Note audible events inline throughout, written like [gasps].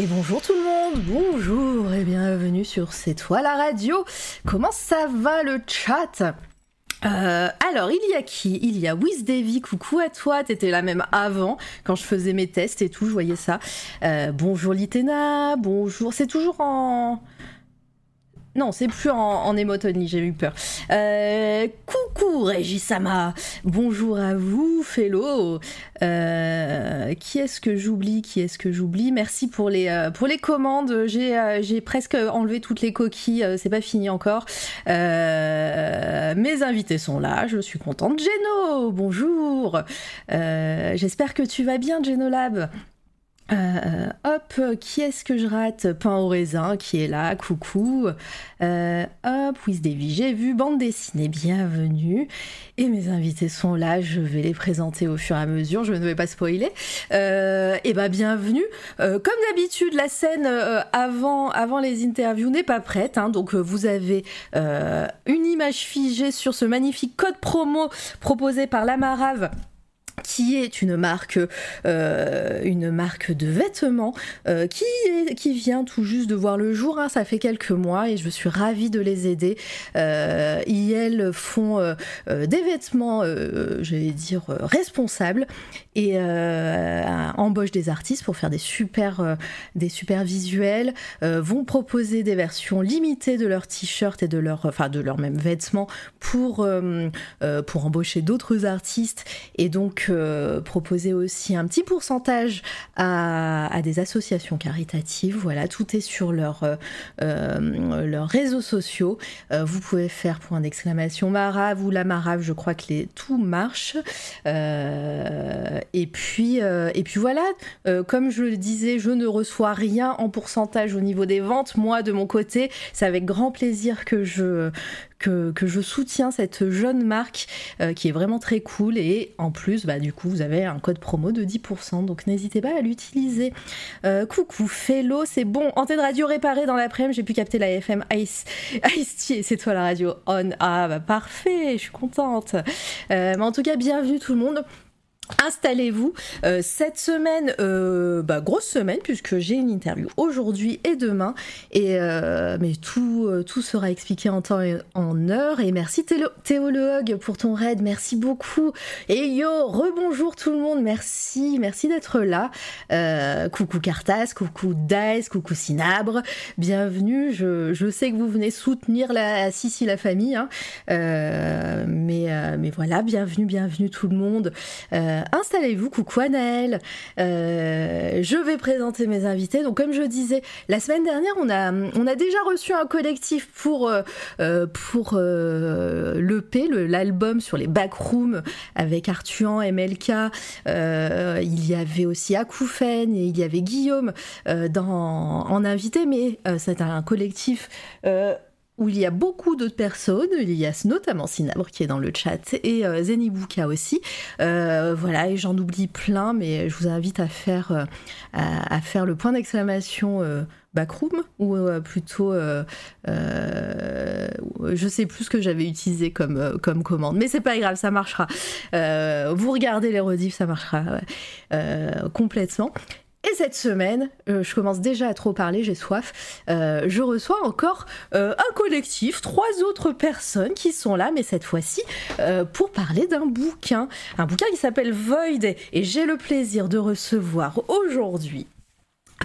Et bonjour tout le monde, bonjour et bienvenue sur C'est toi la radio. Comment ça va le chat? Euh, alors, il y a qui? Il y a Wiz Davy, coucou à toi, t'étais là même avant, quand je faisais mes tests et tout, je voyais ça. Euh, bonjour Litena, bonjour, c'est toujours en... Non, c'est plus en, en j'ai eu peur. Euh, coucou Régisama, bonjour à vous, Fellow. Euh, qui est-ce que j'oublie Qui est-ce que j'oublie? Merci pour les, euh, pour les commandes. J'ai, presque enlevé toutes les coquilles, c'est pas fini encore. Mes invités sont là, je suis contente. Geno, bonjour. J'espère que tu vas bien, Genolab. Euh, hop, qui est-ce que je rate? Pain au raisin qui est là, coucou. Euh, hop, Wiz j'ai vu, bande dessinée, bienvenue. Et mes invités sont là, je vais les présenter au fur et à mesure, je ne vais pas spoiler. Euh, et bah bienvenue. Euh, comme d'habitude, la scène euh, avant, avant les interviews n'est pas prête, hein, donc euh, vous avez euh, une image figée sur ce magnifique code promo proposé par la Marave qui est une marque, euh, une marque de vêtements euh, qui, qui vient tout juste de voir le jour. hein, ça fait quelques mois et je suis ravie de les aider. Euh, elles font euh, des vêtements, je vais dire, responsables et embauchent des artistes pour faire des super, des super visuels. vont proposer des versions limitées de leurs t-shirts et de leurs, enfin de mêmes vêtements pour pour embaucher d'autres artistes et donc euh, proposer aussi un petit pourcentage à, des associations caritatives. Voilà, tout est sur euh, euh, leurs réseaux sociaux. Vous pouvez faire point d'exclamation Marave ou la Marave, je crois que les, tout marche. Et, puis, et puis voilà, comme je le disais, je ne reçois rien en pourcentage au niveau des ventes. Moi, de mon côté, c'est avec grand plaisir que je, que, je soutiens cette jeune marque euh, qui est vraiment très cool. Et en plus bah, du coup vous avez un code promo de 10% donc n'hésitez pas à l'utiliser. Euh, coucou Fellow c'est bon. Antenne radio réparée dans l'après-midi. J'ai pu capter la FM Ice [laughs] Ice c'est toi la radio on. Ah bah parfait. Je suis contente. Euh, mais en tout cas bienvenue tout le monde Installez-vous. Euh, cette semaine, euh, bah, grosse semaine puisque j'ai une interview aujourd'hui et demain. Et euh, mais tout, tout sera expliqué en temps et en heure. Et merci Théo, pour ton raid. Merci beaucoup. Et yo, rebonjour tout le monde. Merci, merci d'être là. Coucou Cartas, coucou Dice, coucou Cinabre. Bienvenue. Je, je sais que vous venez soutenir la Sissi la famille. hein. Mais, mais voilà, bienvenue, bienvenue tout le monde. Installez-vous, coucou Anaël. Euh, je vais présenter mes invités. Donc, comme je disais, la semaine dernière, on a, on a déjà reçu un collectif pour, euh, euh, pour euh, l'EP, le- l'album sur les backrooms avec Artuan, MLK. Euh, il y avait aussi Akoufen et il y avait Guillaume euh, en invité, mais euh, c'est un collectif. Où il y a beaucoup d'autres personnes, il y a notamment Sinabre qui est dans le chat et euh, Zenibuka aussi. Euh, voilà, et j'en oublie plein, mais je vous invite à faire, euh, le point d'exclamation euh, backroom ou plutôt, je sais plus ce que j'avais utilisé comme, commande, mais c'est pas grave, ça marchera. Vous regardez les rediffs, ça marchera complètement. Et cette semaine, euh, je commence déjà à trop parler, j'ai soif. euh, je reçois encore euh, un collectif, trois autres personnes qui sont là, mais cette fois-ci pour parler d'un bouquin. Un bouquin qui s'appelle Void et j'ai le plaisir de recevoir aujourd'hui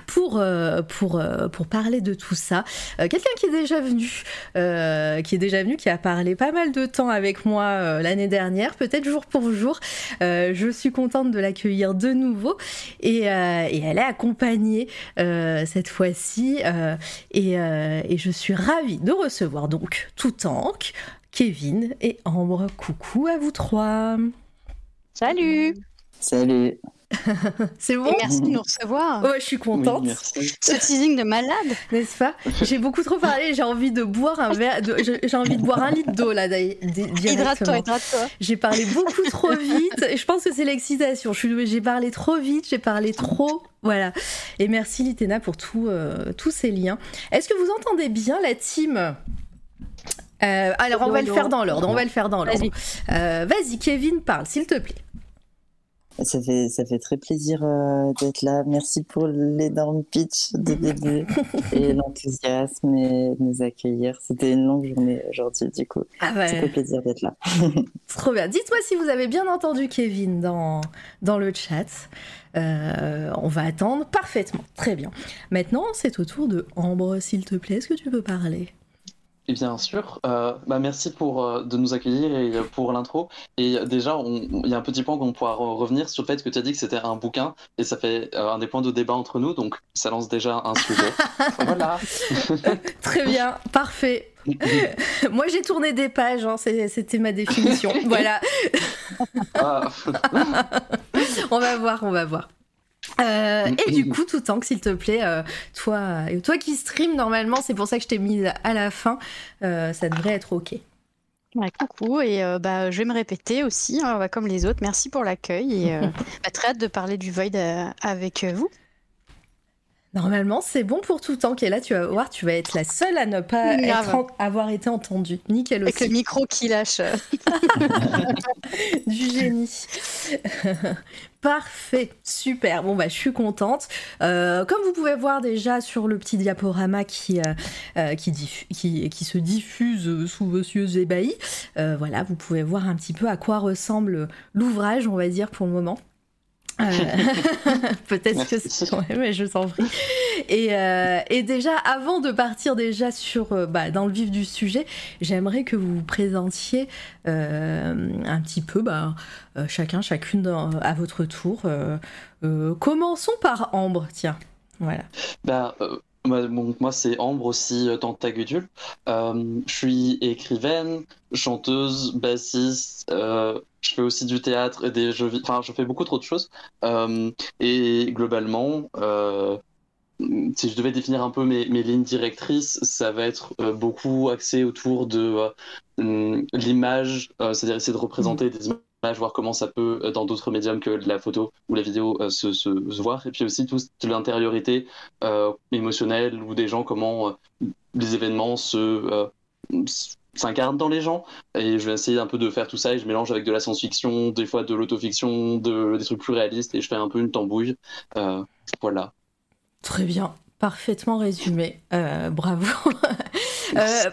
pour, euh, pour, euh, pour parler de tout ça. Euh, Quelqu'un qui est déjà venu, euh, qui est déjà venu, qui a parlé pas mal de temps avec moi euh, l'année dernière, peut-être jour pour jour. Euh, je suis contente de l'accueillir de nouveau et, euh, et elle est accompagnée euh, cette fois-ci euh, et, euh, et je suis ravie de recevoir donc tout tank. Kevin et Ambre, coucou à vous trois. Salut Salut. [laughs] C'est bon Et merci de nous recevoir. Ouais, je suis contente. Oui, merci. Ce teasing de malade. n'est-ce pas? J'ai beaucoup trop parlé, j'ai envie de boire un verre, de- j'ai envie de boire un litre d'eau là, Hydrate-toi, hydrate-toi. J'ai parlé beaucoup trop vite, je pense que c'est l'excitation. J'ai parlé trop vite, j'ai parlé trop, voilà. Et merci Litena pour tout, euh, tous ces liens. Est-ce que vous entendez bien la team? Euh, alors, on va le faire dans l'ordre. On va le faire dans l'ordre. Vas-y. Euh, Vas-y, Kevin, parle, s'il te plaît. Ça fait, ça fait très plaisir euh, d'être là. Merci pour l'énorme pitch de début [laughs] et l'enthousiasme et de nous accueillir. C'était une longue journée aujourd'hui, du coup. Ah ouais, plaisir d'être là. [laughs] trop bien. Dites-moi si vous avez bien entendu Kevin dans, dans le chat. Euh, on va attendre parfaitement. Très bien. Maintenant, c'est au tour de Ambre, s'il te plaît. Est-ce que tu peux parler? Bien sûr, euh, bah merci pour euh, de nous accueillir et euh, pour l'intro. Et déjà, il y a un petit point qu'on pourra re- revenir sur le fait que tu as dit que c'était un bouquin et ça fait euh, un des points de débat entre nous, donc ça lance déjà un sujet. [laughs] voilà. [laughs] Très bien, parfait. [laughs] Moi, j'ai tourné des pages, hein, c'était ma définition. voilà, Ah, on va voir, on va voir. Euh, et du coup, [laughs] tout temps que s'il te plaît, euh, toi, toi qui stream normalement, c'est pour ça que je t'ai mis à la fin, euh, ça devrait être ok. Ouais, coucou, et euh, bah, je vais me répéter aussi, hein, bah, comme les autres. Merci pour l'accueil et euh, [laughs] bah, très hâte de parler du Void euh, avec euh, vous. Normalement, c'est bon pour tout temps qui est là. Tu vas voir, tu vas être la seule à ne pas Grave. être en- avoir été entendue. Nickel Avec le aussi. micro qui lâche. [laughs] Du génie. [laughs] Parfait, super. Bon bah je suis contente. Euh, comme vous pouvez voir déjà sur le petit diaporama qui euh, euh, qui, diffu- qui qui se diffuse sous vos yeux ébahis, euh, voilà, vous pouvez voir un petit peu à quoi ressemble l'ouvrage, on va dire pour le moment. Euh, [laughs] Peut-être que c'est... Ouais, mais je t'en prie. Et, euh, et déjà, avant de partir déjà sur, euh, bah, dans le vif du sujet, j'aimerais que vous vous présentiez un petit peu, bah, chacun, chacune dans- à votre tour. Commençons par Ambre, tiens. Voilà. Bah, moi, bon, moi, c'est Ambre aussi, euh, Tentagudule. Euh, je suis écrivaine, chanteuse, bassiste. euh, je fais aussi du théâtre et des jeux. Enfin, je fais beaucoup trop de choses. Euh, et globalement, si je devais définir un peu mes, mes lignes directrices, ça va être beaucoup axé autour de hum, l'image, c'est-à-dire essayer de représenter des images, voir comment ça peut, euh, dans d'autres médiums que la photo ou la vidéo, euh, se, se, se voir. Et puis aussi toute l'intériorité euh, émotionnelle ou des gens, comment les événements se, s- s'incarnent dans les gens. Et je vais essayer un peu de faire tout ça et je mélange avec de la science-fiction, des fois de l'autofiction, de, des trucs plus réalistes et je fais un peu une tambouille. Euh, voilà. Très bien. Parfaitement résumé. Euh, bravo. [laughs] Euh.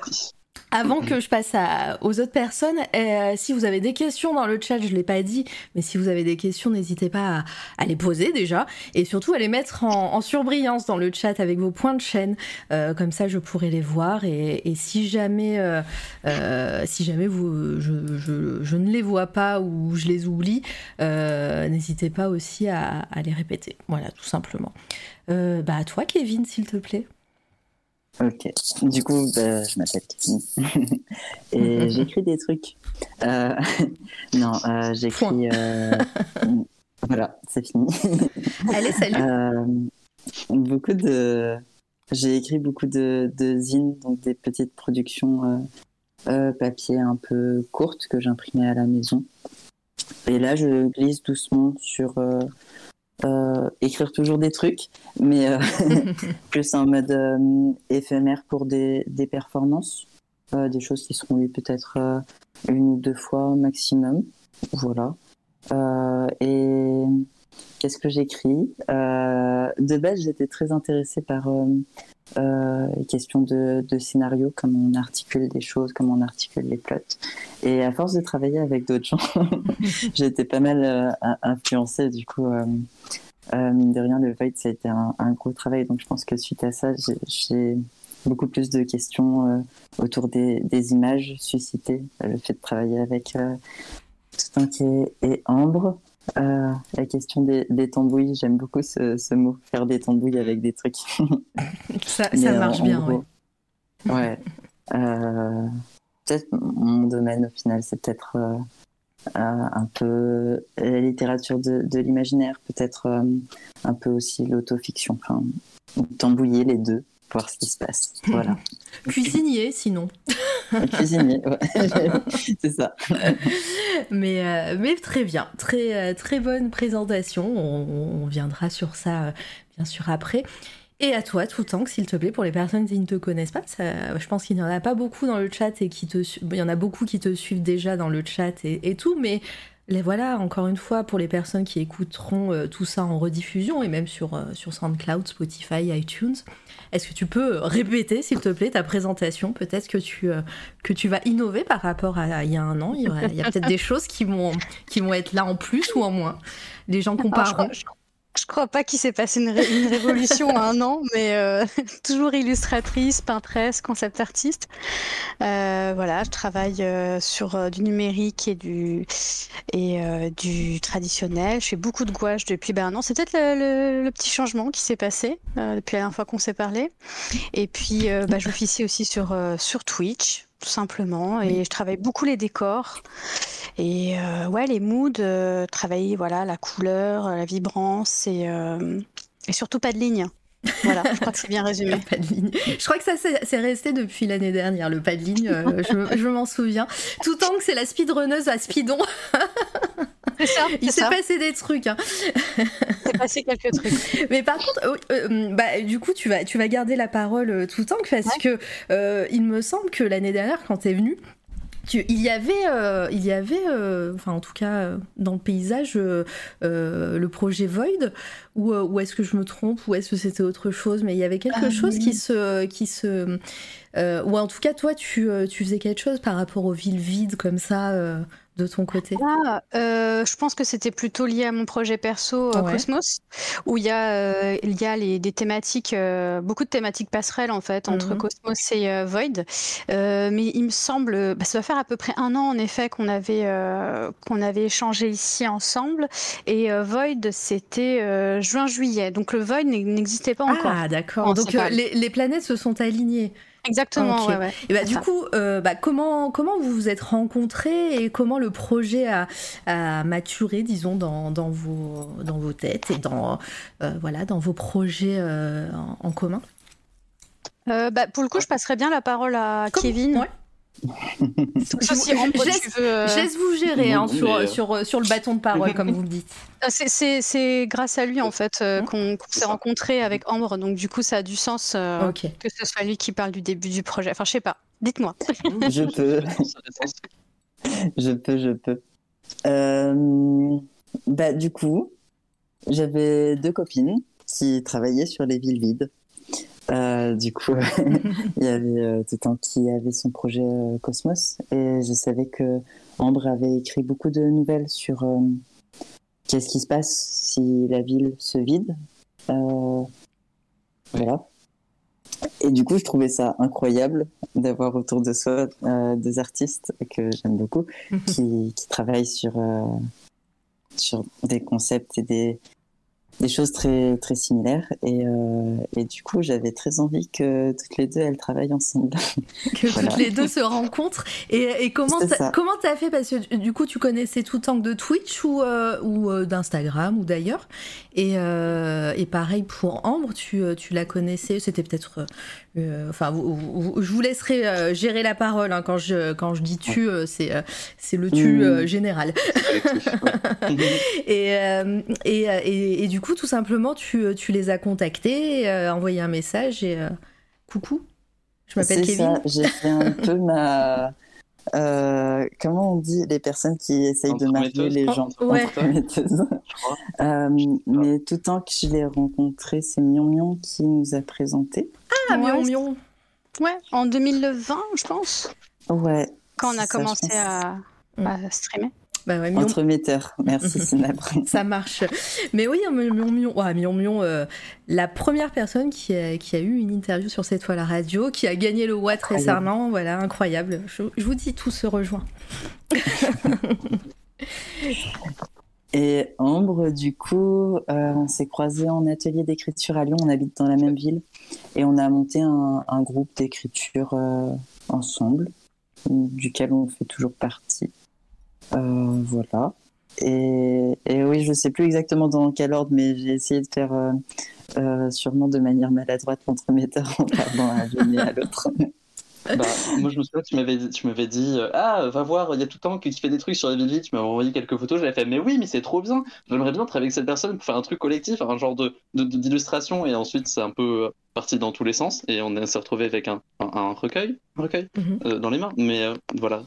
Avant que je passe aux autres personnes, euh, si vous avez des questions dans le chat, je ne l'ai pas dit, mais si vous avez des questions, n'hésitez pas à, les poser déjà, et surtout à les mettre en, surbrillance dans le chat avec vos points de chaîne, Euh, comme ça je pourrai les voir, et, si jamais, euh, si jamais vous, je, ne les vois pas ou je les oublie, n'hésitez pas aussi à, les répéter. Voilà, tout simplement. Bah à toi, Kevin, s'il te plaît. Ok. Du coup, bah, je m'appelle Kevin. [laughs] et [laughs] j'écris des trucs. Euh, [laughs] non, euh, j'écris. euh, Voilà, c'est fini. Allez, salut. Beaucoup de. J'ai écrit beaucoup de, de zines, donc des petites productions papier un peu courtes que j'imprimais à la maison. Et là, je glisse doucement sur euh, écrire toujours des trucs, mais euh, [laughs] [laughs] plus en mode euh, éphémère pour des, des performances, euh, des choses qui seront lues peut-être euh, une ou deux fois maximum. Voilà. Euh, et qu'est-ce que j'écris? Euh, De base, j'étais très intéressée par euh, les questions de, de scénario, comment on articule des choses, comment on articule les plots. Et à force de travailler avec d'autres gens, [laughs] [laughs] j'ai été pas mal euh, in- influencée. Du coup, euh, euh, mine de rien, le Void, ça a été un, un gros travail. Donc, je pense que suite à ça, j'ai- beaucoup plus de questions autour des, des images suscitées. Le fait de travailler avec euh, Toussaint et, et Ambre. Euh, la question des, des tambouilles, j'aime beaucoup ce, ce mot, faire des tambouilles avec des trucs. [laughs] Ça, marche en bien, gros, ouais. Ouais. Euh, peut-être mon domaine au final, c'est peut-être euh, un peu la littérature de, de l'imaginaire, peut-être un peu aussi l'autofiction. Enfin, tambouiller les deux, voir ce qui se passe. Voilà. [laughs] Cuisinier, sinon. Cuisinier, ouais. [laughs] c'est ça. mais, euh, mais très bien, très, euh, très bonne présentation. On, on viendra sur ça, euh, bien sûr, après. Et à toi, tout temps, s'il te plaît, pour les personnes qui ne te connaissent pas, ça, je pense qu'il n'y en a pas beaucoup dans le chat et qui te, il y en a beaucoup qui te suivent déjà dans le chat et, tout, mais les voilà, encore une fois, pour les personnes qui écouteront euh, tout ça en rediffusion et même sur, euh, sur SoundCloud, Spotify, iTunes, est-ce que tu peux répéter, s'il te plaît, ta présentation? Peut-être que tu, euh, que tu vas innover par rapport à, il y a un an. Il y, a peut-être des [laughs] choses qui vont, qui vont être là en plus ou en moins. Les gens compareront. Je crois pas qu'il s'est passé une, révolution en un an, mais euh, [laughs] toujours illustratrice, peintresse, concept artiste. Euh, voilà, je travaille euh, sur du numérique et du et du traditionnel. Je fais beaucoup de gouache depuis ben, un an. C'est peut-être le, petit changement qui s'est passé depuis la dernière fois qu'on s'est parlé. Et puis, bah, je officie aussi sur sur Twitch tout simplement. Et je travaille beaucoup les décors. Et euh, ouais, les moods, euh, travailler voilà, la couleur, la vibrance et, euh, et surtout pas de ligne. Voilà, je crois que c'est [laughs] bien résumé. pas de ligne. Je crois que ça c'est resté depuis l'année dernière, le pas de ligne, [laughs] je, je m'en souviens. Tout temps que c'est la speedrunneuse à speedon. [laughs] Ça, Il s'est passé des trucs. Hein. Il s'est passé quelques trucs. Mais par contre, bah, du coup, tu vas, tu vas garder la parole tout le temps parce que il me semble que l'année dernière, quand tu es venu, il y avait, euh, il y avait euh, enfin en tout cas euh, dans le paysage, le projet Void, ou, ou est-ce que je me trompe, ou est-ce que c'était autre chose, mais il y avait quelque ah, chose qui se, qui se, ou en tout cas toi tu, tu faisais quelque chose par rapport aux villes vides comme ça de ton côté? Ah, euh, Je pense que c'était plutôt lié à mon projet perso euh, Cosmos, où il y a, euh, il y a les, des thématiques, beaucoup de thématiques passerelles en fait entre mhm. Cosmos et Void. mais il me semble, bah, ça va faire à peu près un an en effet qu'on avait, qu'on avait échangé ici ensemble. Et Void, c'était juin-juillet. Donc le Void n'existait pas encore. Ah d'accord. Donc les, les planètes se sont alignées. Exactement. Ouais, ouais. Et bah, du coup, euh, bah, comment, comment vous vous êtes rencontrés et comment le projet a, a maturé, disons, dans, dans, vos, dans vos têtes et dans, euh, voilà, dans vos projets euh, en, commun? Bah, Pour le coup, je passerai bien la parole à Kevin. Je, laisse, vous gérer hein, sur, euh, sur, sur, le bâton de parole, comme vous le dites. [laughs] Ah, c'est grâce à lui, en fait, euh, qu'on s'est rencontré avec Ambre. Donc, du coup, ça a du sens euh, que ce soit lui qui parle du début du projet. Enfin, je sais pas. Dites-moi. je [laughs] peux. je peux, je peux. bah, du coup, j'avais deux copines qui travaillaient sur les villes vides. Euh, du coup, [laughs] il y avait euh, tout un qui avait son projet euh, Cosmos et je savais que Ambre avait écrit beaucoup de nouvelles sur qu'est-ce qui se passe si la ville se vide. Voilà. Et du coup, je trouvais ça incroyable d'avoir autour de soi des artistes que j'aime beaucoup mhm. qui, qui, travaillent sur, sur des concepts et des, des choses très très similaires. Et, euh, et du coup j'avais très envie que toutes les deux elles travaillent ensemble. [laughs] Que toutes les deux se rencontrent. Et, et comment t'as, comment t'as fait? Parce que du coup tu connaissais tout le temps de Twitch ou euh, ou euh, d'Instagram ou d'ailleurs. Et, et pareil pour Ambre tu, tu la connaissais. C'était peut-être enfin je vous laisserai gérer la parole hein, quand je quand je dis tu c'est c'est le tu mmh. général. [laughs] Et, et, et du coup, tout simplement, tu, euh, tu les as contactés, euh, envoyé un message et euh, coucou, je m'appelle Kevin. J'ai fait un peu ma. [laughs] comment on dit les personnes qui essayent de marier les gens ouais. Mais tout le temps que je l'ai rencontré, c'est Mion Mion qui nous a présenté. Ah, Mion Mion Ouais, en 2020, je pense. Ouais. Quand on a commencé à, à streamer. Bah ouais, Entremetteur, merci. [laughs] Ça marche. Mais oui, Mion Mion, ouais, Mion, Mion euh, la première personne qui a, qui a, eu une interview sur cette fois la radio, qui a gagné le Watt récemment, voilà, incroyable. Je, vous dis, tout se rejoint. [laughs] Et Ambre, du coup, euh, on s'est croisés en atelier d'écriture à Lyon, on habite dans la même ville, et on a monté un, un groupe d'écriture euh, ensemble, duquel on fait toujours partie. Euh, voilà. Et, oui, je sais plus exactement dans quel ordre, mais j'ai essayé de faire euh, euh, sûrement de manière maladroite l'entremetteur en parlant à l'une et à l'autre. [laughs] Bah, moi, je me souviens que tu m'avais dit, tu m'avais dit euh, Ah, va voir, il y a tout le temps qui fait des trucs sur Evil Tu m'avais envoyé quelques photos. J'avais fait Mais oui, mais c'est trop bien. J'aimerais bien travailler avec cette personne pour faire un truc collectif, un genre de, de- de- d'illustration. Et ensuite, c'est un peu euh, parti dans tous les sens. Et on s'est retrouvé avec un, un, un recueil, un recueil Mhm. euh, dans les mains. Mais euh, voilà. [laughs]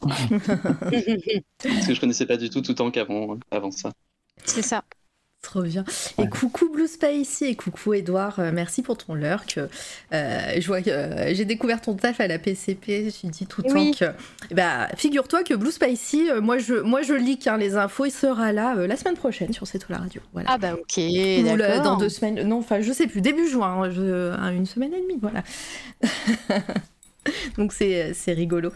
Parce que je connaissais pas du tout tout le temps qu'avant avant ça. C'est ça. Trop bien. Et coucou Blue Spicy et coucou Edouard, euh, merci pour ton lurk. Euh, je vois que euh, j'ai découvert ton taf à la PCP, je me suis dit tout le Oui. temps que. Bah, figure-toi que Blue Spicy, euh, moi je, moi je leak hein, les infos, il sera là euh, la semaine prochaine sur C'est tout la radio. Voilà. Ah bah ok, Ou le- d'accord. dans deux semaines, non, enfin je sais plus, début juin, hein, je- hein, une semaine et demie, voilà. [laughs] [laughs] Donc c'est c'est rigolo.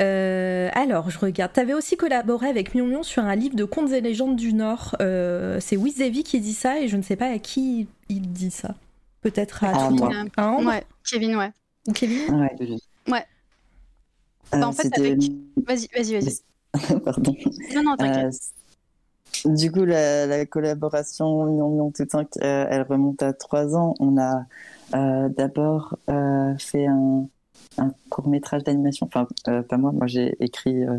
Euh, alors, je regarde. Tu avais aussi collaboré avec Mion Mion sur un livre de contes et légendes du Nord. Euh, c'est Wizevi qui dit ça et je ne sais pas à qui il dit ça. Peut-être à À moi. À Ambre Ouais, Kevin, ouais. ou Kevin? Ouais. Bah, en Euh, fait, avec- Vas-y, vas-y, vas-y. [laughs] Pardon. Non, non, t'inquiète. Euh, du coup, la, la collaboration Mion Mion tout un, euh, elle remonte à trois ans. On a euh, d'abord euh, fait un, un court métrage d'animation. Enfin, euh, pas moi. Moi, j'ai écrit euh,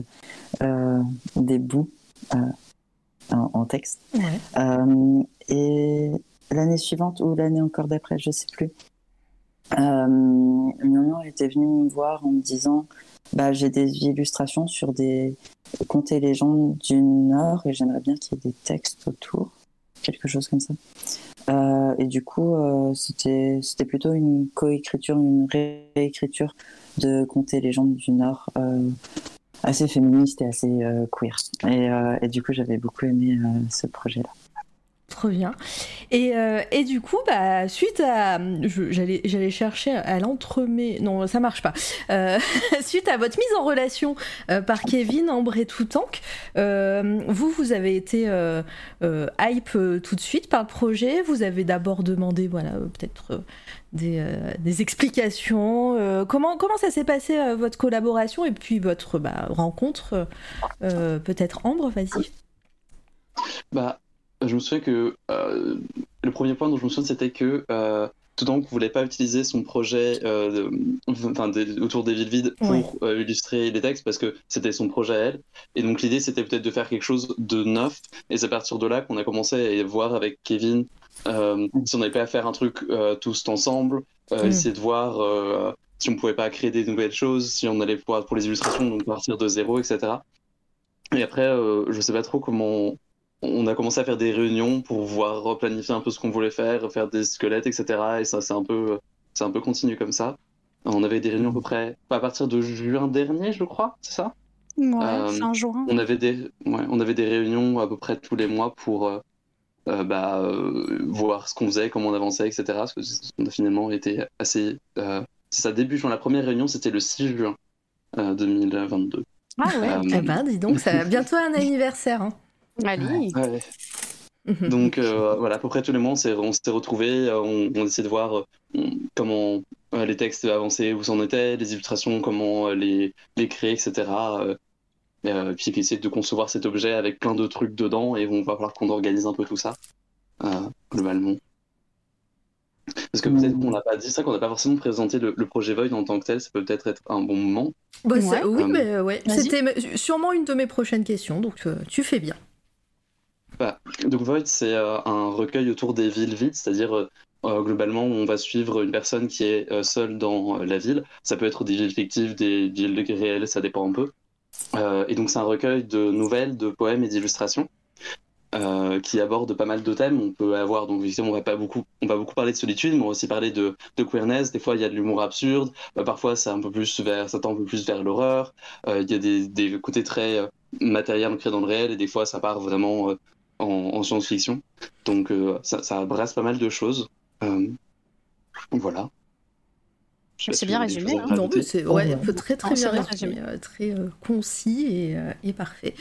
euh, des bouts en, en texte. Ouais. Et l'année suivante ou l'année encore d'après, je sais plus. Mion Mion était venu me voir en me disant bah, j'ai des illustrations sur des contes et légendes du Nord et j'aimerais bien qu'il y ait des textes autour, quelque chose comme ça. Euh, et du coup, euh, c'était c'était plutôt une coécriture, une réécriture de contes et légendes du Nord, euh, assez féministe et assez queer. Et, et du coup, j'avais beaucoup aimé ce projet-là. Trop bien. Et, euh, et du coup, bah, suite à. J'allais chercher à l'entremets. Non, ça marche pas. Euh, [laughs] suite à votre mise en relation euh, par Kevin, Ambre et Toutank, vous, vous avez été hype tout de suite par le projet. Vous avez d'abord demandé, voilà, peut-être des, des explications. Comment, comment ça s'est passé, votre collaboration et puis votre bah, rencontre Peut-être Ambre, vas-y. Bah, je me souviens que euh, le premier point dont je me souviens, c'était que euh, tout le temps qu'on voulait pas utiliser son projet euh, de- enfin, des- autour des villes vides pour Ouais. euh, illustrer les textes parce que c'était son projet à elle. Et donc l'idée, c'était peut-être de faire quelque chose de neuf. Et c'est à partir de là qu'on a commencé à voir avec Kevin si on n'avait pas à faire un truc tous ensemble, Mm. essayer de voir si on pouvait pas créer des nouvelles choses, si on allait pouvoir pour les illustrations donc partir de zéro, etc. Et après, je sais pas trop comment on a commencé à faire des réunions pour voir replanifier un peu ce qu'on voulait faire, faire des squelettes, etc. Et ça, c'est un peu, c'est un peu continu comme ça. On avait des réunions à peu près, à partir de juin dernier, je crois, c'est ça? Ouais, euh, fin juin. On avait des, ouais, on avait des réunions à peu près tous les mois pour euh, euh, bah, euh, voir ce qu'on faisait, comment on avançait, etc. Parce que on a finalement été assez, euh, c'est ça début juin. La première réunion, c'était le 6 juin euh, 2022. Ah ouais. Euh, Eh ben, dis donc, ça a bientôt un anniversaire. hein. Ouais. Donc euh, voilà, à peu près tous les mois, on s'est, on s'est retrouvés, euh, on, on essayait de voir euh, comment euh, les textes avançaient, où c'en était, les illustrations, comment euh, les, les créer, etc. Euh, et puis essayer de concevoir cet objet avec plein de trucs dedans, et on va falloir qu'on organise un peu tout ça, euh, globalement. Parce que peut-être qu'on l'a pas dit, ça qu'on n'a pas forcément présenté le, le projet Void en tant que tel, ça peut peut-être être un bon moment. Bah, Ouais. oui, Euh, mais ouais. C'était sûrement une de mes prochaines questions, donc euh, tu fais bien. Bah, donc Void, c'est euh, un recueil autour des villes vides, c'est-à-dire euh, euh, globalement, on va suivre une personne qui est seule dans la ville. Ça peut être des villes fictives, des villes réelles, ça dépend un peu. Et donc c'est un recueil de nouvelles, de poèmes et d'illustrations qui aborde pas mal de thèmes. On peut avoir donc on va beaucoup, on va beaucoup parler de solitude, mais on va aussi parler de, queerness. Des fois, il y a de l'humour absurde. Bah, parfois, c'est un peu plus vers, ça tend un peu plus vers l'horreur. Il y a des, des côtés très matériels ancrés dans le réel, et des fois, ça part vraiment en, en science-fiction. Donc euh, ça, ça brasse pas mal de choses. Euh, voilà. C'est bien résumé, hein. Non, mais c'est ouais, Oh, très très Non, bien résumé, euh, très euh, concis et, euh, et parfait.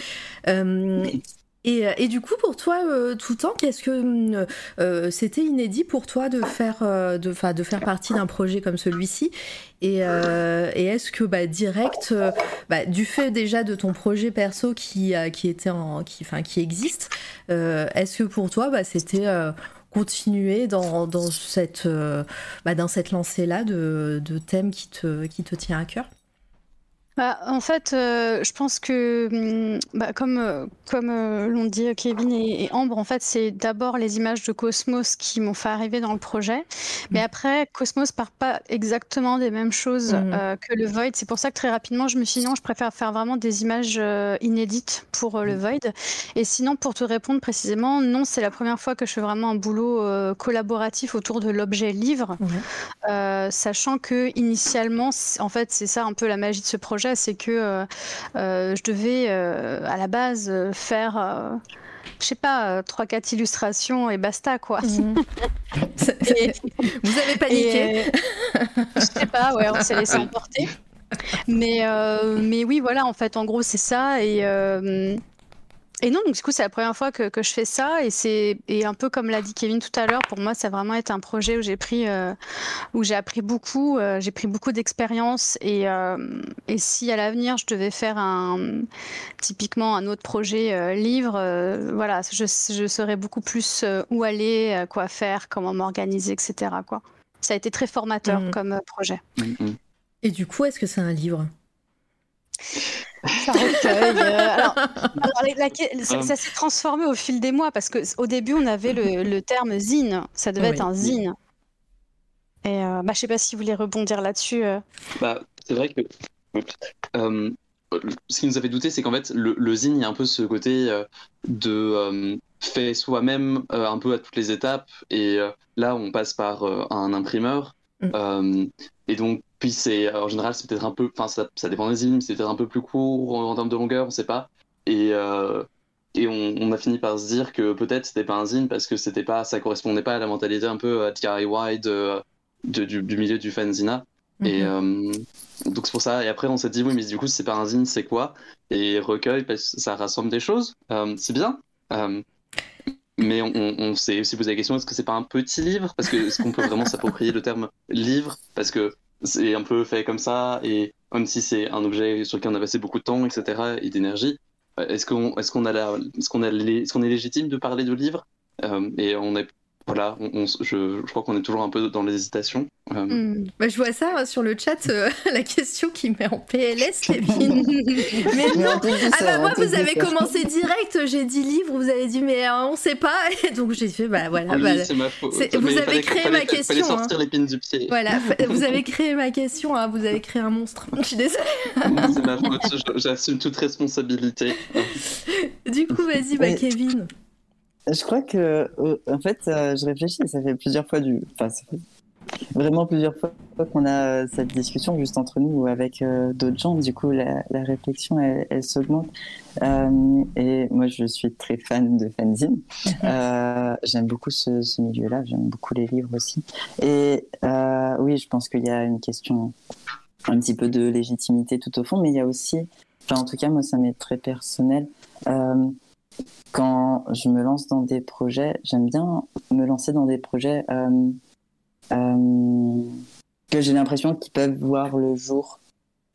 Euh, [laughs] et, euh, et du coup, pour toi, euh, tout le temps, qu'est-ce que hum, euh, c'était inédit pour toi de faire, de, faire partie d'un projet comme celui-ci? Et, est-ce que bah, direct, bah, du fait déjà de ton projet perso qui, était en, qui, existe, est-ce que pour toi, bah, c'était continuer dans, cette, cette lancée-là de, de thèmes qui te, qui te tient à cœur? Bah, en fait, euh, je pense que, hum, bah, comme, euh, comme euh, l'ont dit Kevin et, et Ambre, en fait, c'est d'abord les images de Cosmos qui m'ont fait arriver dans le projet. Mais après, Cosmos part pas exactement des mêmes choses euh, que le Void. C'est pour ça que très rapidement, je me suis dit non, je préfère faire vraiment des images inédites pour le Void. Et sinon, pour te répondre précisément, non, c'est la première fois que je fais vraiment un boulot collaboratif autour de l'objet livre. Sachant que initialement, en fait, c'est ça un peu la magie de ce projet, c'est que euh, euh, je devais euh, à la base faire, je sais pas, trois quatre illustrations et basta quoi. Mhm. [laughs] Et- Vous avez paniqué. et, je sais pas, ouais, on s'est laissé emporter. Mais, euh, mais oui, voilà, en fait, en gros, c'est ça. Et, euh, et non, donc du coup, c'est la première fois que, que je fais ça. Et c'est et un peu comme l'a dit Kevin tout à l'heure, pour moi, ça a vraiment été un projet où j'ai pris, euh, où j'ai appris beaucoup, euh, j'ai pris beaucoup d'expérience. Et, euh, et si à l'avenir, je devais faire un, typiquement un autre projet euh, livre, euh, voilà, je, je saurais beaucoup plus où aller, quoi faire, comment m'organiser, etc. Quoi. Ça a été très formateur Mhm. comme projet. Mhm. Et du coup, est-ce que c'est un livre? Ça recueille. euh, [laughs] alors, alors, la- la- ça, Euh. ça s'est transformé au fil des mois parce que au début on avait le, le terme zine, ça devait Oui. être un zine. Et euh, bah, je sais pas si vous voulez rebondir là-dessus. euh. Bah, c'est vrai que euh, ce qui nous avait douté, c'est qu'en fait, le, le zine, il y a un peu ce côté euh, de euh, fait soi-même euh, un peu à toutes les étapes. Et euh, là, on passe par euh, un imprimeur. Mm. Euh, et donc, puis c'est en général, c'est peut-être un peu, enfin, ça, ça dépend des zines, mais c'est peut-être un peu plus court en, en termes de longueur, on sait pas. Et, euh, et on, on a fini par se dire que peut-être c'était pas un zine parce que c'était pas, ça correspondait pas à la mentalité un peu euh, DIY de, de- du, du milieu du fanzina. Et Mhm. euh, donc c'est pour ça. Et après, on s'est dit, oui, mais du coup, c'est pas un zine, c'est quoi? Et recueil, parce que ça rassemble des choses. Euh, c'est bien. Euh, mais on, on, on s'est aussi posé la question, est-ce que c'est pas un petit livre? Parce que est-ce qu'on peut vraiment s'approprier le terme livre? Parce que c'est un peu fait comme ça, et même si c'est un objet sur lequel on a passé beaucoup de temps, etc., et d'énergie, euh, est-ce qu'on est-ce qu'on a la, est-ce qu'on est-ce qu'on est légitime de parler de livre Euh, Et on est voilà, on, on- je, je crois qu'on est toujours un peu dans l'hésitation. Euh, Hmm. Bah, je vois ça hein, sur le chat, euh, [laughs] la question qui met en PLS, Kevin. [laughs] mais non Ah bah moi vous avez ça. commencé direct, j'ai dit livre, vous avez dit mais euh, on sait pas, et donc j'ai fait bah voilà. oui, bah, c'est ma faute. vous avez fallait- créé fallait- ma question, Fallait sortir l'épine du pied. Voilà, [laughs] fa- vous avez créé ma question, hein, vous avez créé un monstre. Je suis désolée. C'est ma faute, j'assume toute responsabilité. Du coup, vas-y, bah Mais- Kevin. Je crois que, euh, en fait, euh, je réfléchis, ça fait plusieurs fois du. Enfin, ça fait vraiment plusieurs fois qu'on a euh, cette discussion juste entre nous ou avec euh, d'autres gens. Du coup, la, la réflexion, elle, elle s'augmente. Euh, et moi, je suis très fan de fanzine. [laughs] Euh, j'aime beaucoup ce, ce milieu-là, j'aime beaucoup les livres aussi. Et oui, je pense qu'il y a une question un petit peu de légitimité tout au fond, mais il y a aussi, enfin, en tout cas, moi, ça m'est très personnel. Quand je me lance dans des projets, j'aime bien me lancer dans des projets euh, euh, que j'ai l'impression qu'ils peuvent voir le jour.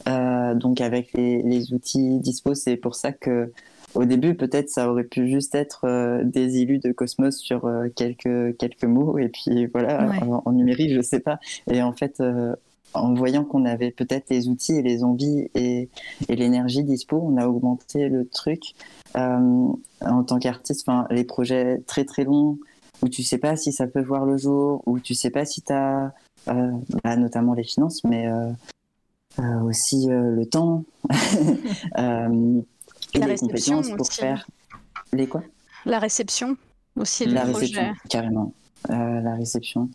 Euh, donc avec les, les outils dispo, c'est pour ça que au début peut-être ça aurait pu juste être des illus de Cosmos sur quelques quelques mots et puis voilà Ouais. en, en numérique je sais pas. Et en fait en voyant qu'on avait peut-être les outils et les envies et, et l'énergie dispo, on a augmenté le truc. Euh, en tant qu'artiste, enfin, les projets très très longs où tu sais pas si ça peut voir le jour, où tu sais pas si tu as bah, notamment les finances, mais euh, euh, aussi euh, le temps [laughs] euh, et La les compétences pour aussi. faire les quoi? La réception aussi La projet. réception, carrément. Euh, la réception.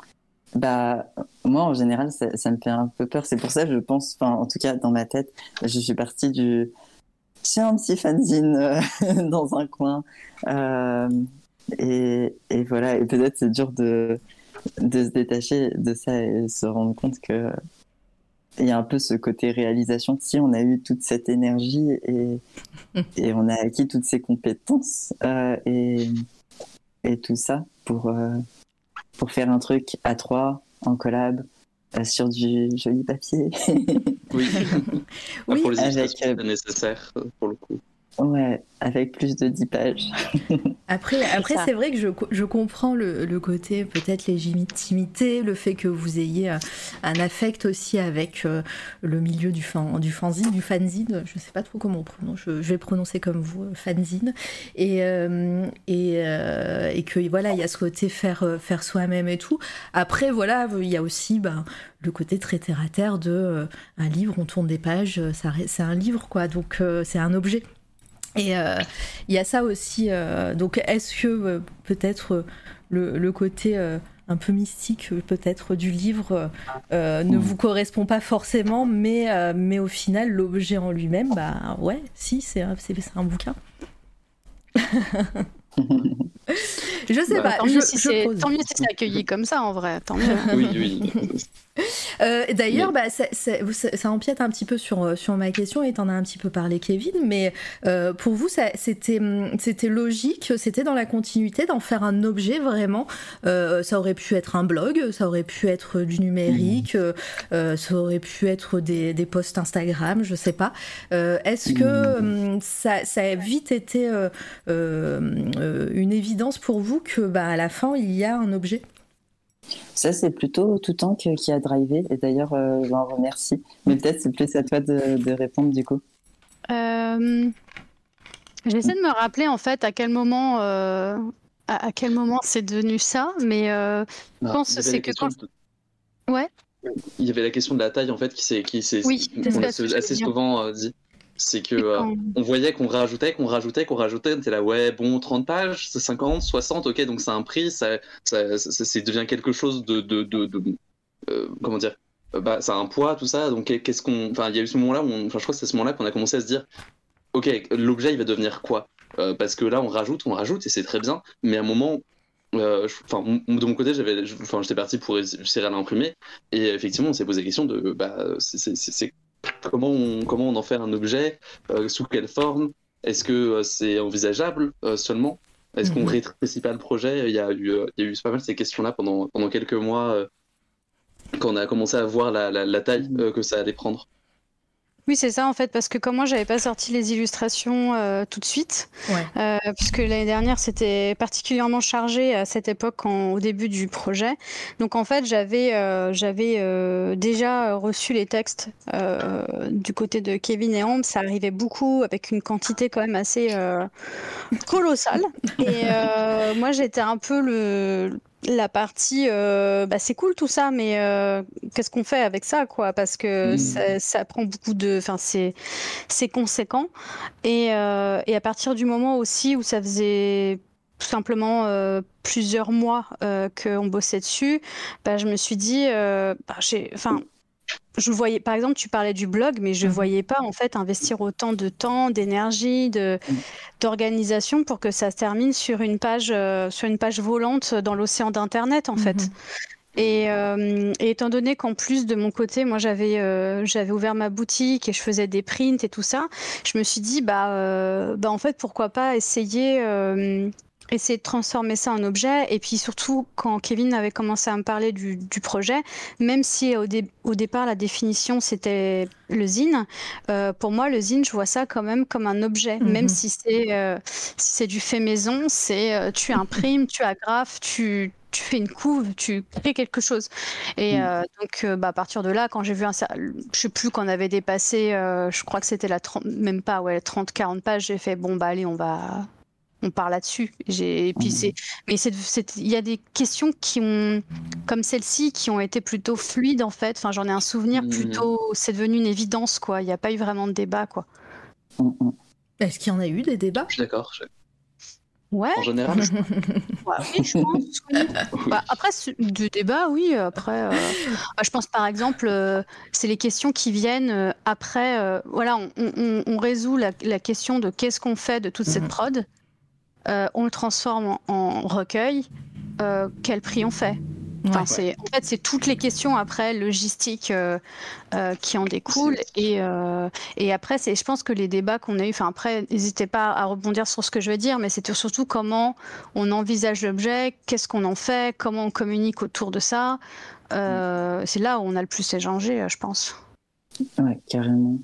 Bah, moi, en général, ça, ça me fait un peu peur. C'est pour ça, je pense, enfin, en tout cas, dans ma tête, je suis partie du. J'ai un petit fanzine euh, [laughs] dans un coin. Euh, et, et voilà, et peut-être c'est dur de, de se détacher de ça et se rendre compte que il y a un peu ce côté réalisation. Si on a eu toute cette énergie et, [laughs] et on a acquis toutes ces compétences euh, et, et tout ça pour, pour faire un truc à trois, en collab, euh, sur du joli papier. Oui. Oui. [laughs] pour les Avec, euh, c'est nécessaire pour le coup. Ouais, avec plus de 10 pages. [laughs] après, après c'est vrai que je, je comprends le, le côté peut-être légitimité, le fait que vous ayez un, affect aussi avec euh, le milieu du, fan, du fanzine, du fanzine, je sais pas trop comment on prononce, je, vais prononcer comme vous, euh, fanzine, et, euh, et, et, que voilà, il y a ce côté faire, faire soi-même et tout. Après, voilà, il y a aussi ben, le côté très terre à terre de un livre, on tourne des pages, c'est un livre, quoi, donc c'est un objet. Et euh, il y a ça aussi. Euh, donc, est-ce que euh, peut-être le, côté un peu mystique, peut-être du livre, ne vous correspond pas forcément, mais, mais au final, l'objet en lui-même, bah ouais, si, c'est un, un bouquin. [laughs] je sais bah, pas. Tant, mieux si c'est accueilli comme ça en vrai. Tant mieux. [laughs] oui, oui. [laughs] [laughs] Euh, d'ailleurs, bah, ça, empiète un petit peu sur, euh, sur ma question et t'en as un petit peu parlé, Kevin. Mais euh, pour vous, c'était logique, c'était dans la continuité d'en faire un objet vraiment? ça aurait pu être un blog, ça aurait pu être du numérique, mmh. ça aurait pu être des, des posts Instagram, je sais pas. Est-ce que mmh. ça, ça, a vite été une évidence pour vous que bah, à la fin, il y a un objet? Ça, c'est plutôt tout temps qui a drivé. Et d'ailleurs, euh, je l'en remercie. Mais peut-être c'est plus à toi de, répondre du coup. Euh, j'essaie de me rappeler en fait à quel moment, euh, à, quel moment c'est devenu ça, mais je pense que c'est que quand. Ouais. Il y avait la question de la taille en fait qui s'est, qui s'est, oui, assez souvent dit c'est que euh, on voyait qu'on rajoutait, qu'on rajoutait, qu'on rajoutait. On était là, ouais, bon, 30 pages, c'est 50, 60, ok, donc c'est un prix, ça, ça, ça, devient quelque chose de. de, de, euh, comment dire euh, bah, Ça a un poids, tout ça. Donc qu'est-ce qu'on. Enfin, il y a eu ce moment-là, enfin, je crois que c'est ce moment-là qu'on a commencé à se dire, ok, l'objet, il va devenir quoi? Parce que là, on rajoute, on rajoute, et c'est très bien, mais à un moment, enfin, de mon côté, j'avais, enfin, j'étais parti pour essayer à l'imprimer, et effectivement, on s'est posé la question de, bah, c'est comment on, comment on en fait un objet, euh, sous quelle forme, est-ce que euh, c'est envisageable euh, seulement? Est-ce qu'on mhm. rétrécit pas le projet? Il y, a eu, il y a eu pas mal ces questions-là pendant, pendant quelques mois quand on a commencé à voir la, la taille mhm. que ça allait prendre. Oui, c'est ça en fait, parce que comme moi, j'avais pas sorti les illustrations euh, tout de suite, euh, puisque l'année dernière, c'était particulièrement chargé à cette époque, au début du projet. Donc en fait, j'avais euh, j'avais déjà reçu les textes du côté de Kevin et Ambre. Ça arrivait beaucoup, avec une quantité quand même assez colossale. Et moi, j'étais un peu le la partie euh, bah, c'est cool tout ça mais euh, qu'est-ce qu'on fait avec ça quoi? Parce que mmh. ça, prend beaucoup de enfin c'est c'est conséquent et, euh, et à partir du moment aussi où ça faisait tout simplement plusieurs mois qu'on bossait dessus bah, je me suis dit bah, j'ai enfin je voyais, par exemple, tu parlais du blog, mais je ne mmh. voyais pas en fait investir autant de temps, d'énergie, de, mmh. d'organisation pour que ça se termine sur une page, euh, sur une page volante dans l'océan d'internet en fait. Mmh. Euh, et, étant donné qu'en plus de mon côté, moi j'avais euh, j'avais ouvert ma boutique et je faisais des prints et tout ça, je me suis dit bah, bah en fait pourquoi pas essayer essayer de transformer ça en objet. Et puis surtout, quand Kevin avait commencé à me parler du, projet, même si au, au, départ la définition c'était le zine, euh, pour moi le zine, je vois ça quand même comme un objet, mhm. même si c'est euh, si du fait maison, c'est euh, tu imprimes, tu agrafes, tu tu fais une couve, tu crées quelque chose. Et mhm. donc, bah, à partir de là, quand j'ai vu un, je sais plus qu'on avait dépassé, je crois que c'était la 30, même pas, ouais, 30, 40 pages, j'ai fait, bon, bah, allez, on va, on parle là-dessus. Et puis c'est, mais il y a des questions qui ont, comme celle-ci, qui ont été plutôt fluides en fait. Enfin, j'en ai un souvenir mmh. plutôt. C'est devenu une évidence quoi. Il n'y a pas eu vraiment de débat quoi. Est-ce qu'il y en a eu des débats? Je suis d'accord. Ouais. En général. [laughs] oui, je pense. [laughs] Bah, après, du débat, oui. Après, euh, bah, je pense par exemple, euh, c'est les questions qui viennent euh, après. voilà, on, résout la, question de qu'est-ce qu'on fait de toute cette mmh. prod. Euh, on le transforme en, recueil, euh, quel prix on fait? En fait, c'est toutes les questions après logistiques euh, qui en découlent. Et, après, je pense que les débats qu'on a eu, enfin après, n'hésitez pas à rebondir sur ce que je veux dire, mais c'est surtout comment on envisage l'objet, qu'est-ce qu'on en fait, comment on communique autour de ça. c'est là où on a le plus échangé, je pense. Ouais, carrément.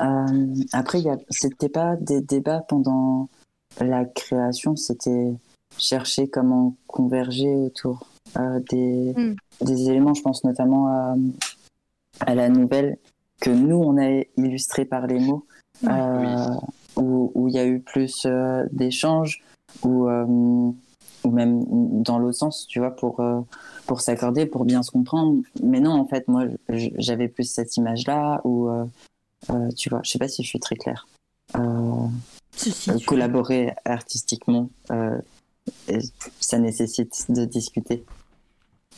Euh, après, y a... c'était pas des débats pendant la création, c'était chercher comment converger autour euh, des, Mm. des éléments. Je pense notamment à, à la nouvelle que nous, on a illustrée par les mots, euh, où où il y a eu plus euh, d'échanges, ou ou même dans l'autre sens, tu vois, pour, pour s'accorder, pour bien se comprendre. Mais non, en fait, moi, j'avais plus cette image-là, où, tu vois, je sais pas si je suis très claire. Euh, collaborer artistiquement, euh, ça nécessite de discuter.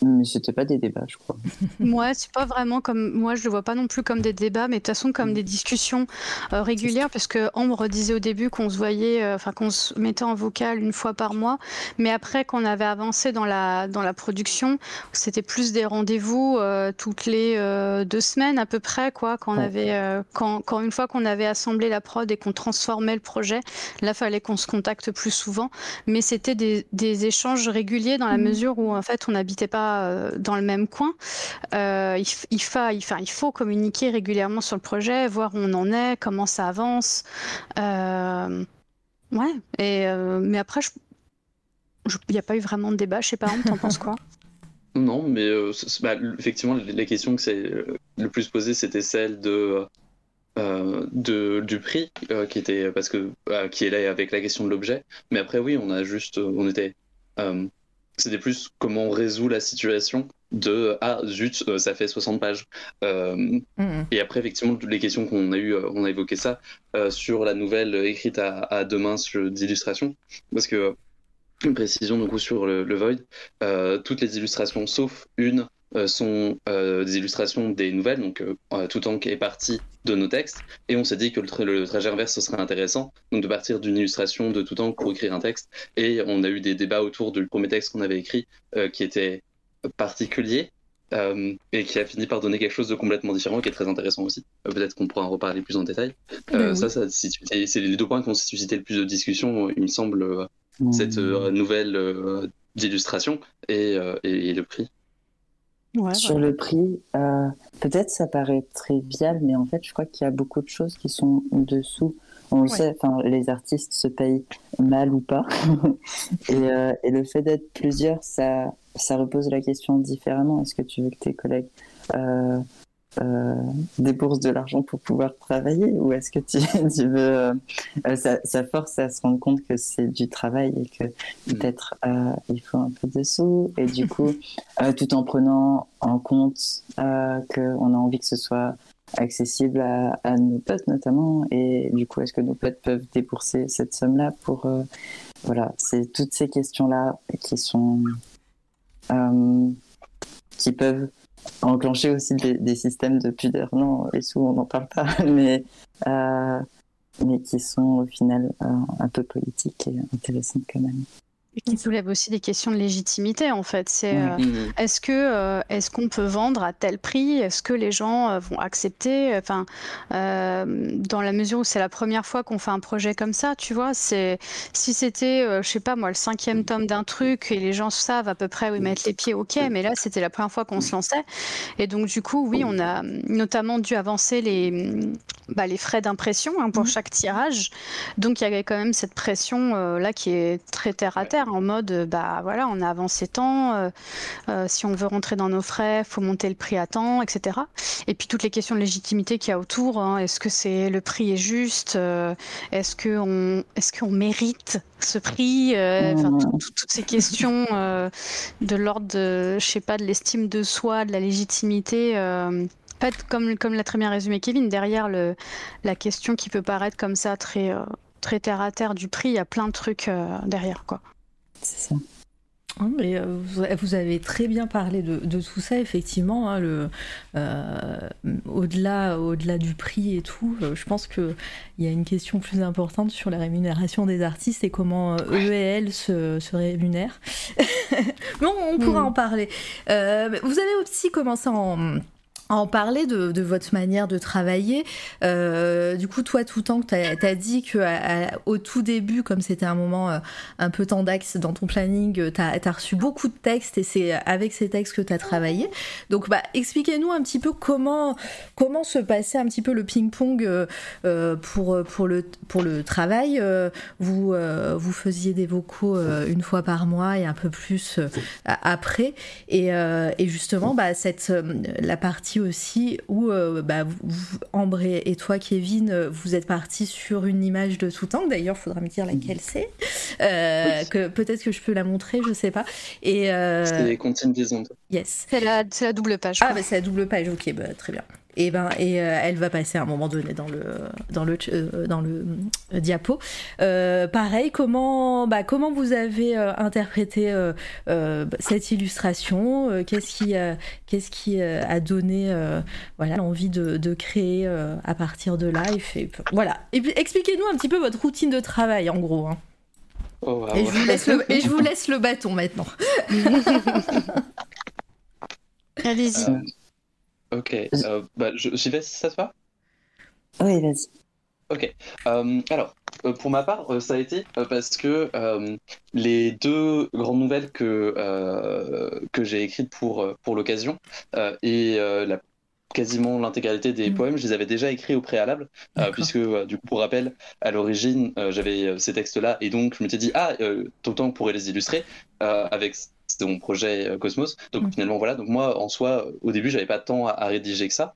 Mais c'était pas des débats, je crois. [laughs] Moi, c'est pas vraiment comme moi, je le vois pas non plus comme des débats, mais de toute façon comme des discussions euh, régulières, parce que Ambre disait au début qu'on se voyait, euh, enfin qu'on se mettait en vocal une fois par mois, mais après qu'on avait avancé dans la dans la production, c'était plus des rendez-vous euh, toutes les deux semaines à peu près, quoi. Quand on Ouais. avait, quand, quand une fois qu'on avait assemblé la prod et qu'on transformait le projet, là fallait qu'on se contacte plus souvent, mais c'était des, des échanges réguliers dans la Mhm. mesure où en fait on n'habitait pas euh, dans le même coin. Euh, il, faut communiquer régulièrement sur le projet, voir où on en est, comment ça avance. Euh, ouais, mais après, il n'y a pas eu vraiment de débat. Je sais pas, t'en penses quoi? [laughs] Non, mais bah, effectivement, les questions que c'est le plus posées, c'était celle de, du prix, qui était parce que euh, qui est là avec la question de l'objet. Mais après, oui, on a juste, on était, c'était plus comment on résout la situation de ah zut, euh, ça fait 60 pages. Euh, Mhm. et après, effectivement, toutes les questions qu'on a eues, euh, on a évoqué ça sur la nouvelle écrite à, à deux mains sur- d'illustration. Parce que, une précision du coup sur le, le Void, toutes les illustrations, sauf une, sont euh, des illustrations des nouvelles. Donc, euh, euh, tout en est parti de nos textes. Et on s'est dit que le, tra- le trajet inverse, ce serait intéressant. Donc, de partir d'une illustration de tout temps pour écrire un texte. Et on a eu des débats autour du premier texte qu'on avait écrit euh, qui était particulier. euh, et qui a fini par donner quelque chose de complètement différent, qui est très intéressant aussi. Euh, Peut-être qu'on pourra en reparler plus en détail. Euh, oui. Ça, ça c'est les deux points qui ont suscité le plus de discussions, il me semble, euh, cette euh, nouvelle euh, d'illustration et, euh, et, et le prix. Ouais, Sur le prix, euh, peut-être ça paraît trivial, mais en fait, je crois qu'il y a beaucoup de choses qui sont dessous. On le sait, les artistes se payent mal ou pas. [laughs] et, euh, et le fait d'être plusieurs, ça, ça repose la question différemment. Est-ce que tu veux que tes collègues euh, euh, déboursent de l'argent pour pouvoir travailler ou est-ce que tu, [laughs] tu veux... euh, euh, ça, ça force à se rendre compte que c'est du travail et que peut-être euh, il faut un peu de sous et du coup, euh, tout en prenant en compte qu'on a envie que ce soit accessible à, à nos potes notamment et du coup est-ce que nos potes peuvent débourser cette somme là pour voilà c'est toutes ces questions là qui sont qui peuvent enclencher aussi des, systèmes de pudeur. Non les sous on n'en parle pas [laughs] mais euh, mais qui sont au final euh, un peu politiques et intéressantes quand même Et qui soulève aussi des questions de légitimité en fait. C'est euh, Mhm. est-ce que euh, est-ce qu'on peut vendre à tel prix? Est-ce que les gens euh, vont accepter? Enfin, euh, dans la mesure où c'est la première fois qu'on fait un projet comme ça, tu vois, c'est si c'était, euh, je sais pas moi, le cinquième tome d'un truc et les gens savent à peu près où ils mettent les pieds, ok. Mais là, c'était la première fois qu'on se lançait, et donc du coup, oui, on a notamment dû avancer les bah, les frais d'impression hein, pour Mhm. chaque tirage. Donc il y avait quand même cette pression euh, là qui est très terre à terre en mode euh, bah voilà on a avancé tant euh, euh, si on veut rentrer dans nos frais faut monter le prix à temps etc et puis toutes les questions de légitimité qu'il y a autour hein. est-ce que c'est le prix est juste euh, est-ce que on est-ce qu'on mérite ce prix euh, enfin, tout- tout- toutes ces questions de l'ordre de je sais pas de l'estime de soi de la légitimité en fait, comme, comme l'a très bien résumé Kevin, derrière le, la question qui peut paraître comme ça très, euh, très terre à terre du prix, il y a plein de trucs euh, derrière. Quoi. C'est ça Ah, Mais euh, vous- avez très bien parlé de, de tout ça, effectivement. hein, le, euh, au-delà, au-delà du prix et tout, euh, je pense qu'il y a une question plus importante sur la rémunération des artistes et comment euh, eux et elles se, se rémunèrent. [laughs] Mais on, on pourra Mm. en parler. Euh, vous avez aussi commencé en en parler de, votre manière de travailler. Euh, du coup, toi, tout le temps que tu as, dit qu'au tout début, comme c'était un moment euh, un peu tendax dans ton planning, euh, tu as, reçu beaucoup de textes et c'est avec ces textes que tu as travaillé. Donc, bah, expliquez-nous un petit peu comment, comment se passait un petit peu le ping-pong pour, pour, le, pour le travail. vous, vous faisiez des vocaux une fois par mois et un peu plus après. Et, et justement, bah, cette, la partie aussi où euh, bah, vous, Ambre et toi, Kevin, euh, vous êtes partis sur une image de tout temps. D'ailleurs, il faudra me dire laquelle c'est. Euh, que peut-être que je peux la montrer, je sais pas. Et c'est les comptines des ondes. Yes. C'est la, la, double page. Ah, bah, c'est la double page. Ok, bah, très bien et ben et euh, elle va passer à un moment donné dans le dans le euh, dans le euh, diapo. pareil, comment bah, comment vous avez interprété cette illustration Qu'est-ce qui qu'est-ce qui a donné voilà l'envie de, de, créer à partir de là et fait, voilà. Et expliquez-nous un petit peu votre routine de travail en gros. Hein. Oh, et, je vous laisse le, et je vous laisse le bâton maintenant. [laughs] Allez-y. Ok, euh, bah, j'y vais, ça te va? Oui, vas-y. Ok, euh, alors, euh, pour ma part, ça a été parce que les deux grandes nouvelles que, que j'ai écrites pour, pour l'occasion et la quasiment l'intégralité des mm. poèmes, je les avais déjà écrits au préalable, puisque, du coup, pour rappel, à l'origine, j'avais ces textes-là, et donc je me suis dit, ah, Totan pourrait les illustrer, avec c'était mon projet euh, Cosmos. Donc mm. finalement, voilà. Donc moi, en soi, au début, j'avais pas de temps à, rédiger que ça.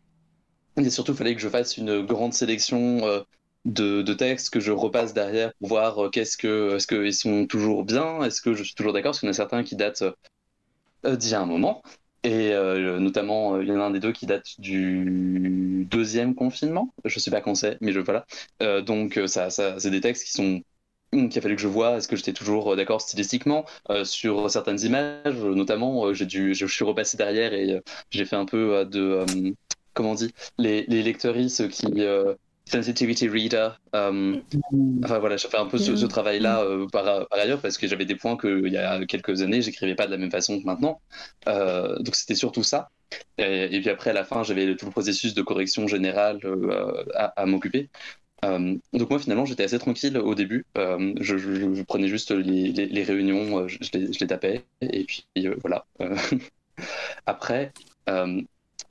Et surtout, il fallait que je fasse une grande sélection euh, de, textes que je repasse derrière pour voir euh, qu'est-ce que, est-ce qu'ils sont toujours bien, est-ce que je suis toujours d'accord, parce qu'il y en a certains qui datent d'il y a un moment. Et notamment, il y en a un des deux qui date du deuxième confinement. Je sais pas quand c'est, mais je voilà. donc, ça, ça c'est des textes qui sont qu'il a fallu que je vois est-ce que j'étais toujours euh, d'accord stylistiquement euh, sur certaines images notamment euh, j'ai dû je suis repassé derrière et j'ai fait un peu de comment on dit les, les lecteuristes qui sensitivity reader enfin voilà j'ai fait un peu ce, ce travail là par, par, ailleurs parce que j'avais des points qu'il y a quelques années j'écrivais pas de la même façon que maintenant donc c'était surtout ça. Et, puis après à la fin j'avais tout le processus de correction générale à, à m'occuper euh, donc moi finalement j'étais assez tranquille au début. Euh, je, prenais juste les, réunions, euh, je, les, tapais et puis voilà. [laughs] Après,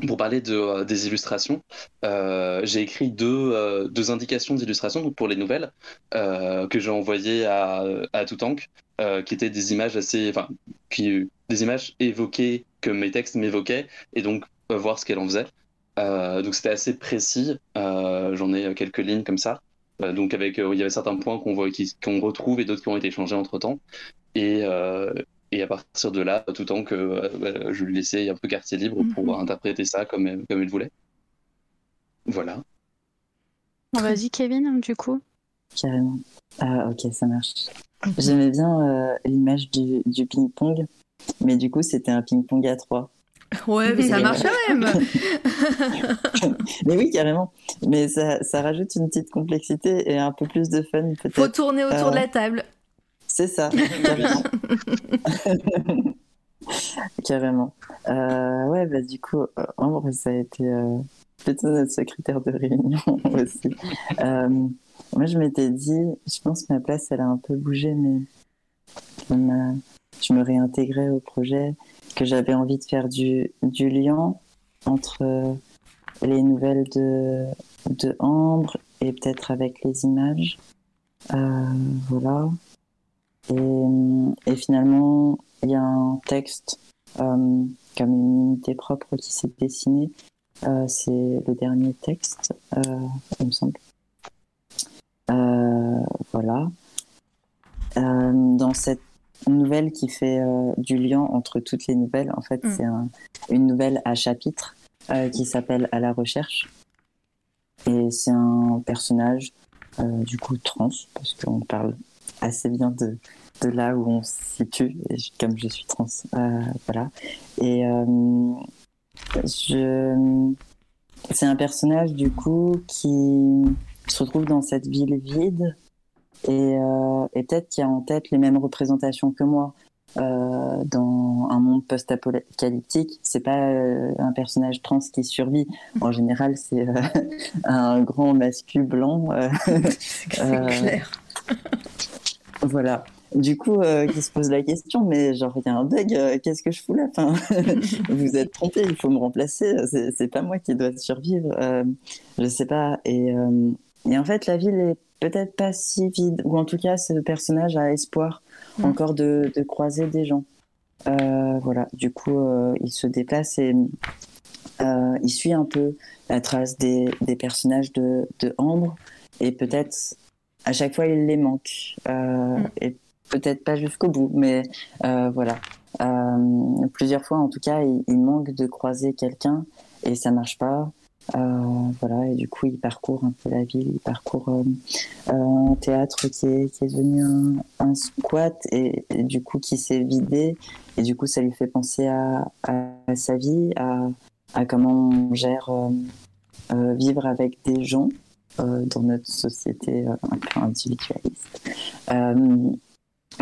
pour parler de, des illustrations, j'ai écrit deux, indications d'illustration pour les nouvelles que j'ai envoyées à, à Toutank, qui étaient des images assez, enfin, des images évoquées que mes textes m'évoquaient et donc voir ce qu'elle en faisait. Euh, donc c'était assez précis. Euh, j'en ai quelques lignes comme ça. Euh, donc avec, il y avait certains points qu'on voit, qu'on retrouve et d'autres qui ont été changés entre temps. Et, et à partir de là, tout temps que je lui laissais un peu quartier libre pour mhm. interpréter ça comme, comme il voulait. Voilà. Vas-y Kevin, du coup. Carrément. Ah, ok, ça marche. J'aimais bien l'image du, du ping-pong, mais du coup, c'était un ping-pong à trois. Ouais, mais ça marche quand même. [laughs] mais oui, carrément. Mais ça, ça, rajoute une petite complexité et un peu plus de fun peut-être. Faut tourner autour de la euh, table. C'est ça, carrément. [laughs] carrément. Euh, ouais, bah du coup, Ambre, ça a été euh, plutôt notre secrétaire de réunion [laughs] aussi. moi, je m'étais dit, je pense que ma place, elle a un peu bougé, mais je me réintégrais au projet que j'avais envie de faire du, lien entre euh, les nouvelles de, de Ambre et peut-être avec les images. Euh, voilà. Et, finalement, il y a un texte euh, comme une unité propre qui s'est dessinée. c'est le dernier texte, il me semble. voilà. dans cette nouvelle qui fait euh, du lien entre toutes les nouvelles. En fait, mm. c'est une nouvelle à chapitre euh, qui s'appelle À la recherche. Et c'est un personnage, euh, du coup, trans, parce qu'on parle assez bien de, de là où on se situe, et comme je suis trans. voilà. Et je... c'est un personnage, du coup, qui se retrouve dans cette ville vide et, euh, et peut-être qu'il a en tête les mêmes représentations que moi. euh, dans un monde post-apocalyptique, c'est pas euh, un personnage trans qui survit. En général, c'est euh, [laughs] un grand masculin blanc. [laughs] c'est clair. voilà. Du coup, qui se pose la question, mais genre, il y a un bug, qu'est-ce que je fous là? Enfin, [laughs] Vous êtes trompé, il faut me remplacer, c'est pas moi qui dois survivre, je sais pas. Et, et en fait, la ville est peut-être pas si vide, ou en tout cas, ce personnage a espoir Mm. encore de, croiser des gens. Euh, voilà, du coup, euh, il se déplace et euh, il suit un peu la trace des, personnages de, Ambre et peut-être à chaque fois il les manque mm. et peut-être pas jusqu'au bout, mais voilà. plusieurs fois en tout cas, il, il manque de croiser quelqu'un et ça marche pas. Euh, voilà, et du coup, il parcourt un peu la ville, il parcourt euh, euh, un théâtre qui est, devenu un, squat et, du coup qui s'est vidé. Et du coup, ça lui fait penser à, sa vie, à, à, comment on gère vivre avec des gens dans notre société un peu individualiste.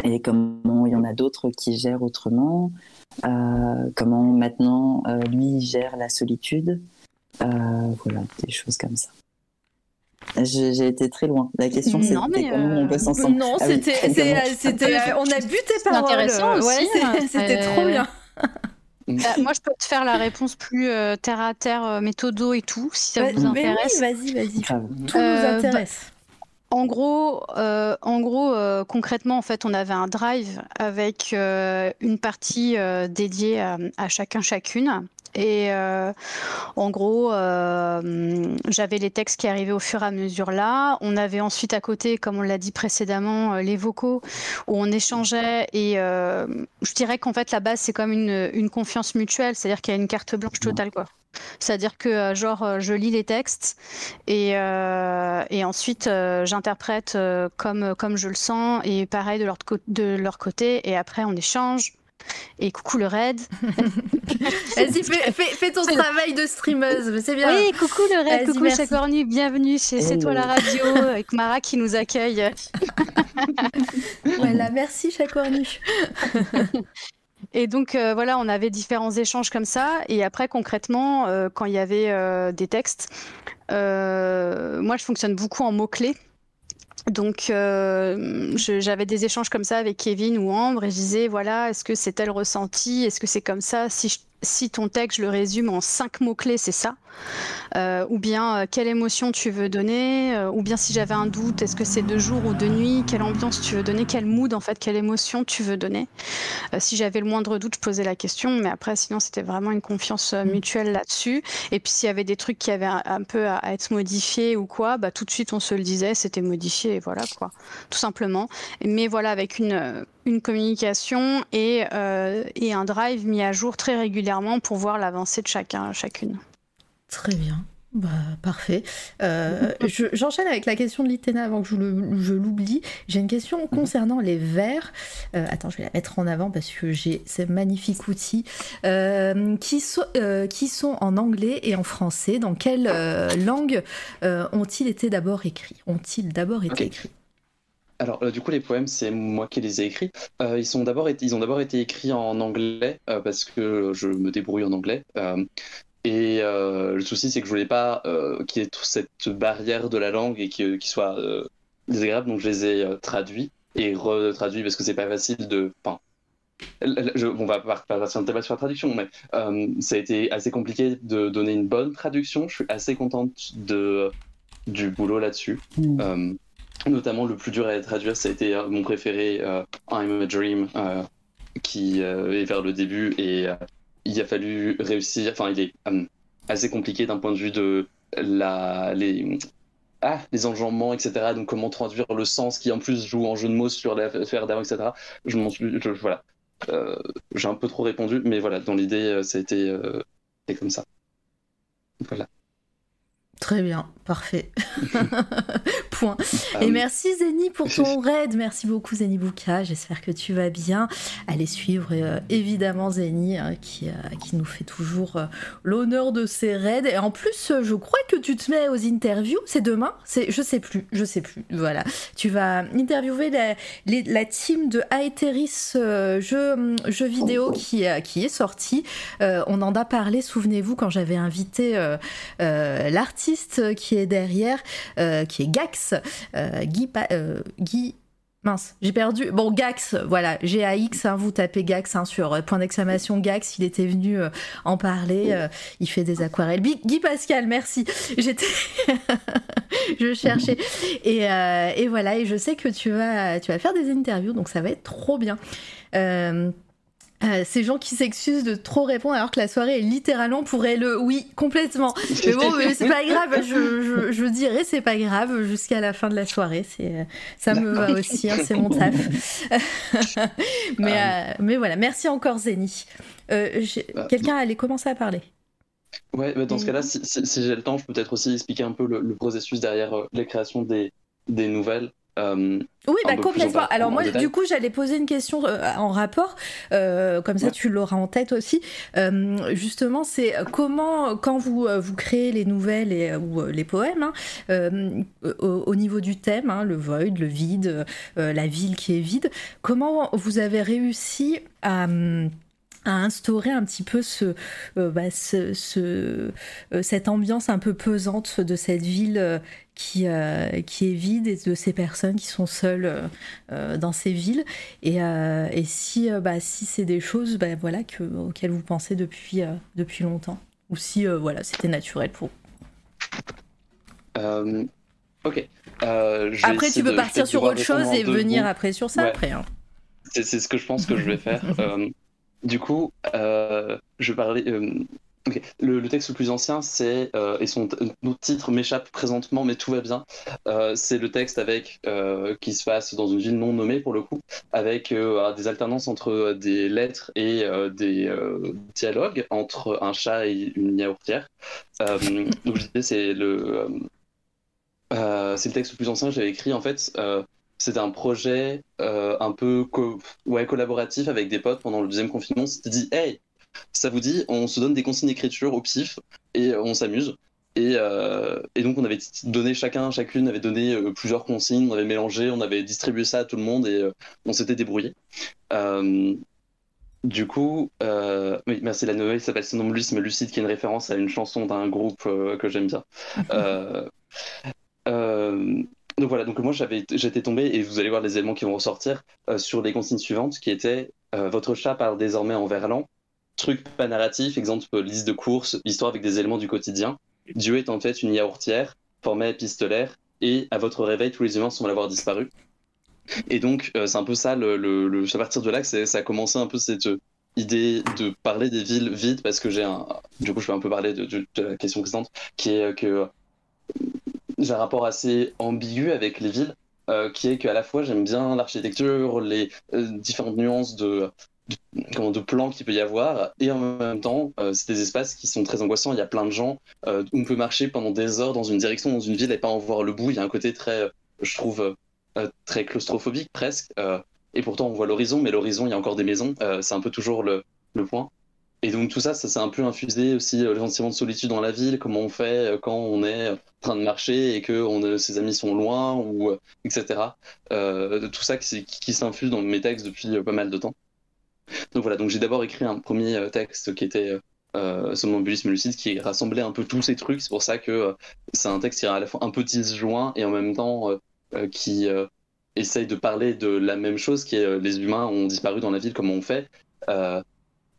et comment il y en a d'autres qui gèrent autrement. comment maintenant lui gère la solitude. Euh, voilà, des choses comme ça. J'ai été très loin. La question, c'est comment on peut s'en sortir. Non, ah c'était, on a bu tes paroles. intéressant aussi. Hein. c'était trop bien. Bah, moi, je peux te faire la réponse plus euh, terre à terre, euh, méthodo et tout, si ça vous intéresse. Oui, vas-y, vas-y. Tout nous intéresse. Bah, en gros, en gros concrètement, en fait, on avait un drive avec une partie dédiée à, chacun, chacune. Et euh, en gros, euh, j'avais les textes qui arrivaient au fur et à mesure là. On avait ensuite à côté, comme on l'a dit précédemment, euh, les vocaux où on échangeait. Et je dirais qu'en fait, la base, c'est comme une, une confiance mutuelle, c'est-à-dire qu'il y a une carte blanche totale. quoi. C'est-à-dire que genre je lis les textes et, et ensuite j'interprète comme, comme je le sens et pareil de leur, de leur côté et après on échange et coucou le raid. [laughs] Vas-y, fais, ton travail de streameuse, c'est bien. Oui, coucou le raid, coucou Chacornu, bienvenue chez C'est toi la radio avec Mara qui nous accueille. [laughs] voilà, merci Chacornu. [laughs] Et donc euh, voilà, on avait différents échanges comme ça. Et après, concrètement, euh, quand il y avait euh, des textes, moi je fonctionne beaucoup en mots-clés. Donc, euh, j'avais des échanges comme ça avec Kevin ou Ambre et je disais, voilà, est-ce que c'est tel ressenti? Est-ce que c'est comme ça? Si je si ton texte, je le résume en cinq mots-clés, c'est ça. Euh, ou bien euh, quelle émotion tu veux donner, euh, ou bien si j'avais un doute, est-ce que c'est de jour ou de nuit, quelle ambiance tu veux donner, quel mood en fait, quelle émotion tu veux donner. si j'avais le moindre doute, je posais la question, mais après sinon c'était vraiment une confiance mm. mutuelle là-dessus. Et puis s'il y avait des trucs qui avaient un, peu à, être modifiés ou quoi, bah tout de suite on se le disait, c'était modifié et voilà quoi, tout simplement. Mais voilà avec une une communication et, euh, et, un drive mis à jour très régulièrement pour voir l'avancée de chacun, chacune. Très bien. Bah, parfait. Euh, [laughs] j'enchaîne avec la question de l'ITENA avant que je l'oublie. J'ai une question mhm. concernant les vers. Euh, attends, je vais la mettre en avant parce que j'ai ces magnifiques outils qui, so qui, sont en anglais et en français? Dans quelle langue ont-ils été d'abord écrits? Ont-ils d'abord été écrits? Alors, euh, du coup, les poèmes, c'est moi qui les ai écrits. Euh, ils, sont d'abord ils ont d'abord été écrits en anglais euh, parce que je me débrouille en anglais. et le souci, c'est que je voulais pas qu'il y ait toute cette barrière de la langue et qu'il soit désagréable, donc je les ai traduits et retraduits parce que c'est pas facile de. Enfin, je, on va pas passer un débat sur la traduction, mais ça a été assez compliqué de donner une bonne traduction. Je suis assez contente de, du boulot là-dessus. Mm. Notamment, le plus dur à traduire, ça a été euh, mon préféré, euh, I'm a Dream, euh, qui est vers le début et il a fallu réussir. Enfin, il est assez compliqué d'un point de vue de la, les, ah, les enjambements, etc. Donc, comment traduire le sens qui en plus joue en jeu de mots sur l'affaire d'avant, etc. Je m'en suis. voilà. J'ai un peu trop répondu, mais voilà, dans l'idée, ça a été comme ça. Voilà. Très bien, Parfait. [laughs] Ah et merci Zeni pour ton raid. Merci beaucoup Zeni Bouka. J'espère que tu vas bien. Allez suivre euh, évidemment Zeni hein, qui, euh, qui nous fait toujours euh, l'honneur de ses raids. Et en plus, je crois que tu te mets aux interviews. C'est demain? C'est Je sais plus. Je sais plus. Voilà. Tu vas interviewer la, la team de Aetheris jeu, jeu vidéo qui, qui est sorti. on en a parlé, souvenez-vous, quand j'avais invité l'artiste qui est derrière, qui est Gax. Euh, Guy, euh, Guy Mince, j'ai perdu. Bon, Gax, voilà, G-A-X, hein, vous tapez Gax hein, sur euh, point d'exclamation Gax, il était venu en parler, il fait des aquarelles. Guy Pascal, merci. J'étais. [laughs] je cherchais. Et, et, voilà, et je sais que tu vas, tu vas faire des interviews, donc ça va être trop bien. Euh, ces gens qui s'excusent de trop répondre alors que la soirée est littéralement pour le oui complètement. Mais bon, c'est pas grave, je, je, dirais c'est pas grave jusqu'à la fin de la soirée, c'est ça me va aussi, hein, c'est mon [laughs] taf. [laughs] mais, ah euh, mais voilà, merci encore Zeni. Euh, bah, Quelqu'un allait commencer à parler. Ouais, dans ce cas-là, si, j'ai le temps, je peux peut-être aussi expliquer un peu le, le processus derrière la création des, des nouvelles. Euh, oui, bah complètement. Alors moi, du coup, j'allais poser une question euh, en rapport, euh, comme ça tu l'auras en tête aussi. justement, c'est comment, quand vous, vous créez les nouvelles et, ou les poèmes, hein, au, niveau du thème, hein, le void, le vide, la ville qui est vide, comment vous avez réussi à à instaurer un petit peu ce, bah, ce, ce cette ambiance un peu pesante de cette ville qui, euh, qui est vide et de ces personnes qui sont seules euh, euh, dans ces villes. Et, et si, bah, si c'est des choses bah, voilà, que, auxquelles vous pensez depuis, depuis longtemps, ou si voilà, c'était naturel pour vous. ok. après, tu peux partir sur autre chose et venir après sur ça après. Hein. C'est ce que je pense que je vais faire. [laughs] du coup, je parlais le, texte le plus ancien, c'est, euh, et son titre m'échappe présentement, mais tout va bien, euh, c'est le texte avec, euh, qui se passe dans une ville non nommée pour le coup, avec des alternances entre des lettres et des dialogues entre un chat et une yaourtière. donc c'est le, c'est le texte le plus ancien que j'avais écrit en fait. c'était un projet un peu ouais, collaboratif avec des potes pendant le deuxième confinement. C'était dit, hey, ça vous dit, on se donne des consignes d'écriture au pif et on s'amuse. Et, euh, donc on avait donné chacun, chacune avait donné euh, plusieurs consignes, on avait mélangé, on avait distribué ça à tout le monde et euh, on s'était débrouillé. du coup, oui, merci. La nouvelle s'appelle Somnambulisme Lucide, qui est une référence à une chanson d'un groupe que j'aime bien. [laughs] donc voilà, donc moi j'étais tombé et vous allez voir les éléments qui vont ressortir sur les consignes suivantes, qui étaient votre chat parle désormais en verlan truc pas narratif, exemple liste de courses, histoire avec des éléments du quotidien. Dieu est en fait une yaourtière, format épistolaire, et à votre réveil, tous les humains semblent avoir disparu. Et donc, euh, c'est un peu ça, le, le, à partir de là, que ça a commencé un peu cette euh, idée de parler des villes vides, parce que j'ai un. Du coup, je vais un peu parler de, la question précédente, qui est que j'ai un rapport assez ambigu avec les villes, euh, qui est qu'à la fois, j'aime bien l'architecture, les différentes nuances de, de, plans qu'il peut y avoir. Et en même temps euh, c'est des espaces qui sont très angoissants. Il y a plein de gens euh, on peut marcher pendant des heures dans une direction dans une ville et pas en voir le bout. Il y a un côté très euh, je trouve très claustrophobique presque. Et pourtant on voit l'horizon mais l'horizon il y a encore des maisons. C'est un peu toujours le, le point. Et donc tout ça, ça s'est un peu infusé aussi le sentiment de solitude dans la ville, comment on fait quand on est en train de marcher et que ses amis sont loin, ou etc. tout ça qui s'infuse dans mes textes depuis pas mal de temps. Donc voilà, donc j'ai d'abord écrit un premier euh, texte qui était euh, Somnambulisme lucide, qui rassemblait un peu tous ces trucs. C'est pour ça que euh, c'est un texte qui est à la fois un peu disjoint et en même temps qui essaye de parler de la même chose, qui est les humains ont disparu dans la ville, comment on fait.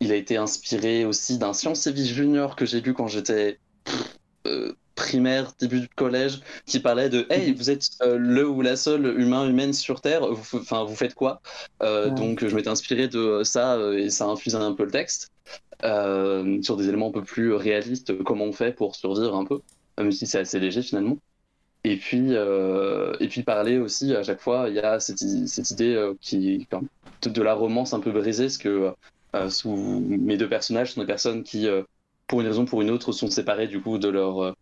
il a été inspiré aussi d'un Science et Vie Junior que j'ai lu quand j'étais primaire, début de collège, qui parlait de Hey, mhm. vous êtes euh, le ou la seule humain humaine sur Terre, vous, enfin, vous faites quoi? Euh, Donc, je m'étais inspiré de ça euh, et ça infusé un peu le texte sur des éléments un peu plus réalistes, comment on fait pour survivre un peu, même si c'est assez léger finalement. Et puis, et puis parler aussi à chaque fois, il y a cette, cette idée qui de, de, la romance un peu brisée, parce que sous mes deux personnages sont des personnes qui, pour une raison ou pour une autre, sont séparées du coup de leur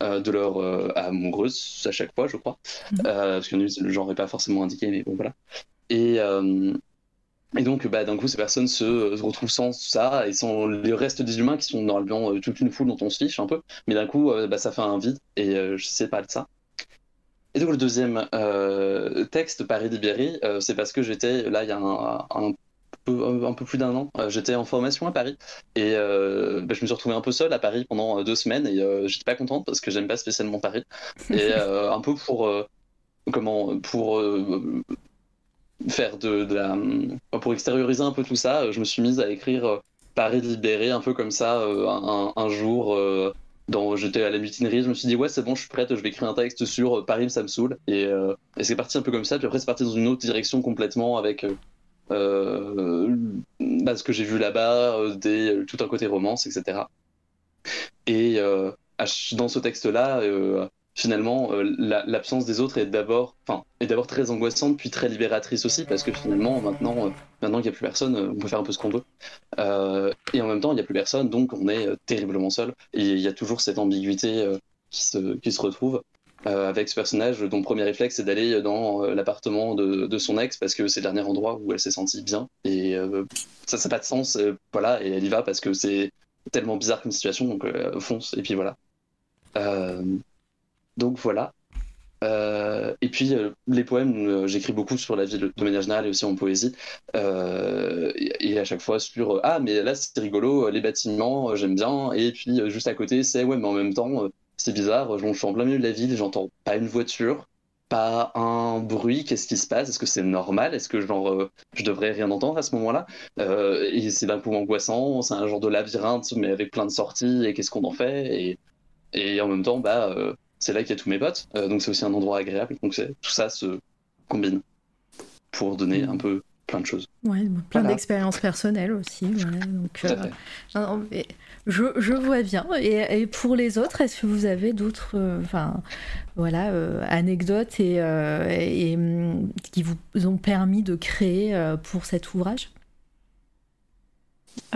de leur amoureuse à chaque fois, je crois. Mhm. parce que le genre n'est pas forcément indiqué, mais bon, voilà. Et, et donc, bah, d'un coup, ces personnes se, se, retrouvent sans ça et sans le reste des humains qui sont normalement toute une foule dont on se fiche un peu. Mais d'un coup, bah, ça fait un vide et je sais pas de ça. Et donc le deuxième euh, texte, Paris libéré, euh, c'est parce que j'étais là il y a un, un, peu, un peu, plus d'un an, euh, j'étais en formation à Paris. Et euh, bah, je me suis retrouvé un peu seul à Paris pendant deux semaines. Et euh, j'étais pas contente parce que j'aime pas spécialement Paris. [laughs] Et un peu pour comment pour faire de, de, la pour extérioriser un peu tout ça, je me suis mise à écrire Paris libéré un peu comme ça un, un, jour j'étais à la mutinerie, je me suis dit ouais c'est bon, je suis prête, je vais écrire un texte sur euh, Paris, ça me saoule. Et, euh, et c'est parti un peu comme ça. Puis après c'est parti dans une autre direction complètement avec euh, bah, ce que j'ai vu là-bas, des, tout un côté romance, etc. Et dans ce texte-là, finalement, euh, l'absence des autres est d'abord, enfin, est d'abord très angoissante, puis très libératrice aussi, parce que finalement, maintenant, euh, maintenant qu'il n'y a plus personne, euh, on peut faire un peu ce qu'on veut. et en même temps, il n'y a plus personne, donc on est terriblement seul. Et il y a toujours cette ambiguïté qui se retrouve. Avec ce personnage dont le premier réflexe c'est d'aller dans l'appartement de, son ex parce que c'est le dernier endroit où elle s'est sentie bien et ça n'a pas de sens voilà et elle y va parce que c'est tellement bizarre comme situation donc fonce et puis voilà donc voilà. Euh, et puis euh, les poèmes, euh, j'écris beaucoup sur la vie de, manière générale et aussi en poésie. Et, à chaque fois sur ah mais là c'est rigolo, les bâtiments j'aime bien. Et puis juste à côté c'est ouais mais en même temps c'est bizarre, je, suis en plein milieu de la ville, j'entends pas une voiture, pas un bruit, qu'est-ce qui se passe? Est-ce que c'est normal? Est-ce que genre je devrais rien entendre à ce moment-là? Et c'est d'un coup angoissant, c'est un genre de labyrinthe mais avec plein de sorties et qu'est-ce qu'on en fait? Et, et en même temps bah c'est là qu'il y a tous mes potes, euh, donc c'est aussi un endroit agréable. Donc tout ça se combine pour donner un peu plein de choses. Ouais, plein d'expériences personnelles aussi. [laughs] donc, euh, je, je, vois bien. Et, pour les autres, est-ce que vous avez d'autres euh, enfin, voilà, anecdotes et, et, mm, qui vous ont permis de créer pour cet ouvrage?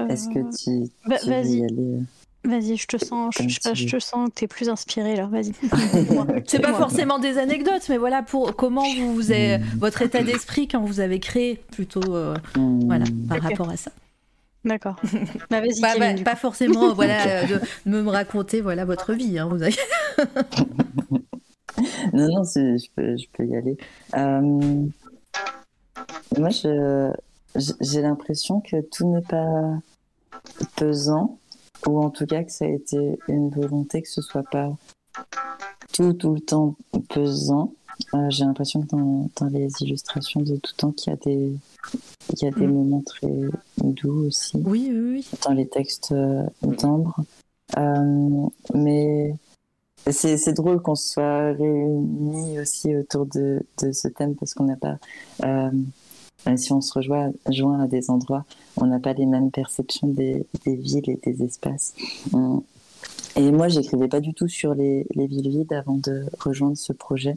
Est-ce que tu, bah, tu veux y aller? Vas-y, je te sens, je, je, te sens que tu es plus inspiré là. Vas-y. [laughs] c'est pas forcément des anecdotes, mais voilà pour comment vous, vous avez, votre état d'esprit quand vous avez créé plutôt euh, hmm. voilà par rapport à ça. D'accord. [laughs] Bah, vas-y. Pas, bah, pas forcément [laughs] voilà de, me raconter voilà votre vie. Hein, vous avez... non non, je peux, je peux y aller. Euh, moi, j'ai l'impression que tout n'est pas pesant ou en tout cas que ça a été une volonté que ce soit pas tout, tout le temps pesant. Euh, j'ai l'impression que dans, dans, les illustrations de tout temps, qu'il y a des, il y a des mm. moments très doux aussi. Oui, oui, oui. Dans les textes euh, d'Ambre. Euh, mais c'est drôle qu'on soit réunis aussi autour de, de ce thème parce qu'on n'a pas même si on se rejoint, à des endroits, on n'a pas les mêmes perceptions des, villes et des espaces. Et moi, j'écrivais pas du tout sur les, villes vides avant de rejoindre ce projet.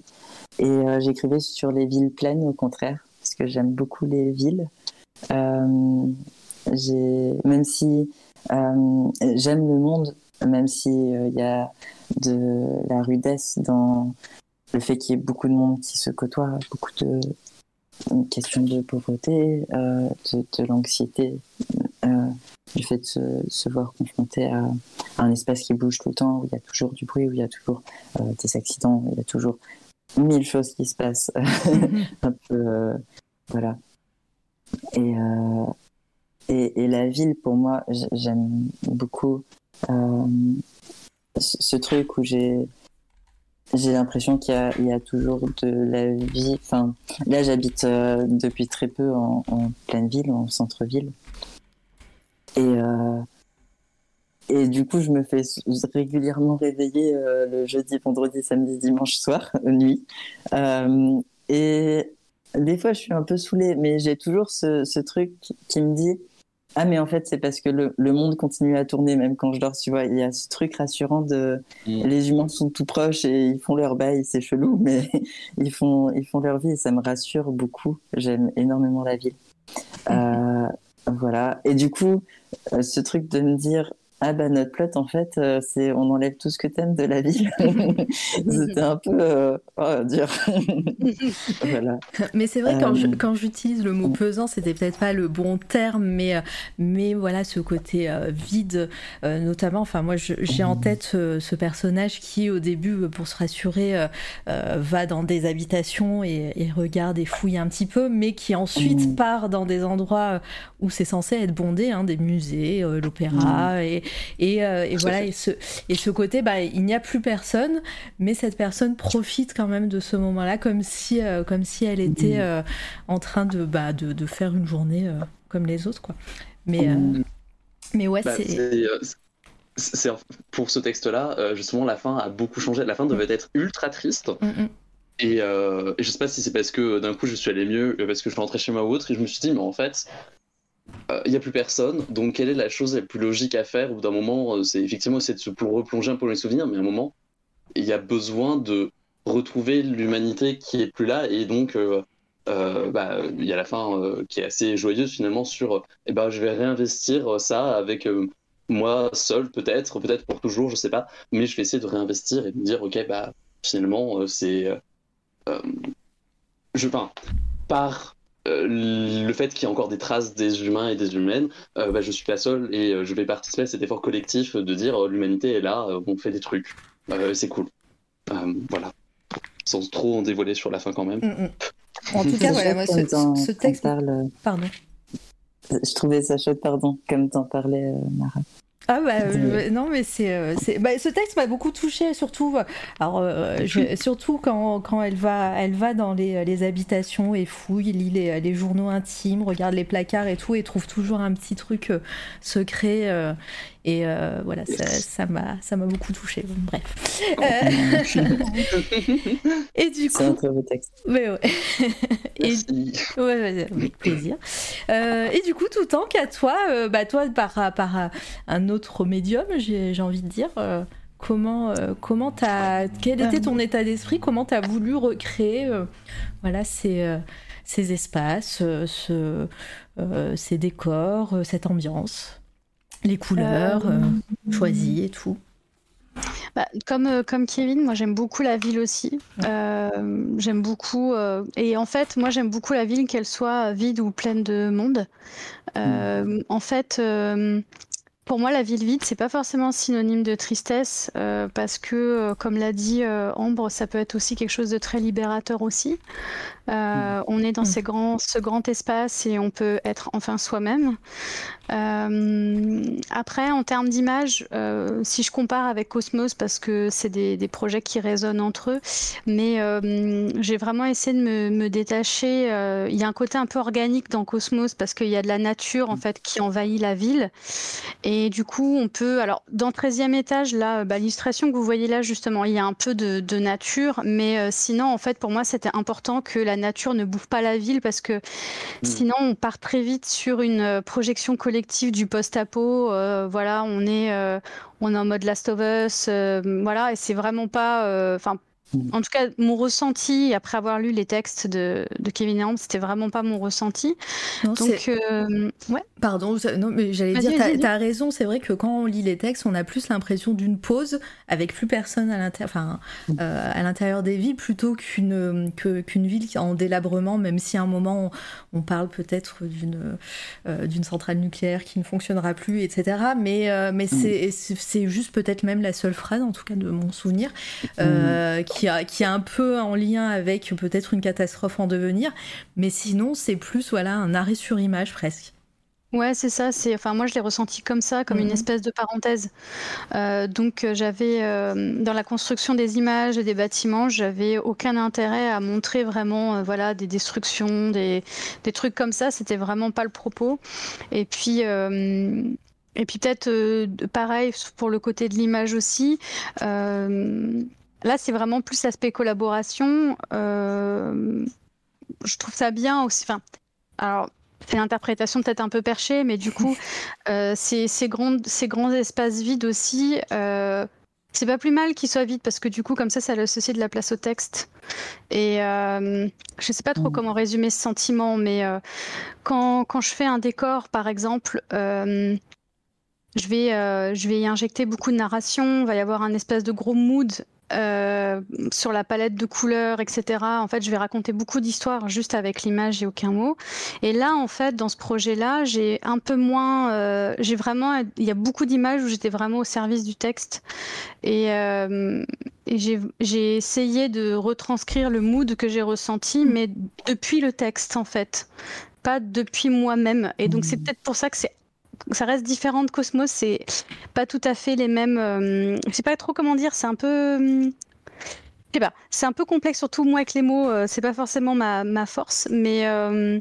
Et euh, j'écrivais sur les villes pleines, au contraire, parce que j'aime beaucoup les villes. Euh, même si euh, j'aime le monde, même s'il y a de la rudesse dans le fait qu'il y ait beaucoup de monde qui se côtoie, beaucoup de, une question de pauvreté, euh, de, l'anxiété, euh, du fait de se, voir confronté à, un espace qui bouge tout le temps, où il y a toujours du bruit, où il y a toujours euh, des accidents, où il y a toujours mille choses qui se passent. [laughs] un peu, voilà. Et, et, et, la ville, pour moi, j'aime beaucoup ce truc où j'ai j'ai l'impression qu'il y, a toujours de la vie. Enfin, là, j'habite euh, depuis très peu en, pleine ville, en centre-ville. Et, euh, et du coup, je me fais régulièrement réveiller euh, le jeudi, vendredi, samedi, dimanche soir, [laughs] nuit. et des fois, je suis un peu saoulée, mais j'ai toujours ce, ce truc qui me dit ah, mais en fait, c'est parce que le, monde continue à tourner même quand je dors, tu vois. Il y a ce truc rassurant de mm. les humains sont tout proches et ils font leur bail, c'est chelou, [laughs] mais ils font, ils font leur vie et ça me rassure beaucoup. J'aime énormément la ville. Euh, voilà. Et du coup, euh, ce truc de me dire, ah bah notre plot en fait euh, c'est on enlève tout ce que t'aimes de la ville. [laughs] C'était un peu euh, oh, dur. [laughs] voilà. Mais c'est vrai quand euh, quand j'utilise le mot pesant c'était peut-être pas le bon terme mais mais voilà ce côté vide notamment enfin moi j'ai en tête ce personnage qui au début pour se rassurer va dans des habitations et, et, regarde et fouille un petit peu mais qui ensuite mm. part dans des endroits où c'est censé être bondé hein, des musées l'opéra mm. et et, euh, et voilà, et ce, et ce côté, bah, il n'y a plus personne, mais cette personne profite quand même de ce moment-là, comme si, euh, comme si elle était euh, en train de, bah, de, de, faire une journée comme les autres, quoi. Mais, mais ouais, bah, c'est pour ce texte-là, justement, la fin a beaucoup changé. La fin devait être ultra triste. Mm, mm. Et, euh, et, je sais pas si c'est parce que d'un coup je suis allé mieux, parce que je suis rentré chez moi ou autre, et je me suis dit, mais en fait, il euh, n'y a plus personne, donc quelle est la chose la plus logique à faire Au bout d'un moment, euh, c'est effectivement essayer de se replonger un peu dans les souvenirs, mais à un moment, il y a besoin de retrouver l'humanité qui est plus là, et donc euh, bah, il y a la fin qui est assez joyeuse finalement sur, eh ben, je vais réinvestir ça avec moi seul peut-être, peut-être pour toujours, je sais pas, mais je vais essayer de réinvestir et de me dire, ok, bah finalement c'est, je, enfin, par euh, le fait qu'il y ait encore des traces des humains et des humaines, euh, bah, je suis pas seul et euh, je vais participer à cet effort collectif de dire l'humanité est là, on fait des trucs, c'est cool. voilà, sans trop en dévoiler sur la fin quand même. Mm, mm. En tout cas, [laughs] voilà, moi, ce, texte. Pardon. Je trouvais ça chouette, pardon, comme t'en parlais, Mara. Ah bah euh, non mais c'est euh, bah, ce texte m'a beaucoup touché surtout alors euh, surtout quand, quand, elle va elle va dans les, les habitations et fouille lit les, les, journaux intimes regarde les placards et tout et trouve toujours un petit truc secret et voilà ça m'a ça m'a beaucoup touché bref. [laughs] Et du coup c'est un très beau texte. Mais ouais. [laughs] Et... ouais, avec plaisir. Et du coup tout tant qu'à toi bah toi par par un autre médium, j'ai envie de dire. Euh, comment, euh, comment as, quel était ton état d'esprit? Comment tu as voulu recréer euh, voilà, ces, ces espaces, ce, ces décors, cette ambiance, les couleurs choisies et tout bah, comme, comme Kevin, moi j'aime beaucoup la ville aussi. j'aime beaucoup. et en fait, moi j'aime beaucoup la ville, qu'elle soit vide ou pleine de monde. Hmm. En fait, pour moi, la ville vide, c'est pas forcément synonyme de tristesse, euh, parce que, euh, comme l'a dit euh, Ambre, ça peut être aussi quelque chose de très libérateur aussi. Mm. On est dans mm. ces grands, ce grand espace et on peut être enfin soi-même. Après, en termes d'image, si je compare avec Cosmos, parce que c'est des, des, projets qui résonnent entre eux, mais j'ai vraiment essayé de me, me détacher. Il y a un côté un peu organique dans Cosmos parce qu'il y a de la nature en mm. fait qui envahit la ville et du coup, on peut. Alors, dans le 13e étage, là, bah, l'illustration que vous voyez là, justement, il y a un peu de, nature. Mais euh, sinon, en fait, pour moi, c'était important que la nature ne bouffe pas la ville parce que hmm. sinon, on part très vite sur une euh, projection collective du post-apo. Euh, voilà, on est, on est en mode Last of Us. voilà, et c'est vraiment pas. Enfin. En tout cas, mon ressenti, après avoir lu les textes de, Kevin Ham, c'était vraiment pas mon ressenti. Donc, euh, ouais. Pardon, non, mais j'allais dire, t'as as raison, c'est vrai que quand on lit les textes, on a plus l'impression d'une pause avec plus personne à l'intérieur, enfin, mm. euh, à l'intérieur des villes plutôt qu'une qu'une ville en délabrement, même si à un moment on, parle peut-être d'une euh, d'une centrale nucléaire qui ne fonctionnera plus, etc. Mais, mais mm. c'est juste peut-être même la seule phrase, en tout cas de mon souvenir, qui qui, a, qui est un peu en lien avec peut-être une catastrophe en devenir, mais sinon c'est plus voilà un arrêt sur image presque. Ouais, c'est ça. C'est, enfin, moi, je l'ai ressenti comme ça, comme une mhm. espèce de parenthèse. Euh, donc, euh, j'avais euh, dans la construction des images et des bâtiments, j'avais aucun intérêt à montrer vraiment, voilà, des destructions, des, des, trucs comme ça. C'était vraiment pas le propos. Et puis. et puis peut-être pareil pour le côté de l'image aussi. Là, c'est vraiment plus l'aspect collaboration. Euh, je trouve ça bien aussi. Enfin, alors, c'est l'interprétation peut-être un peu perchée, mais du coup, [laughs] euh, ces, grands, ces grands espaces vides aussi, euh, c'est pas plus mal qu'ils soient vides parce que du coup, comme ça, ça associe de la place au texte. Et euh, je sais pas trop mm. comment résumer ce sentiment, mais quand, quand, je fais un décor, par exemple, je vais, euh, je vais y injecter beaucoup de narration. Il va y avoir un espèce de gros mood euh, sur la palette de couleurs, etc. En fait, je vais raconter beaucoup d'histoires juste avec l'image et aucun mot. Et là, en fait, dans ce projet-là, j'ai un peu moins. Euh, j'ai vraiment. Il y a beaucoup d'images où j'étais vraiment au service du texte. Et, euh, et j'ai essayé de retranscrire le mood que j'ai ressenti, mais depuis le texte, en fait. Pas depuis moi-même. Et donc, c'est mmh. peut-être pour ça que c'est ça reste différent de Cosmos. C'est pas tout à fait les mêmes. Euh, je sais pas trop comment dire. C'est un peu. je sais pas. C'est un peu complexe, surtout moi avec les mots. Euh, c'est pas forcément ma, ma force, mais. Euh,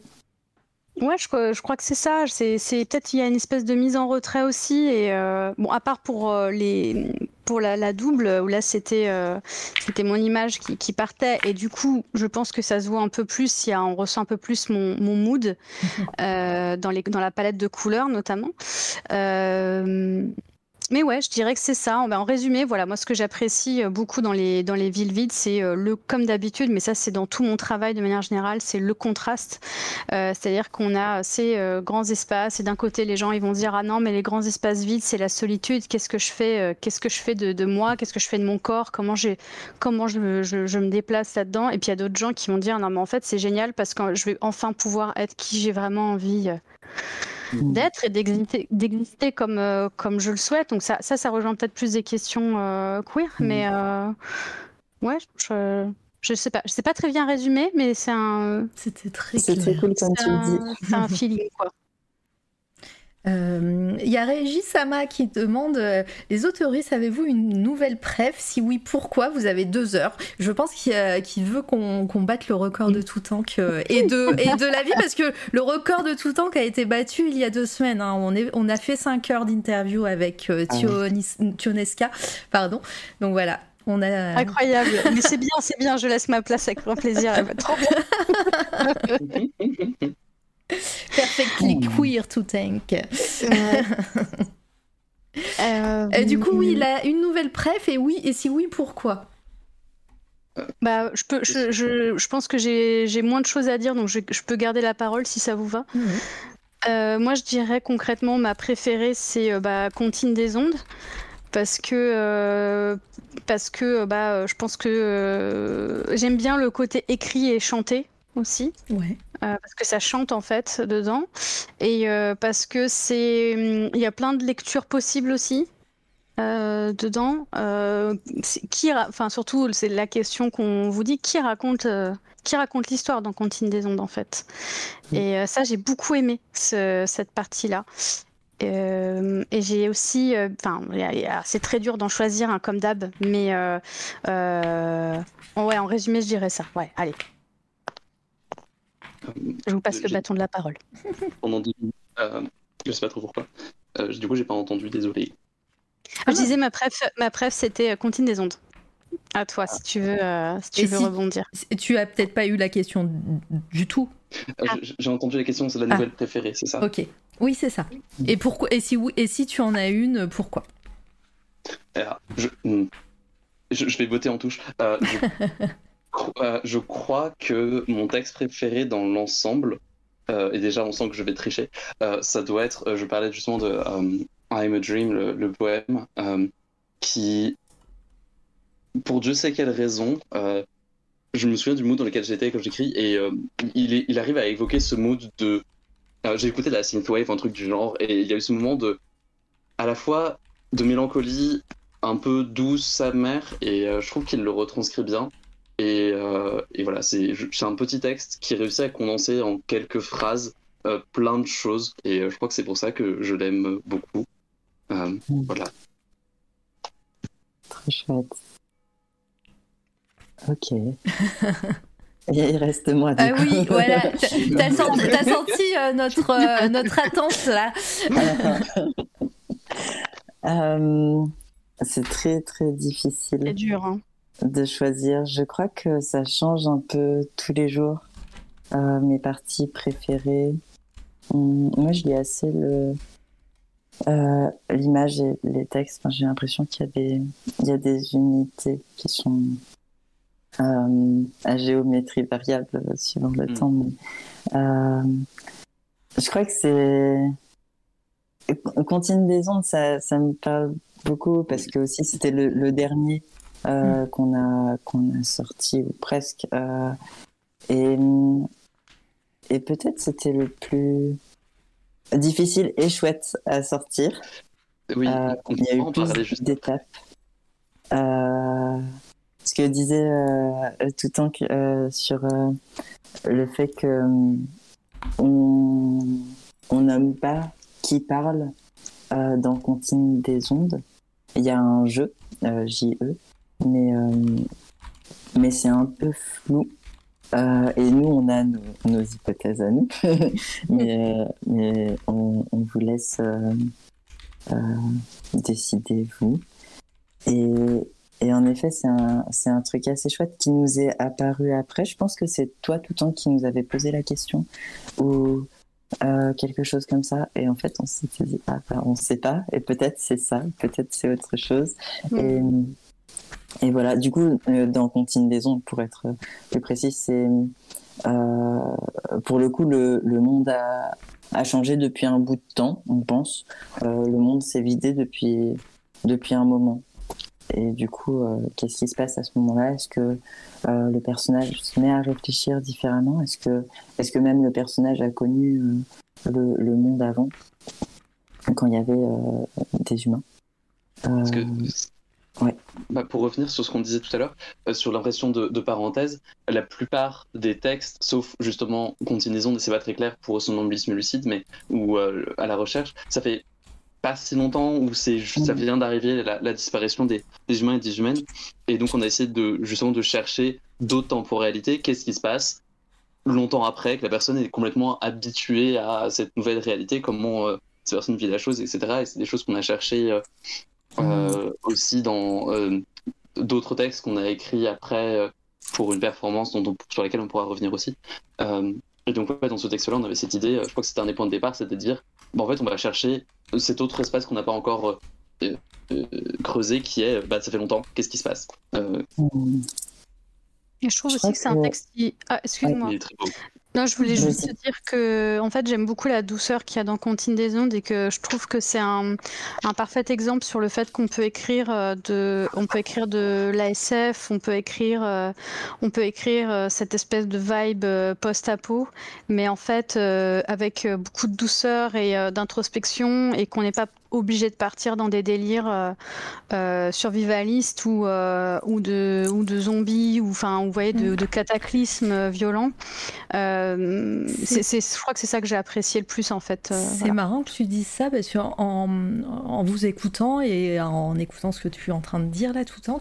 ouais, je, je, crois que c'est ça. C'est peut-être il y a une espèce de mise en retrait aussi. Et bon, à part pour les pour la, double, où là c'était euh, c'était mon image qui, partait, et du coup, je pense que ça se voit un peu plus, il y a, on ressent un peu plus mon, mon mood [laughs] euh, dans, les, dans la palette de couleurs notamment. Euh, mais ouais, je dirais que c'est ça. En, résumé, voilà, moi ce que j'apprécie euh, beaucoup dans les, dans les villes vides, c'est euh, le, comme d'habitude, mais ça c'est dans tout mon travail de manière générale, c'est le contraste. Euh, c'est-à-dire qu'on a ces grands espaces et d'un côté les gens ils vont dire ah non mais les grands espaces vides c'est la solitude. Qu'est-ce que je fais Qu'est-ce que je fais de, de moi? Qu'est-ce que je fais de mon corps? Comment comment je, je, je, me déplace là-dedans Et puis il y a d'autres gens qui vont dire non mais en fait c'est génial parce que je vais enfin pouvoir être qui j'ai vraiment envie. D'être et d'exister comme, euh, comme je le souhaite. Donc ça, ça, ça rejoint peut-être plus des questions euh, queer, mm. mais euh, ouais, je, je sais pas, je sais pas très bien résumer, mais c'est un. C'était très, très cool comme tu le dis. C'est un feeling quoi. Il euh, y a Régis Sama qui demande euh, Les autoristes, avez-vous une nouvelle préf? Si oui, pourquoi? Vous avez deux heures. Je pense qu'il veut qu'on batte le record de tout temps et, de, et de la vie, parce que le record de tout temps a été battu il y a deux semaines. Hein. On, est, on a fait cinq heures d'interview avec euh, ah Tionesca. Pardon. Donc voilà. On a... Incroyable, mais c'est bien, c'est bien, je laisse ma place avec grand plaisir, elle va trop bien. Perfectly queer to tank. [laughs] Euh, du coup, oui, il a une nouvelle préf et oui, et si oui, pourquoi? Bah, je, peux, je, je, pense que j'ai moins de choses à dire, donc je, peux garder la parole si ça vous va. Mhm. Euh, moi, je dirais concrètement, ma préférée, c'est euh, bah, Contine des ondes. Parce que, parce que bah, je pense que j'aime bien le côté écrit et chanté aussi. Ouais. Euh, parce que ça chante en fait dedans et euh, parce que c'est il y a plein de lectures possibles aussi euh, dedans qui enfin surtout c'est la question qu'on vous dit qui raconte qui raconte l'histoire dans Contine des ondes en fait mm. et ça j'ai beaucoup aimé cette partie là et j'ai aussi, enfin, c'est très dur d'en choisir un comme d'hab, mais ouais, en résumé, je dirais ça. Ouais, allez. Je vous passe le bâton de la parole. [laughs] Pendant 10 minutes, euh, je sais pas trop pourquoi. Euh, du coup, j'ai pas entendu, désolé. Je disais ma préf, ma préf c'était euh, Contine des ondes. À toi, si tu veux, euh, si tu veux rebondir. Tu as peut-être pas eu la question du tout. J'ai entendu la question, c'est la nouvelle ah. préférée, c'est ça? Ok. Oui, c'est ça. Et pourquoi Et si oui, et si tu en as une, pourquoi? Je, hmm. je, je, vais voter en touche. Je... [laughs] Euh, je crois que mon texte préféré dans l'ensemble, euh, et déjà on sent que je vais tricher, euh, ça doit être, je parlais justement de I'm a Dream, le, poème, qui, pour Dieu sait quelle raison, je me souviens du mood dans lequel j'étais quand j'écris, et il, arrive à évoquer ce mood de... J'ai écouté de la synthwave, un truc du genre, et il y a eu ce moment de... à la fois de mélancolie un peu douce, amère, et je trouve qu'il le retranscrit bien. Et, euh, et voilà, c'est un petit texte qui réussit à condenser en quelques phrases euh, plein de choses. Et euh, je crois que c'est pour ça que je l'aime beaucoup. Mm. Voilà. Très chouette. Ok. [laughs] Il reste moi. ah oui, voilà. [laughs] T'as senti, as senti notre, [laughs] notre attente là. c'est très très difficile. C'est dur. Hein de choisir. Je crois que ça change un peu tous les jours. Euh, mes parties préférées. Hum, moi, je lis assez le, euh, l'image et les textes. j'ai l'impression qu'il y a des, il y a des unités qui sont euh, à géométrie variable suivant le hmm. temps. je crois que c'est Contine des ondes, ça, ça me parle beaucoup parce que aussi c'était le, le dernier euh, qu'on a qu'on a sorti ou presque euh, et et peut-être c'était le plus difficile et chouette à sortir. Oui, Euh, il y a eu plus d'étapes. Euh, ce que disait euh, Toutank euh, sur le fait que on on nomme pas qui parle dans Contine des ondes. Il y a un jeu JE, mais euh, mais c'est un peu flou. Euh, et nous, on a nos, nos hypothèses à nous, [laughs] mais, euh, mais on, on vous laisse euh, décider vous. Et, et en effet, c'est un, un truc assez chouette qui nous est apparu après. Je pense que c'est toi tout le temps qui nous avait posé la question ou quelque chose comme ça. Et en fait, on s'était dit, ah, bah, on sait pas. Et peut-être c'est ça, peut-être c'est autre chose. Et, et voilà, du coup, euh, dans Contine des ondes, pour être plus précis, c'est euh, pour le coup, le, le monde a, a changé depuis un bout de temps, on pense. Euh, le monde s'est vidé depuis, depuis un moment. Et du coup, euh, qu'est-ce qui se passe à ce moment-là? Est-ce que euh, le personnage se met à réfléchir différemment? Est-ce que, est que même le personnage a connu euh, le, le monde avant, quand il y avait euh, des humains? Parce que, Euh, ouais. bah, pour revenir sur ce qu'on disait tout à l'heure, euh, sur l'impression de, de parenthèse, la plupart des textes, sauf justement Continuaison, c'est pas très clair pour somnambulisme lucide, mais ou euh, à la recherche, ça fait pas si longtemps où c'est ça vient d'arriver la, la disparition des, des humains et des humaines, et donc on a essayé de justement de chercher d'autres temporalités. Qu'est-ce qui se passe longtemps après que la personne est complètement habituée à cette nouvelle réalité, comment euh, cette personne vit la chose, etc. Et c'est des choses qu'on a cherché euh, euh, aussi dans euh, d'autres textes qu'on a écrits après euh, pour une performance dont on- sur laquelle on pourra revenir aussi. Euh, et donc, ouais, dans ce texte-là, on avait cette idée, je crois que c'était un des points de départ, c'était de dire, bah, en fait, on va chercher cet autre espace qu'on n'a pas encore euh, euh, creusé, qui est, bah, ça fait longtemps, qu'est-ce qui se passe? Euh, Mm. Et je trouve Je aussi crois que c'est un que- texte qui. Ah, excuse-moi. Non, je voulais juste te dire que, en fait, j'aime beaucoup la douceur qu'il y a dans Contine des ondes et que je trouve que c'est un, un parfait exemple sur le fait qu'on peut écrire euh, de, on peut écrire de l'ASF, on peut écrire, euh, on peut écrire euh, cette espèce de vibe post-apo, mais en fait avec beaucoup de douceur et d'introspection et qu'on n'est pas obligé de partir dans des délires euh, euh, survivalistes ou, euh, ou, de, ou de zombies ou enfin vous voyez de, de cataclysmes euh, violents. Euh, c'est, c'est- je crois que c'est ça que j'ai apprécié le plus en fait. euh, C'est voilà. marrant que tu dises ça parce que en, en vous écoutant et en écoutant ce que tu es en train de dire là tout temps,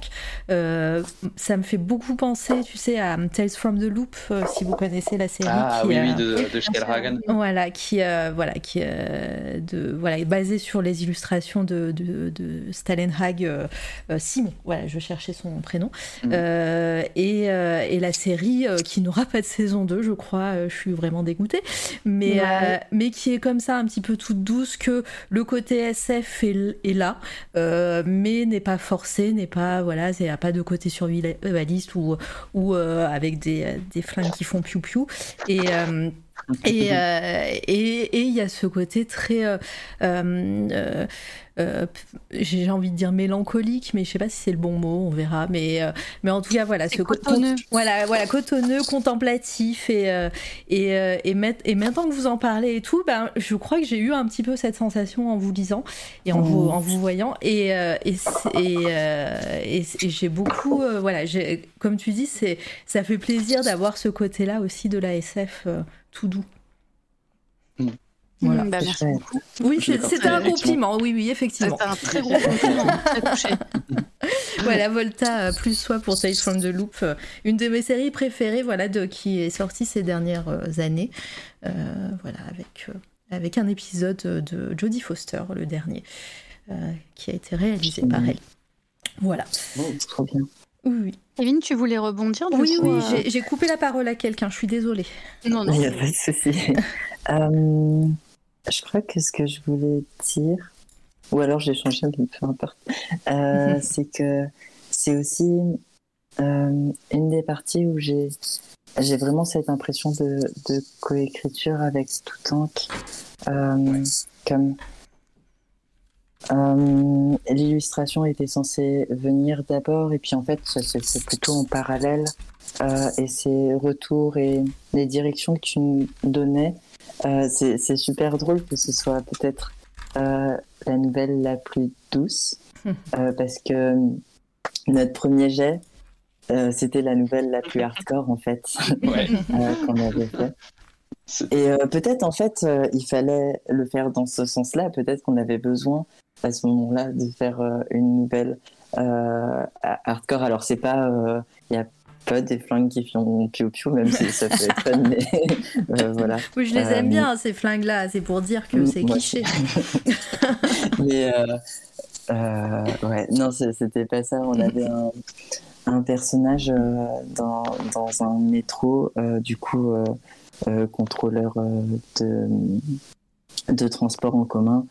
euh, ça me fait beaucoup penser, tu sais, à Tales from the Loop, euh, si vous connaissez la série. Ah qui, oui, euh, oui, de, de Schellhagen. Voilà, qui, euh, voilà, qui euh, de, voilà, est basé sur les illustrations de, de, de Stalenhag euh, euh, Simon. Voilà, je cherchais son prénom. Mhm. Euh, et, et la série qui n'aura pas de saison 2, je crois, je suis vraiment dégoûtée, mais, Ouais. mais qui est comme ça un petit peu toute douce, que le côté SF est, est là, mais n'est pas forcé, n'est pas, voilà, il n'y a pas de côté survivaliste ou, ou avec des, des flingues qui font piou-piou. Et. Euh, et euh, et et il y a ce côté très euh, euh, j'ai envie de dire mélancolique mais je sais pas si c'est le bon mot on verra. Mais euh, mais en tout cas voilà ce co- cotonneux. voilà voilà cotonneux contemplatif et euh, et euh, et, met- et maintenant que vous en parlez et tout ben je crois que j'ai eu un petit peu cette sensation en vous lisant et en vous en vous voyant. Et euh, et c'est- et, euh, et c'est- et j'ai beaucoup euh, voilà j'ai comme tu dis c'est ça fait plaisir d'avoir ce côté là aussi de la SF euh, tout doux Voilà. Mm, bah, merci beaucoup. oui, c'était un compliment, oui, oui, effectivement. C'est un très gros compliment. [laughs] très touché. [laughs] voilà, Volta euh, plus soi pour Tales from the Loop, euh, une de mes séries préférées, voilà, de, qui est sortie ces dernières euh, années, Euh, voilà, avec, euh, avec un épisode de Jodie Foster, le dernier, euh, qui a été réalisé par elle. Voilà. Trop bien. Oui, oui, Kevin, tu voulais rebondir du oui, coup, oui, euh, j'ai- j'ai coupé la parole à quelqu'un, je suis désolée. Non, non. Il n'y a pas de souci. [laughs] Euh, je crois que ce que je voulais dire, ou alors j'ai changé, peu importe, euh, c'est que c'est aussi euh, une des parties où j'ai j'ai vraiment cette impression de, de coécriture avec tout tank, euh, comme Euh, L'illustration était censée venir d'abord, et puis en fait, c'est plutôt en parallèle. Euh, et ces retours et les directions que tu nous donnais, euh, c'est super drôle que ce soit peut-être euh, la nouvelle la plus douce, euh, parce que notre premier jet, euh, c'était la nouvelle la plus hardcore en fait [laughs] Ouais. [laughs] euh, qu'on avait fait. Et euh, peut-être en fait euh, il fallait le faire dans ce sens-là. Peut-être qu'on avait besoin à ce moment-là de faire euh, une nouvelle euh, hardcore. Alors c'est pas, il y a pas des flingues qui font piou piou, même si ça être fun, mais [laughs] euh, voilà. Oui, je les aime Euh, bien, ces flingues-là. C'est pour dire que Mm, c'est moi cliché. [laughs] mais euh, euh, ouais, non, c'était pas ça. On avait un, un personnage euh, dans, dans un métro, euh, du coup, euh, euh, contrôleur euh, de, de transport en commun,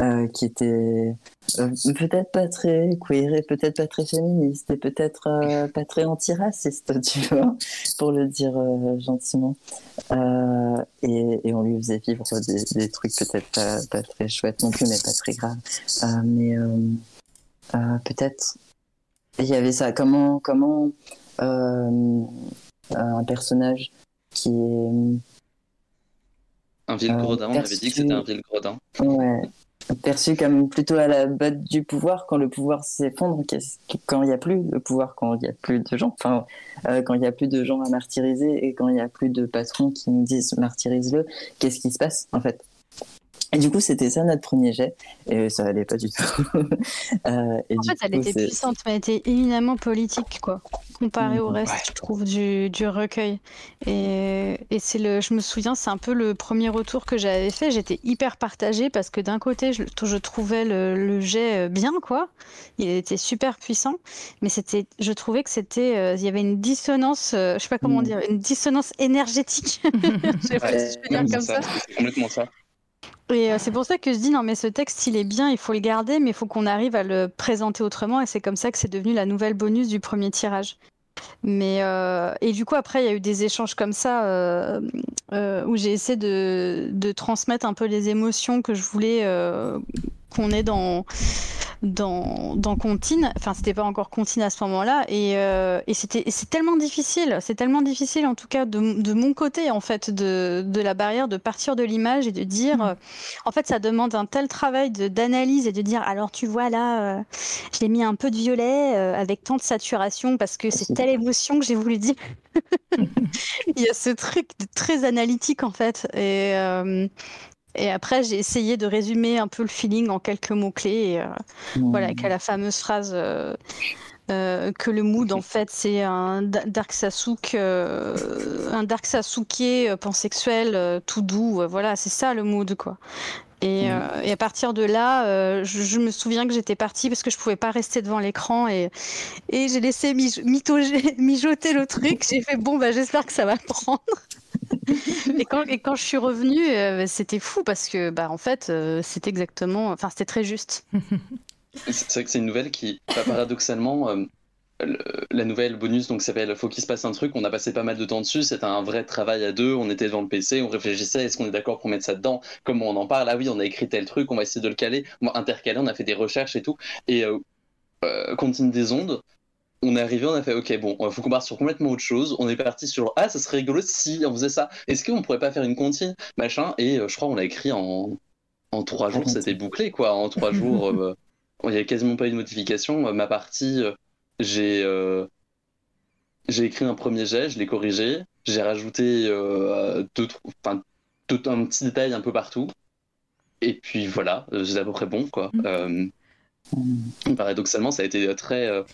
euh, qui était euh, peut-être pas très queer et peut-être pas très féministe et peut-être euh, pas très antiraciste, [laughs] tu vois, pour le dire gentiment. Et, et on lui faisait vivre des, des trucs peut-être pas, pas très chouettes non plus, mais pas très graves. Mais peut-être il y avait ça. Comment, comment un personnage qui est Un vil Euh, gredin, on avait dit que c'était un vil gredin. Ouais. Perçu comme plutôt à la botte du pouvoir quand le pouvoir s'effondre, quand il n'y a plus de pouvoir, quand il n'y a plus de gens, enfin, euh, quand il n'y a plus de gens à martyriser et quand il n'y a plus de patrons qui nous disent martyrise-le, qu'est-ce qui se passe en fait? Et du coup, c'était ça notre premier jet et ça allait pas du tout. [laughs] Euh, et En du fait, elle coup, était puissante, mais elle était éminemment politique, quoi, comparée au Mhm. reste, Ouais. je trouve, du, du recueil. Et, et c'est le, je me souviens, c'est un peu le premier retour que j'avais fait. J'étais hyper partagée parce que d'un côté, je, je trouvais le, le jet euh, bien, quoi. Il était super puissant, mais c'était, je trouvais que c'était, euh, il y avait une dissonance, euh, je sais pas comment Mhm. dire, une dissonance énergétique. [laughs] je sais pas Ouais, si je peux dire comme ça. C'est complètement ça. Et euh, c'est pour ça que je dis non mais ce texte il est bien, il faut le garder, mais il faut qu'on arrive à le présenter autrement et c'est comme ça que c'est devenu la nouvelle bonus du premier tirage. Mais euh, et du coup après il y a eu des échanges comme ça euh, où j'ai essayé de, transmettre un peu les émotions que je voulais qu'on ait dans dans dans Contine. Enfin c'était pas encore Contine à ce moment-là et, euh, et c'était c'est tellement difficile, c'est tellement difficile en tout cas de, de mon côté en fait de, de la barrière de partir de l'image et de dire Mm. euh, en fait ça demande un tel travail d'analyse et de dire alors tu vois là euh, je l'ai mis un peu de violet avec tant de saturation parce que c'est telle émotion que j'ai voulu dire. [laughs] Il y a ce truc de très analytique en fait et et après j'ai essayé de résumer un peu le feeling en quelques mots clés et, euh, voilà, avec la fameuse phrase euh, euh, que le mood, en fait, c'est un da- Dark Sasuke, euh, un Dark Sasuke pansexuel, tout doux. voilà, c'est ça le mood, quoi. Et, euh, et à partir de là, euh, je, je me souviens que j'étais partie parce que je pouvais pas rester devant l'écran et, et j'ai laissé [laughs] mijoter le truc. J'ai fait bon, bah, j'espère que ça va prendre. [laughs] et, quand, je suis revenue, euh, c'était fou parce que, bah, en fait, euh, c'était exactement, enfin, c'était très juste. C'est vrai que c'est une nouvelle qui, bah, paradoxalement, euh, la nouvelle bonus donc s'appelle Faut qu'il se passe un truc. On a passé pas mal de temps dessus. C'était un vrai travail à deux. On était devant le PC, on réfléchissait. Est-ce qu'on est d'accord pour mettre ça dedans Comment on en parle Ah oui, on a écrit tel truc. On va essayer de le caler. Intercaler. On a fait des recherches et tout. Et euh, euh, Contine des ondes. On est arrivé, on a fait OK, bon, faut qu'on parte sur complètement autre chose. On est parti sur ah, ça serait rigolo si on faisait ça. Est-ce qu'on pourrait pas faire une comptine, machin? Et euh, je crois on l'a écrit en en trois jours, c'était bouclé quoi. En trois [laughs] jours. euh, il n'y avait quasiment pas eu de modification. Euh, Ma partie, j'ai euh, j'ai écrit un premier jet, je l'ai corrigé, j'ai rajouté deux, tout un petit détail un peu partout. Et puis voilà, c'est à peu près bon quoi. Mm. Mm. paradoxalement, ça a été très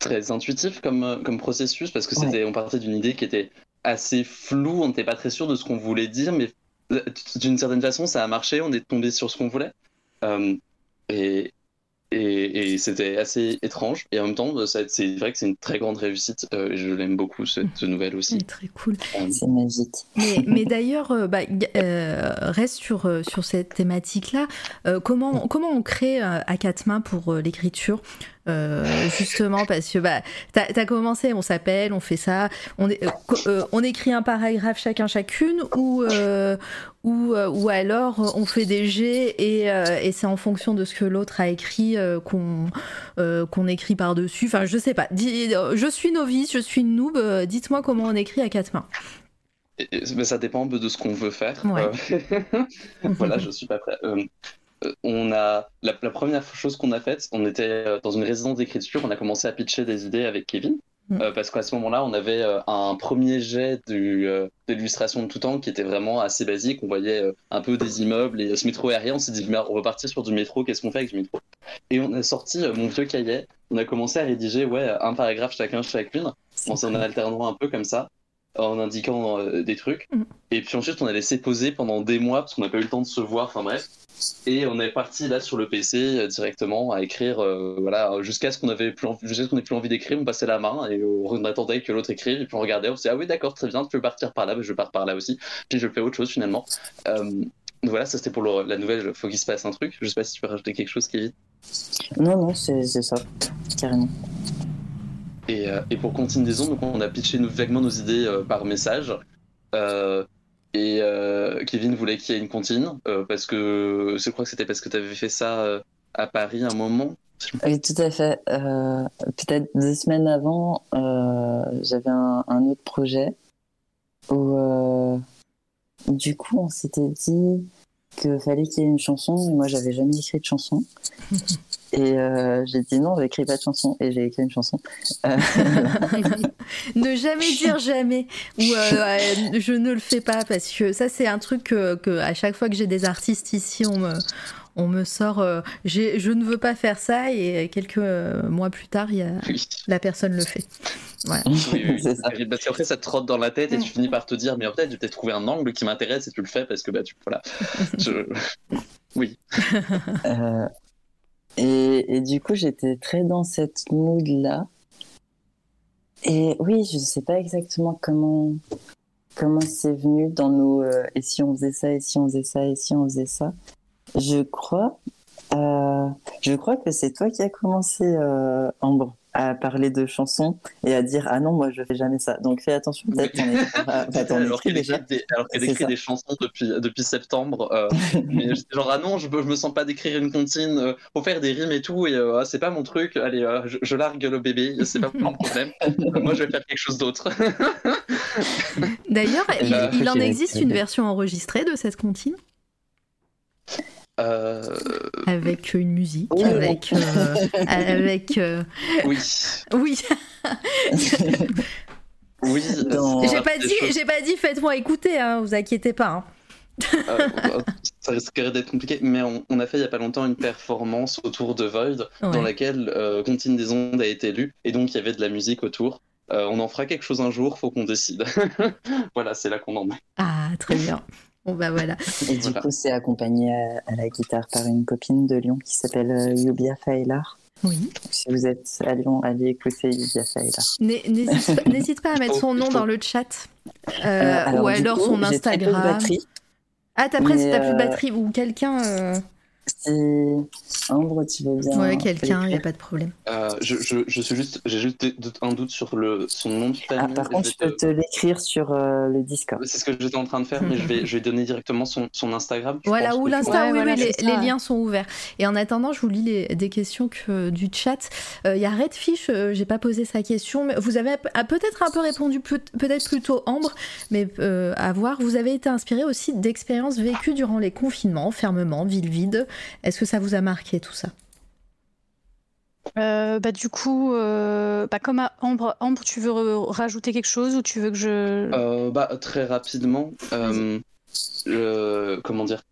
très intuitif comme euh, comme processus parce que Ouais. c'était on partait d'une idée qui était assez floue, on n'était pas très sûr de ce qu'on voulait dire, mais euh, d'une certaine façon, ça a marché, on est tombé sur ce qu'on voulait. Euh, et, et, et c'était assez étrange. Et en même temps, c'est vrai que c'est une très grande réussite. euh, je l'aime beaucoup, cette nouvelle aussi. C'est très cool. C'est magique. Mais, [laughs] mais d'ailleurs, euh, bah, euh, reste sur, sur cette thématique-là. Euh, comment, comment on crée à quatre mains pour euh, l'écriture? Euh, justement parce que bah, t'as as commencé, on s'appelle, on fait ça, on, est, euh, on écrit un paragraphe chacun chacune ou ou, ou alors on fait des jets et, et c'est en fonction de ce que l'autre a écrit qu'on qu'on écrit par dessus. Enfin, je sais pas. je suis novice, je suis noob. Dites-moi comment on écrit à quatre mains. Mais ça dépend un peu de ce qu'on veut faire. [laughs] voilà, je suis pas prêt. Euh, on a la, première chose qu'on a faite, on était euh, dans une résidence d'écriture, on a commencé à pitcher des idées avec Kevin. Mm. Euh, parce qu'à ce moment-là, on avait un premier jet d'illustration de tout temps qui était vraiment assez basique. On voyait un peu des immeubles et ce métro aérien. On s'est dit, on va partir sur du métro. Qu'est-ce qu'on fait avec du métro? Et on a sorti mon vieux cahier. On a commencé à rédiger ouais, un paragraphe chacun, chacune. On s'en alternant un peu comme ça en indiquant des trucs. Mm. Et puis ensuite, on a laissé poser pendant des mois parce qu'on n'a pas eu le temps de se voir. Enfin bref. Et on est parti là sur le PC euh, directement à écrire, euh, voilà, jusqu'à ce qu'on avait plus, jusqu'à ce qu'on ait plus envie d'écrire, on passait la main et on attendait que l'autre écrive et puis on regardait, on se disait ah oui d'accord très bien, tu peux partir par là, mais je pars par là aussi, puis je fais autre chose finalement. Euh, voilà, ça c'était pour la nouvelle, faut qu'il se passe un truc. Je sais pas si tu peux rajouter quelque chose, Kevin? Non non, c'est ça, carrément. Et, et pour continuer donc on a pitché nous, vaguement nos idées par message. Euh, et euh, Kevin voulait qu'il y ait une comptine, euh, parce que je crois que c'était parce que tu avais fait ça euh, à Paris un moment. Oui, tout à fait. Peut-être deux semaines avant, j'avais un, un, autre projet où, du coup, on s'était dit qu'il fallait qu'il y ait une chanson. Moi, j'avais jamais écrit de chanson. [laughs] Et euh, j'ai dit non, j'écris pas de chanson et j'ai écrit une chanson. Euh, [laughs] ne jamais dire jamais ou euh, je ne le fais pas parce que ça c'est un truc que, à chaque fois que j'ai des artistes ici on me on me sort je ne veux pas faire ça et quelques mois plus tard y a, la personne le fait. Ouais. Oui, [laughs] Parce qu'après ça te trotte dans la tête et tu finis par te dire mais en fait j'ai peut-être trouvé un angle qui m'intéresse et tu le fais parce que bah tu voilà. [laughs] Oui. Et, du coup, j'étais très dans cette mood-là. Et oui, je ne sais pas exactement comment comment c'est venu dans nos euh, et si on faisait ça et si on faisait ça et si on faisait ça. Je crois, euh, je crois que c'est toi qui as commencé, euh, Ambre à parler de chansons et à dire ah non moi je fais jamais ça. Donc fais attention peut-être [laughs] alors qu'elle écrit, des, alors écrit des chansons depuis depuis septembre euh, [laughs] mais genre ah non je, je me sens pas d'écrire une comptine euh, faut faire des rimes et tout et euh, c'est pas mon truc allez je, largue le bébé c'est pas mon problème [laughs] moi je vais faire quelque chose d'autre. D'ailleurs il, en existe une version enregistrée de cette comptine? Euh, avec une musique, oh. avec. Euh, [laughs] avec euh, Oui. Oui. oui. [laughs] J'ai pas, dit, j'ai pas dit faites-moi écouter, hein, vous inquiétez pas. Hein. ça risquerait d'être compliqué, mais on, a fait il y a pas longtemps une performance autour de Void dans laquelle Contine des ondes a été lu et donc il y avait de la musique autour. on en fera quelque chose un jour, faut qu'on décide. [laughs] voilà, c'est là qu'on en est. Ah, très bien. Bon bah voilà. [laughs] Et du coup, c'est accompagné à, la guitare par une copine de Lyon qui s'appelle euh, Yubia Faïlar. Oui. si vous êtes à Lyon, allez écouter Yubia Faïlar. [laughs] N'hésite pas, à mettre son nom dans le chat euh, euh, ou alors son Instagram. Ah, t'as plus de batterie ou quelqu'un. Si Ambre, tu veux bien. Ouais, quelqu'un, il n'y a pas de problème. Euh, je, je, je, suis juste, j'ai juste un doute sur le, son nom de famille. Ah, par contre, je peux te, l'écrire sur euh, le Discord. C'est ce que j'étais en train de faire, mais je vais, je vais donner directement son, son Instagram. Voilà, ou l'Insta, oui, les, les, liens sont ouverts. Et en attendant, je vous lis les, des questions que, du chat. Euh, il y a Redfish, j'ai pas posé sa question, mais vous avez peut-être un peu répondu, peut-être plutôt Ambre, mais à voir. Vous avez été inspiré aussi d'expériences vécues durant les confinements, enfermement, ville vide. Est-ce que ça vous a marqué tout ça? Euh, bah, du coup, euh, bah, comme à Ambre, Ambre, tu veux rajouter quelque chose ou tu veux que je... Euh, bah, très rapidement, comment dire?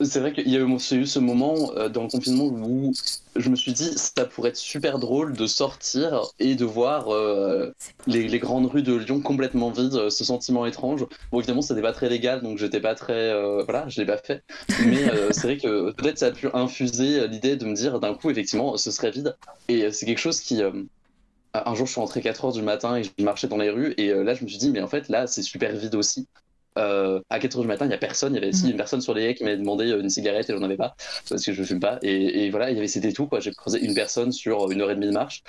C'est vrai qu'il y a eu, ce moment euh, dans le confinement où je me suis dit ça pourrait être super drôle de sortir et de voir euh, les, grandes rues de Lyon complètement vides, euh, ce sentiment étrange. Bon évidemment c'était pas très légal donc j'étais pas très voilà je l'ai pas fait, mais [laughs] c'est vrai que peut-être ça a pu infuser l'idée de me dire d'un coup effectivement ce serait vide. Et c'est quelque chose qui un jour je suis rentré 4 heures du matin et je marchais dans les rues et là je me suis dit mais en fait là c'est super vide aussi à 4h du matin, il n'y a personne. Il y avait aussi une personne sur les haies qui m'avait demandé une cigarette et j'en avais pas parce que je fume pas. Et, voilà, il y avait c'était tout. J'ai croisé une personne sur une heure et demie de marche.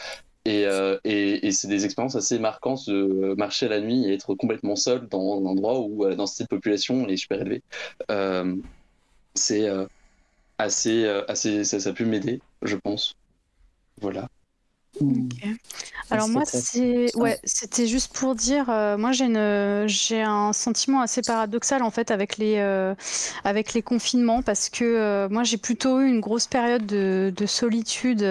Et, et, c'est des expériences assez marquantes de marcher la nuit et être complètement seul dans un endroit où la densité de population est super élevée. c'est assez, assez, ça, ça a pu m'aider, je pense. Voilà. Alors moi, c'est ouais, c'était juste pour dire, euh, moi j'ai une, j'ai un sentiment assez paradoxal en fait avec les, euh, avec les confinements parce que euh, moi j'ai plutôt eu une grosse période de, de solitude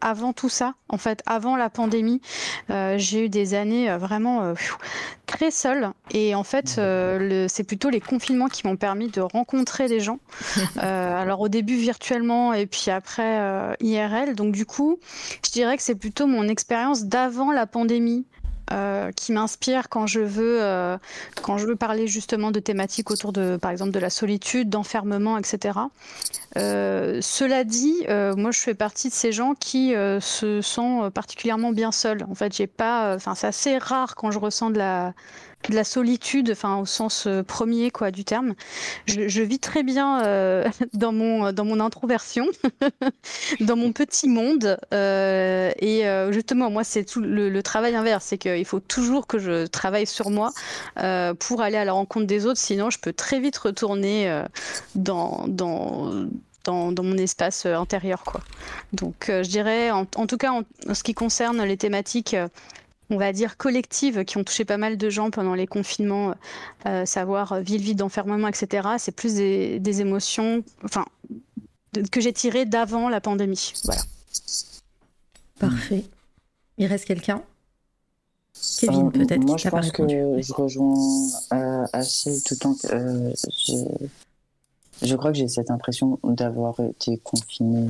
avant tout ça, en fait, avant la pandémie. j'ai eu des années vraiment très seule et en fait c'est plutôt les confinements qui m'ont permis de rencontrer des gens. [laughs] alors au début virtuellement et puis après IRL. Donc du coup, je dirais que c'est plutôt mon expérience d'avant la pandémie. Euh, qui m'inspire quand je veux euh, quand je veux parler justement de thématiques autour de par exemple de la solitude, d'enfermement, etc. Euh, cela dit, moi je fais partie de ces gens qui se sentent particulièrement bien seuls. En fait, j'ai pas, enfin c'est assez rare quand je ressens de la de la solitude, enfin au sens euh, premier quoi du terme. Je, vis très bien euh, [laughs] dans mon dans mon introversion, [laughs] dans mon petit monde. Euh, et justement, moi, c'est tout le, travail inverse, c'est qu'il faut toujours que je travaille sur moi pour aller à la rencontre des autres. Sinon, je peux très vite retourner dans dans dans, dans, mon espace intérieur. Quoi. Donc je dirais, en, tout cas, en, ce qui concerne les thématiques on va dire, collectives qui ont touché pas mal de gens pendant les confinements, euh, savoir ville vide d'enfermement, etc. C'est plus des, émotions enfin, que j'ai tirées d'avant la pandémie. Voilà. Parfait. Il reste quelqu'un? Kevin, euh, peut-être Moi, je pense que je rejoins euh, assez tout le temps. je crois que j'ai cette impression d'avoir été confiné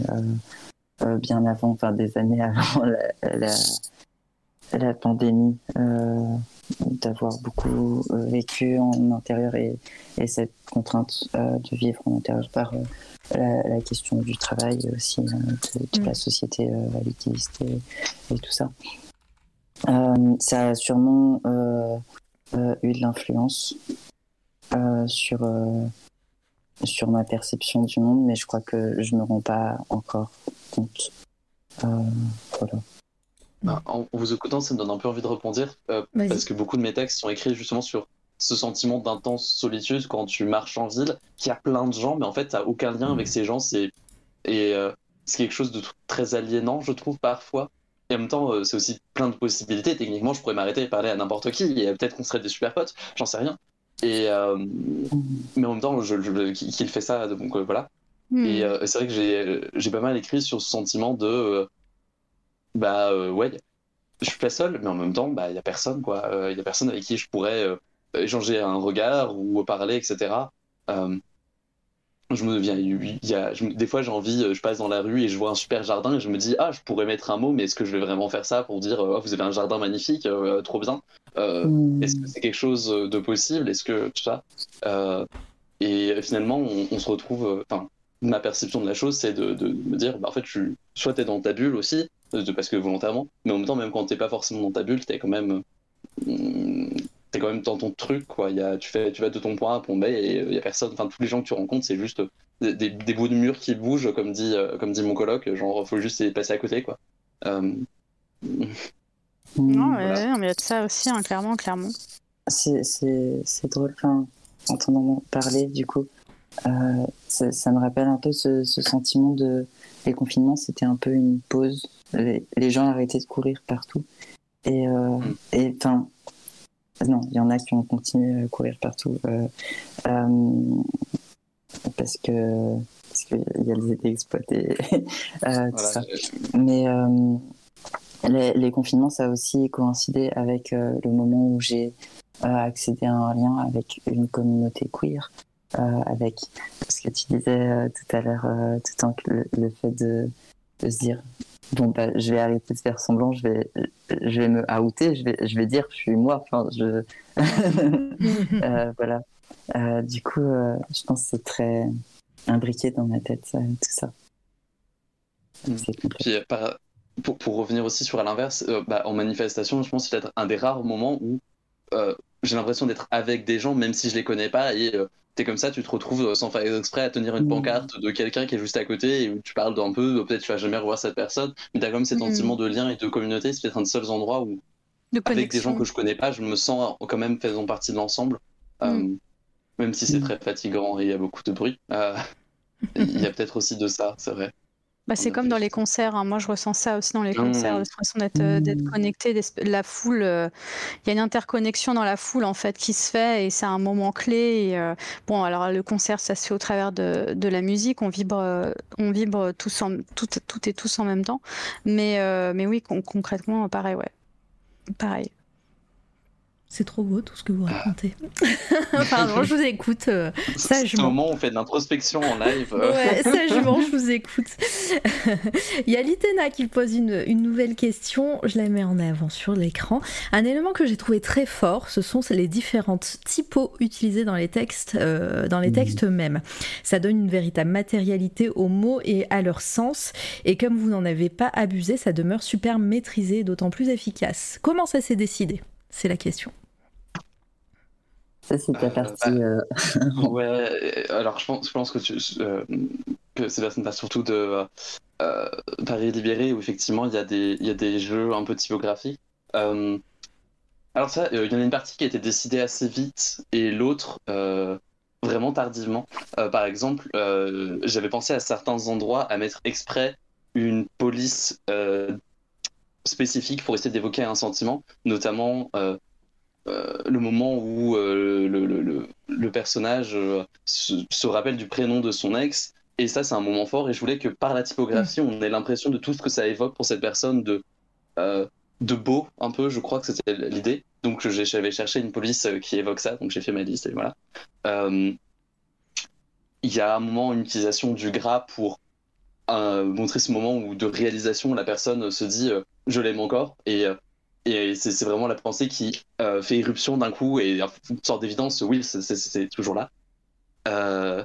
bien avant, enfin des années avant la la pandémie, euh, d'avoir beaucoup euh, vécu en intérieur et, cette contrainte euh, de vivre en intérieur par la, question du travail aussi, de, la mm. société élitiste et, tout ça. ça a sûrement eu de l'influence sur, sur ma perception du monde, mais je crois que je ne me rends pas encore compte. voilà. Bah, en vous écoutant, ça me donne un peu envie de rebondir, euh, parce que beaucoup de mes textes sont écrits justement sur ce sentiment d'intense solitude quand tu marches en ville, qu'il y a plein de gens, mais en fait, tu n'as aucun lien avec ces gens. C'est et euh, c'est quelque chose de très aliénant, je trouve, parfois. Et en même temps, euh, c'est aussi plein de possibilités. Techniquement, je pourrais m'arrêter et parler à n'importe qui, et peut-être qu'on serait des super potes, j'en sais rien. Et mais en même temps, je, je, qu'il fait ça, donc voilà. Hmm. Et c'est vrai que j'ai pas mal écrit sur ce sentiment de bah euh, ouais, je suis pas seul, mais en même temps, bah il y a personne quoi. Il euh, y a personne avec qui je pourrais euh, échanger un regard ou parler, etc. je me viens, il y a, des fois j'ai envie, je passe dans la rue et je vois un super jardin et je me dis ah je pourrais mettre un mot, mais est-ce que je vais vraiment faire ça pour dire oh, vous avez un jardin magnifique, trop bien. Hmm. Est-ce que c'est quelque chose de possible? Est-ce que tout ça? Et finalement on, on se retrouve, enfin ma perception de la chose, c'est de, de, me dire, bah, en fait, tu, soit tu es dans ta bulle aussi, parce que volontairement, mais en même temps, même quand t'es pas forcément dans ta bulle, t'es quand même, euh, es quand même dans ton truc, quoi. Y a, tu, fais, tu vas de ton point A à point B et il y a personne, enfin, tous les gens que tu rencontres, c'est juste des, des, bouts de mur qui bougent, comme dit, euh, comme dit mon coloc, genre, faut juste passer à côté, quoi. Euh, non, mais il y a de ça aussi, hein, clairement, clairement. C'est drôle, enfin, entendant parler, du coup. Euh, ça, me rappelle un peu ce, sentiment de les confinements, c'était un peu une pause. Les, gens arrêtaient de courir partout. Et euh, mm. et enfin, non, il y en a qui ont continué à courir partout euh, parce que parce qu'ils étaient exploités. ça. Mais les, les, confinements, ça a aussi coïncidé avec le moment où j'ai accédé à un lien avec une communauté queer. Euh, avec ce que tu disais euh, tout à l'heure, euh, tout temps que le, fait de, de, se dire bon bah, je vais arrêter de faire semblant, je vais je vais me outer, je vais je vais dire je suis moi. Enfin je [laughs] [laughs] voilà. du coup, je pense que c'est très imbriqué dans ma tête tout ça. Puis, pour, pour, revenir aussi sur à l'inverse, bah, en manifestation, je pense que c'est peut-être un des rares moments où j'ai l'impression d'être avec des gens, même si je les connais pas, et t'es comme ça, tu te retrouves sans faire exprès à tenir une mmh. pancarte de quelqu'un qui est juste à côté et où tu parles d'un peu, peut-être tu vas jamais revoir cette personne, mais t'as comme cet mmh. sentiment de lien et de communauté, c'est peut-être un des seuls endroits où, avec des gens que je connais pas, je me sens quand même faisant partie de l'ensemble, mmh. même si c'est très fatigant et il y a beaucoup de bruit. [laughs] Il y a [laughs] peut-être aussi de ça, c'est vrai. Bah, c'est comme dans les concerts, hein. moi je ressens ça aussi dans les concerts, mmh. façon d'être euh, d'être connecté, la foule, euh, il y a une interconnexion dans la foule en fait qui se fait et c'est un moment clé. Euh, bon, alors le concert ça se fait au travers de, de la musique, on vibre, on vibre tous en, tout, tout et tous en même temps, mais, mais oui concrètement pareil ouais, pareil. C'est trop beau tout ce que vous racontez. [laughs] Pardon, je vous écoute euh, sagement. C'est moment où on fait de l'introspection en live. ouais, [laughs] sagement, je vous écoute. [laughs] Il y a Litena qui pose une, nouvelle question. Je la mets en avant sur l'écran. Un élément que j'ai trouvé très fort, ce sont les différentes typos utilisées dans les textes, euh, dans les mmh. textes eux-mêmes. Ça donne une véritable matérialité aux mots et à leur sens. Et comme vous n'en avez pas abusé, ça demeure super maîtrisé et d'autant plus efficace. Comment ça s'est décidé? C'est la question. Ça, c'est ta euh, partie. Euh, ouais, alors je pense, je pense que, tu, euh, que Sébastien surtout de Paris Libéré, où effectivement il y, a des, il y a des jeux un peu typographiques. alors, ça, il y en a une partie qui a été décidée assez vite et l'autre vraiment tardivement. par exemple, j'avais pensé à certains endroits à mettre exprès une police spécifique pour essayer d'évoquer un sentiment, notamment euh, le moment où euh, le, personnage euh, se, rappelle du prénom de son ex. Et ça, c'est un moment fort. Et je voulais que par la typographie, on ait l'impression de tout ce que ça évoque pour cette personne de, de beau, un peu. Je crois que c'était l'idée. Donc, j'avais cherché une police qui évoque ça. Donc, j'ai fait ma liste et voilà. Il y a un moment, une utilisation du gras pour montrer ce moment où de réalisation, la personne se dit je l'aime encore. Et et c'est vraiment la pensée qui euh, fait éruption d'un coup et une sorte d'évidence, oui, c'est toujours là. Euh,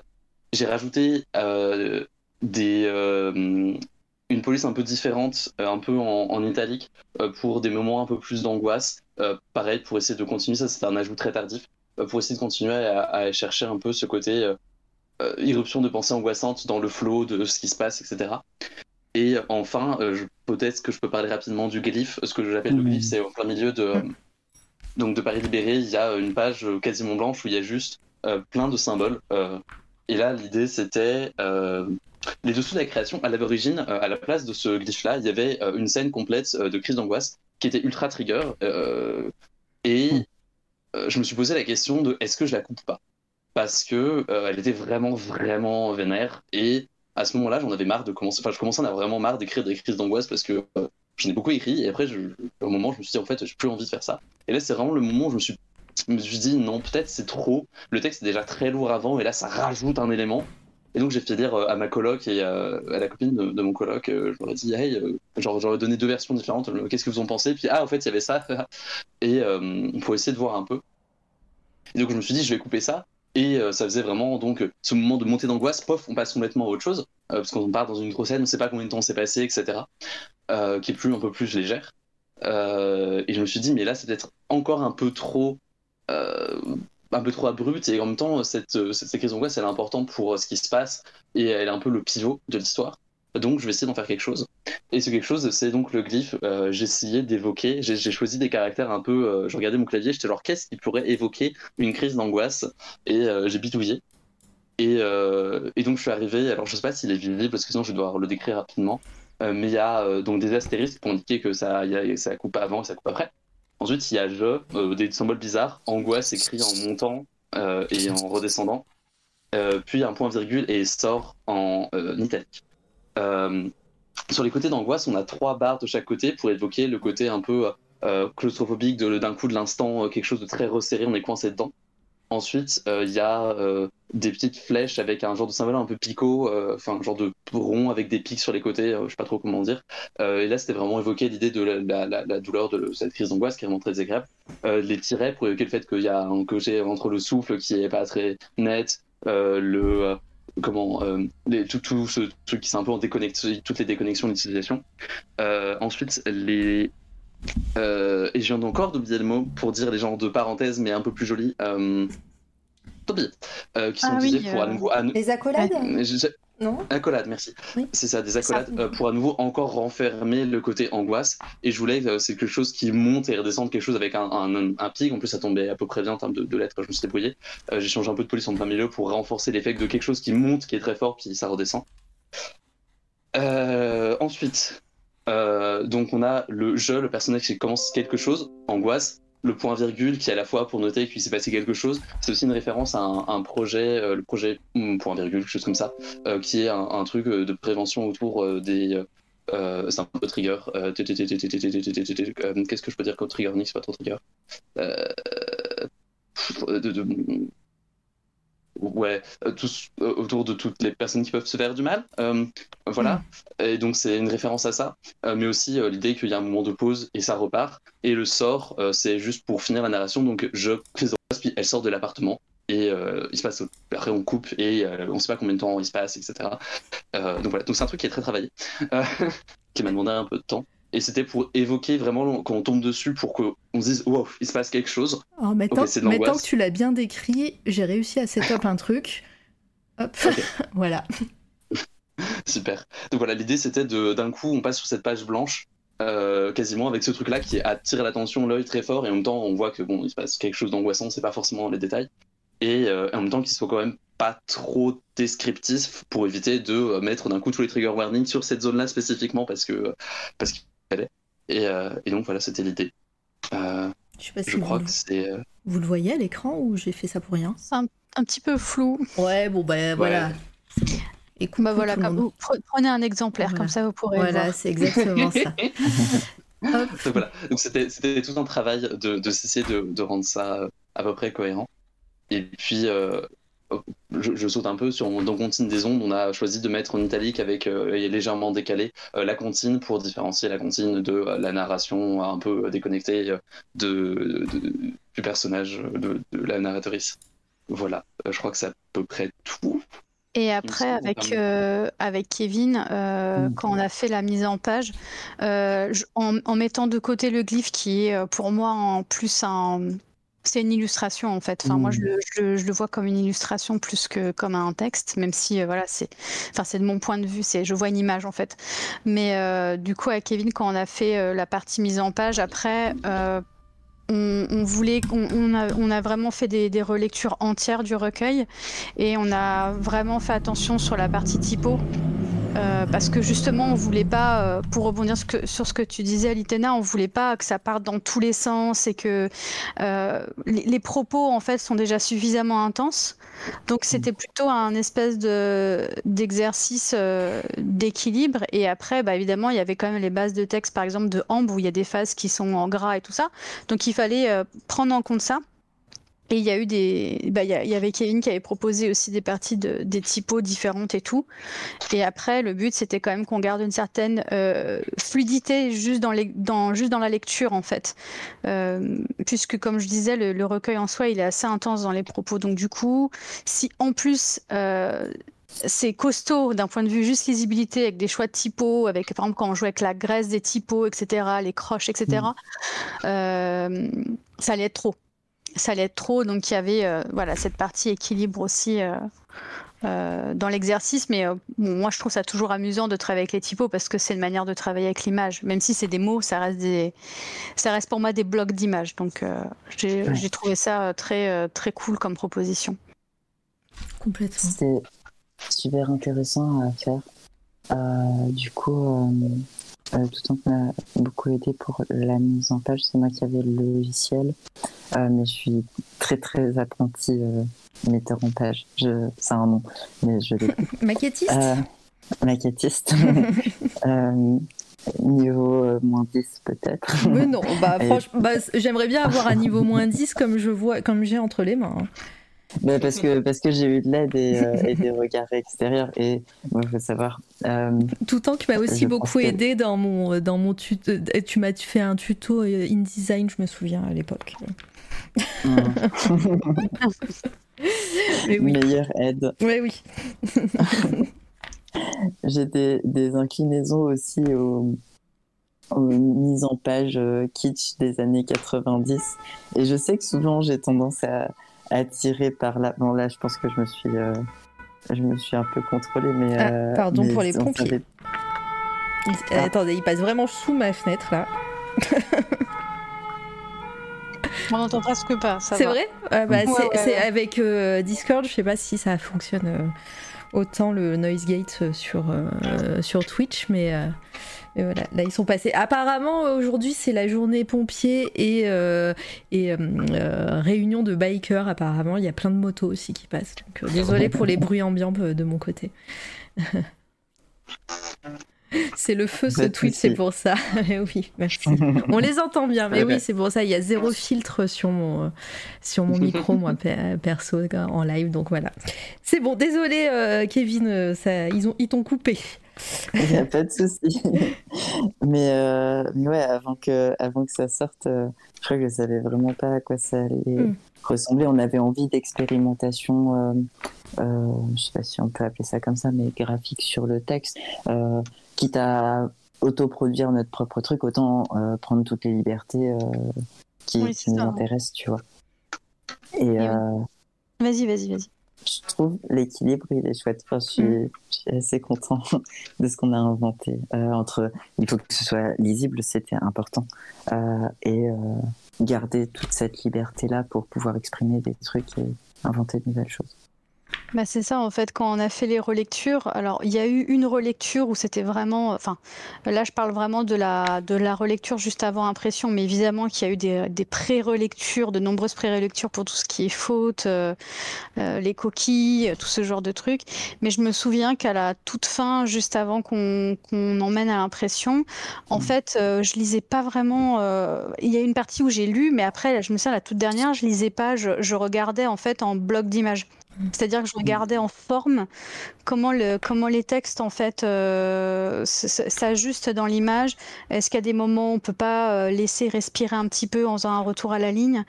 j'ai rajouté euh, une police un peu différente, un peu en, italique, pour des moments un peu plus d'angoisse. pareil, pour essayer de continuer, ça c'est un ajout très tardif, pour essayer de continuer à, à chercher un peu ce côté irruption de pensée angoissante dans le flot de ce qui se passe, etc. Et enfin, euh, peut-être que je peux parler rapidement du glyphe. Ce que j'appelle le glyphe, c'est au plein milieu de, donc de Paris libéré, il y a une page quasiment blanche où il y a juste euh, plein de symboles. Euh, et là, l'idée, c'était les dessous de la création. À l'origine, à la place de ce glyphe-là, il y avait une scène complète de crise d'angoisse qui était ultra trigger. et je me suis posé la question de est-ce que je la coupe pas? Parce que elle était vraiment, vraiment vénère. Et à ce moment-là, j'en avais marre de commencer. Enfin, je commençais à avoir vraiment marre d'écrire des crises d'angoisse parce que euh, j'en ai beaucoup écrit. Et après, je, au moment, je me suis dit, en fait, j'ai plus envie de faire ça. Et là, c'est vraiment le moment où je me suis, me suis dit, non, peut-être c'est trop. Le texte est déjà très lourd avant, et là, ça rajoute un élément. Et donc, j'ai fait dire euh, à ma coloc et à, la copine de, mon coloc, euh, je leur ai dit, hey, genre, j'aurais donné deux versions différentes, qu'est-ce que vous en pensez? Puis, ah, en fait, il y avait ça. [laughs] et il faut essayer de voir un peu. Et donc, je me suis dit, je vais couper ça. Et euh, ça faisait vraiment donc ce moment de montée d'angoisse, pof, on passe complètement à autre chose, euh, parce qu'on part dans une grosse scène, on ne sait pas combien de temps s'est passé, etc., euh, qui est plus un peu plus légère. et je me suis dit, mais là, c'est peut-être encore un peu trop, un peu trop abrupt, et en même temps, cette, cette crise d'angoisse, elle est importante pour ce qui se passe, et elle est un peu le pivot de l'histoire. Donc, je vais essayer d'en faire quelque chose. Et ce quelque chose, c'est donc le glyphe. Euh, essayé d'évoquer, j'ai choisi des caractères un peu. Euh, je regardais mon clavier, j'étais genre, qu'est-ce qui pourrait évoquer une crise d'angoisse? Et euh, j'ai bidouillé. Et, et, donc, je suis arrivé. Alors, je sais pas s'il est visible, parce que sinon, je dois le décrire rapidement. mais il y a donc des astérisques pour indiquer que ça, y a, ça coupe avant et ça coupe après. Ensuite, il y a je, des symboles bizarres, angoisse écrit en montant et en redescendant. puis un point virgule et sort en italique. Euh, sur les côtés d'angoisse, on a trois barres de chaque côté pour évoquer le côté un peu euh, claustrophobique d'un coup de l'instant, euh, quelque chose de très resserré, on est coincé dedans. Ensuite, il y a des petites flèches avec un genre de symbole un peu picot, enfin un genre de rond avec des pics sur les côtés, je sais pas trop comment dire. et là, c'était vraiment évoquer l'idée de la, douleur de cette crise d'angoisse qui est vraiment très désagréable. les tirets pour évoquer le fait qu'il y a un côté entre le souffle qui est pas très net, le comment euh, tout, tout, ce truc qui est un peu en déconnexion, toutes les déconnexions d'utilisation. Euh, ensuite, les Euh, et je viens encore d'oublier le mot pour dire les genres de parenthèses, mais un peu plus joli. Euh, euh, qui sont Ah utilisés oui, pour à nouveau. à nou- Les accolades Non Accolades, merci. Oui. C'est ça, des accolades Ça. euh, pour à nouveau encore renfermer le côté angoisse. Et je voulais, euh, c'est quelque chose qui monte et redescend, quelque chose avec un, un, un pic. En plus, ça tombait à peu près bien en termes de, de lettres. Je me suis débrouillé. Euh, J'ai changé un peu de police en plein milieu pour renforcer l'effet de quelque chose qui monte, qui est très fort, puis ça redescend. Euh, ensuite, donc on a le je, le personnage qui commence quelque chose, angoisse le point virgule qui est à la fois pour noter qu'il s'est passé quelque chose, c'est aussi une référence à un, projet, le projet point virgule, quelque chose comme ça, qui est un, truc de prévention autour des. c'est un peu trigger. Qu'est-ce que je peux dire comme trigger Nick, c'est pas trop trigger. Ouais, euh, tous, euh, autour de toutes les personnes qui peuvent se faire du mal. Euh, voilà. Et donc c'est une référence à ça, Euh, mais aussi euh, l'idée qu'il y a un moment de pause et ça repart. Et le sort, c'est juste pour finir la narration. Donc je puis elle sort de l'appartement et il se passe. Après on coupe et on sait pas combien de temps il se passe, etc. Donc voilà. Donc c'est un truc qui est très travaillé, [laughs] qui m'a demandé un peu de temps. Et c'était pour évoquer vraiment quand on tombe dessus pour qu'on se dise wow, il se passe quelque chose. Alors maintenant, Ok, c'est de maintenant que tu l'as bien décrit, j'ai réussi à setup un truc. Hop, [laughs] voilà. [laughs] Super. Donc voilà, l'idée c'était de d'un coup on passe sur cette page blanche, euh, quasiment avec ce truc-là qui attire l'attention, l'œil très fort, et en même temps on voit que bon il se passe quelque chose d'angoissant, c'est pas forcément les détails, et euh, en même temps qu'il soit quand même pas trop descriptif pour éviter de euh, mettre d'un coup tous les trigger warnings sur cette zone-là spécifiquement parce que parce qu'il. Et, euh, et donc voilà, c'était l'idée. Euh, Je sais pas si je vous, crois le- que c'est. euh, vous le voyez à l'écran ou j'ai fait ça pour rien C'est un, un petit peu flou. Ouais, bon, bah voilà. Et coucou Bah voilà, comme vous pre- prenez un exemplaire, Voilà. comme ça vous pourrez Voilà, voir. c'est exactement ça. [laughs] Hop. Donc voilà, donc c'était c'était tout un travail de, de s'essayer de, de rendre ça à peu près cohérent. Et puis, euh, je, je saute un peu sur dans Comptine des ondes, on a choisi de mettre en italique avec euh, et légèrement décalé euh, la comptine pour différencier la comptine de euh, la narration un peu déconnectée euh, de, de- du personnage de, de la narratrice. Voilà, Euh, je crois que c'est à peu près tout. Et après, avec, euh, avec Kevin, euh, Mm. quand on a fait la mise en page, euh, je- en, en mettant de côté le glyphe qui est euh, pour moi en plus un. C'est une illustration en fait. Enfin, moi, je Mm. le, je le- je le vois comme une illustration plus que comme un texte, même si euh, voilà, c'est, enfin, c'est de mon point de vue, c'est, je vois une image en fait. Mais euh, du coup, avec Kevin, quand on a fait euh, la partie mise en page, après, on, on voulait, on, on a, on a vraiment fait des, des relectures entières du recueil et on a vraiment fait attention sur la partie typo. Euh, parce que justement, on voulait pas, euh, pour rebondir sur ce que tu disais, Litena, on voulait pas que ça parte dans tous les sens et que euh, les, propos en fait sont déjà suffisamment intenses. Donc c'était plutôt un espèce de d'exercice d'équilibre. Et après, bah, évidemment, il y avait quand même les bases de texte, par exemple de Ambre, où il y a des phases qui sont en gras et tout ça. Donc il fallait prendre en compte ça. Et il y a eu des, bah, il y, y avait Kevin qui avait proposé aussi des parties de, des typos différentes et tout. Et après, le but c'était quand même qu'on garde une certaine euh, fluidité juste dans, les, dans, juste dans la lecture en fait, Euh, puisque comme je disais, le, le recueil en soi il est assez intense dans les propos. Donc du coup, si en plus euh, c'est costaud d'un point de vue juste lisibilité avec des choix de typos, avec par exemple quand on joue avec la graisse des typos, etc., les croches, etc. euh, ça allait être trop. Ça allait être trop, donc il y avait euh, voilà cette partie équilibre aussi euh, euh, dans l'exercice. Mais euh, bon, moi, je trouve ça toujours amusant de travailler avec les typos parce que c'est une manière de travailler avec l'image. Même si c'est des mots, ça reste des, ça reste pour moi des blocs d'images. Donc euh, j'ai Ouais. trouvé ça très très cool comme proposition. Complètement. C'était super intéressant à faire. Euh, du coup, euh, tout le temps qu'on m'a beaucoup aidé pour la mise en page, c'est moi qui avais le logiciel. Euh, mais je suis très très apprenti euh, metteur en page. Je, c'est un nom, mais je l'ai. [laughs] Maquettiste? Euh, maquettiste. [laughs] Euh, niveau moins 10 peut-être. Mais non, bah, [laughs] franchement, bah, j'aimerais bien avoir un niveau moins 10 comme je vois, comme j'ai entre les mains. hein. Bah, parce que, parce que j'ai eu de l'aide et, euh, et des regards extérieurs. Et il faut savoir. euh, Tout temps tu m'as aussi Je beaucoup que- aidé dans mon, dans mon tuto. euh, Tu m'as fait un tuto euh, InDesign, je me souviens à l'époque. [laughs] Mais oui. meilleure aide. Ouais, oui. [laughs] J'ai des, des inclinaisons aussi au, aux mises en page euh, kitsch des années 90. Et je sais que souvent j'ai tendance à, tirer par là. Bon là, je pense que je me suis, euh, je me suis un peu contrôlée, mais. Ah, euh, pardon mais pour les pompiers. savait- Il- Ah. Attendez, il passe vraiment sous ma fenêtre là. On n'entend presque pas. ça C'est vrai? Ah bah, Ouais, c'est- ouais, c'est ouais. avec euh, Discord, je sais pas si ça fonctionne euh, autant le noise gate sur, euh, sur Twitch, mais, mais voilà, là ils sont passés. Apparemment aujourd'hui c'est la journée pompiers et, euh, et euh, euh, réunion de bikers. Apparemment il y a plein de motos aussi qui passent. Donc désolé pour les bruits ambiants de mon côté. [laughs] C'est le feu ce de tweet, c'est pour ça. Mais [laughs] oui, merci. [laughs] On les entend bien, mais oui, c'est pour ça. Il y a zéro filtre sur mon, sur mon micro, moi, pe- perso, en live. Donc voilà. C'est bon, désolé, euh, Kevin, ça, ils ont- ils t'ont coupé. Il n'y a [laughs] pas de souci. mais, euh, mais ouais, avant que, avant que ça sorte, euh, je crois que je savais vraiment pas à quoi ça allait Mm. ressembler. On avait envie d'expérimentation, euh, euh, je sais pas si on peut appeler ça comme ça, mais graphique sur le texte. Quitte à autoproduire notre propre truc, autant prendre toutes les libertés qui, Oui, qui c'est nous ça. intéressent, tu vois. Et oui. Vas-y, vas-y, vas-y. Je trouve l'équilibre il est chouette. Enfin, je, suis, Mm. je suis assez content [laughs] de ce qu'on a inventé. Euh, entre, il faut que ce soit lisible, c'était important, Euh, et euh, garder toute cette liberté là pour pouvoir exprimer des trucs et inventer de nouvelles choses. Bah, c'est ça, en fait, quand on a fait les relectures, alors il y a eu une relecture où c'était vraiment, enfin, là je parle vraiment de la, de la relecture juste avant impression, mais évidemment qu'il y a eu des, des pré-relectures, de nombreuses pré-relectures pour tout ce qui est faute, euh, euh, les coquilles, euh, tout ce genre de trucs. Mais je me souviens qu'à la toute fin, juste avant qu'on qu'on emmène à l'impression, en Mhm. fait, euh, je lisais pas vraiment. euh, Il y a une partie où j'ai lu, mais après, je me souviens, la toute dernière, je lisais pas, je, je regardais en fait en bloc d'images. C'est-à-dire que je regardais en forme comment, le, comment les textes en fait euh, s'ajustent dans l'image. Est-ce a des moments on peut pas euh, laisser respirer un petit peu en faisant un retour à la ligne?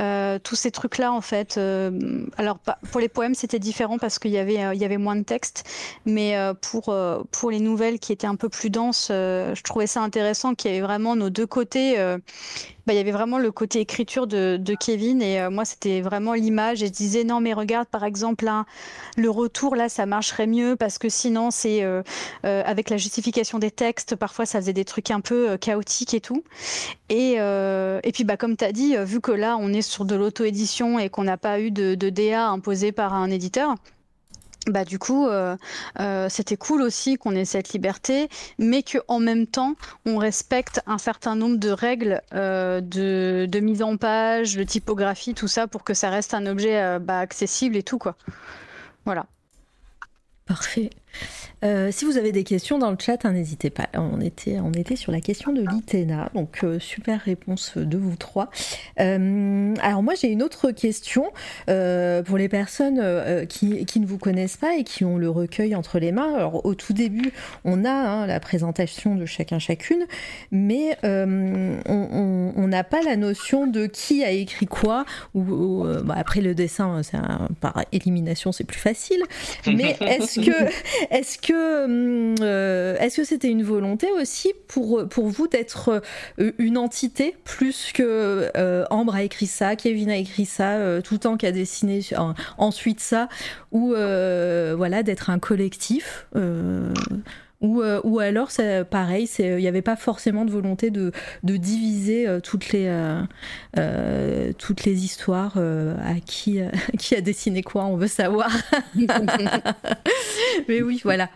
Euh, Tous ces trucs-là en fait. euh, alors pour les poèmes c'était différent parce qu'il y avait euh, il y avait moins de texte, mais euh, pour pour les nouvelles qui étaient un peu plus denses, je trouvais ça intéressant qu'il y avait vraiment nos deux côtés. Bah, il y avait vraiment le côté écriture de, de Kevin et euh, moi c'était vraiment l'image et je disais non mais regarde par exemple le retour là ça marcherait mieux parce que sinon c'est euh, euh, avec la justification des textes parfois ça faisait des trucs un peu euh, chaotiques et tout. Et, euh, et puis bah comme tu as dit euh, vu que là on est sur de l'auto-édition et qu'on n'a pas eu de, de DA imposé par un éditeur bah du coup, euh, euh, c'était cool aussi qu'on ait cette liberté, mais que en même temps, on respecte un certain nombre de règles euh, de, mise en page, de typographie, tout ça, pour que ça reste un objet bah, accessible et tout quoi. Voilà. Parfait. Euh, si vous avez des questions dans le chat, hein, n'hésitez pas. On était, on était sur la question de l'ITENA, donc euh, super réponse de vous trois. Euh, alors moi j'ai une autre question pour les personnes qui, qui ne vous connaissent pas et qui ont le recueil entre les mains. Alors au tout début, on a hein, la présentation de chacun chacune, mais on- n'a pas la notion de qui a écrit quoi. Ou, bah, après le dessin, par élimination, c'est plus facile. Mais est-ce que, est-ce que, hum, euh, est-ce que c'était une volonté aussi pour vous d'être euh, une entité plus que euh, Ambre a écrit ça, Kevin a écrit ça, tout le temps qui a dessiné ensuite ça, ou voilà d'être un collectif. Euh, ou, euh, ou alors, c'est pareil, c'est- il n'y avait pas forcément de volonté de, de diviser euh, toutes, les, euh, euh, toutes les histoires euh, à qui, euh, [laughs] qui a dessiné quoi, on veut savoir. [laughs] Mais oui, voilà.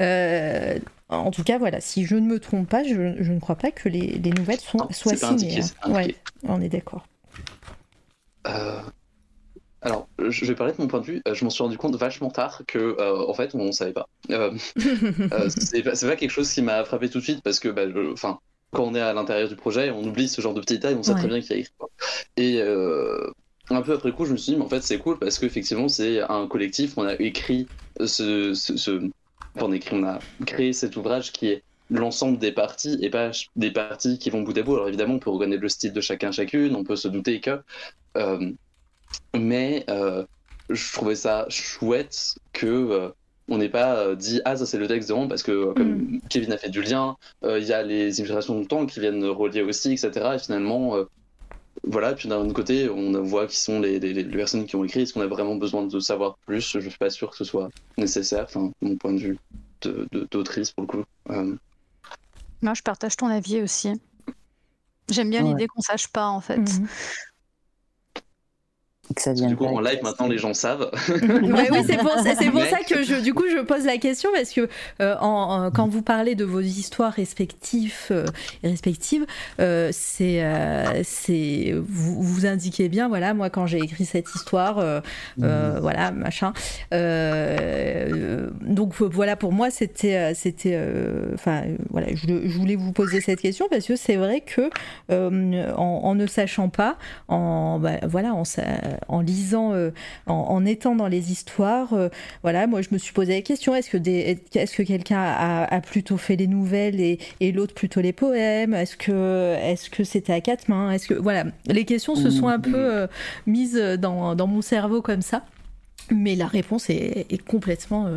Euh, en tout cas, voilà, si je ne me trompe pas, je, je ne crois pas que les, les nouvelles sont, Non, soient signées. indiqué, hein. Ouais, on est d'accord. Euh, Alors, je vais parler de mon point de vue. Euh, Je m'en suis rendu compte vachement tard que, euh, en fait, on ne savait pas. Euh, euh, [laughs] c'est pas, quelque chose qui m'a frappé tout de suite parce que, bah, enfin, quand on est à l'intérieur du projet, on oublie ce genre de petits détails, on sait Ouais. très bien qu'il y a écrit. Et euh, un peu après coup, je me suis dit, mais en fait, c'est cool parce qu'effectivement, c'est un collectif. On a écrit ce, ce, ce- on a écrit, on a créé cet ouvrage qui est l'ensemble des parties et pas des parties qui vont bout à bout. Alors évidemment, on peut reconnaître le style de chacun chacune, on peut se douter que, euh, mais euh, je trouvais ça chouette que euh, on n'est pas dit ah ça c'est le texte de parce que comme Kevin a fait du lien, il y a les illustrations du temps qui viennent relier aussi, etc. Et finalement, voilà, puis d'un autre côté, on voit qui sont les, personnes qui ont écrit. Est-ce qu'on a vraiment besoin de savoir plus? Je suis pas sûr que ce soit nécessaire, enfin, mon point de vue d'autrice pour le coup. Euh... Moi, je partage ton avis aussi. J'aime bien l'idée qu'on sache pas en fait. Du coup, en live, maintenant, les gens savent. [laughs] [laughs] oui, c'est pour, ça que je, du coup, je pose la question parce que euh, en, quand vous parlez de vos histoires respectives, euh, respectives, euh, c'est, c'est, vous, vous, indiquez bien, voilà, moi, quand j'ai écrit cette histoire, mmh. voilà, machin. donc voilà, pour moi, c'était, c'était, enfin, voilà, je, voulais vous poser cette question parce que c'est vrai que en, ne sachant pas, en, bah, voilà, en en lisant, euh, en, étant dans les histoires, euh, voilà, moi je me suis posé la question est-ce que, quelqu'un a, plutôt fait les nouvelles et, l'autre plutôt les poèmes? Est-ce que est-ce que c'était à quatre mains? Est-ce que voilà, les questions se sont un peu euh, mises dans, mon cerveau comme ça, mais la réponse est, complètement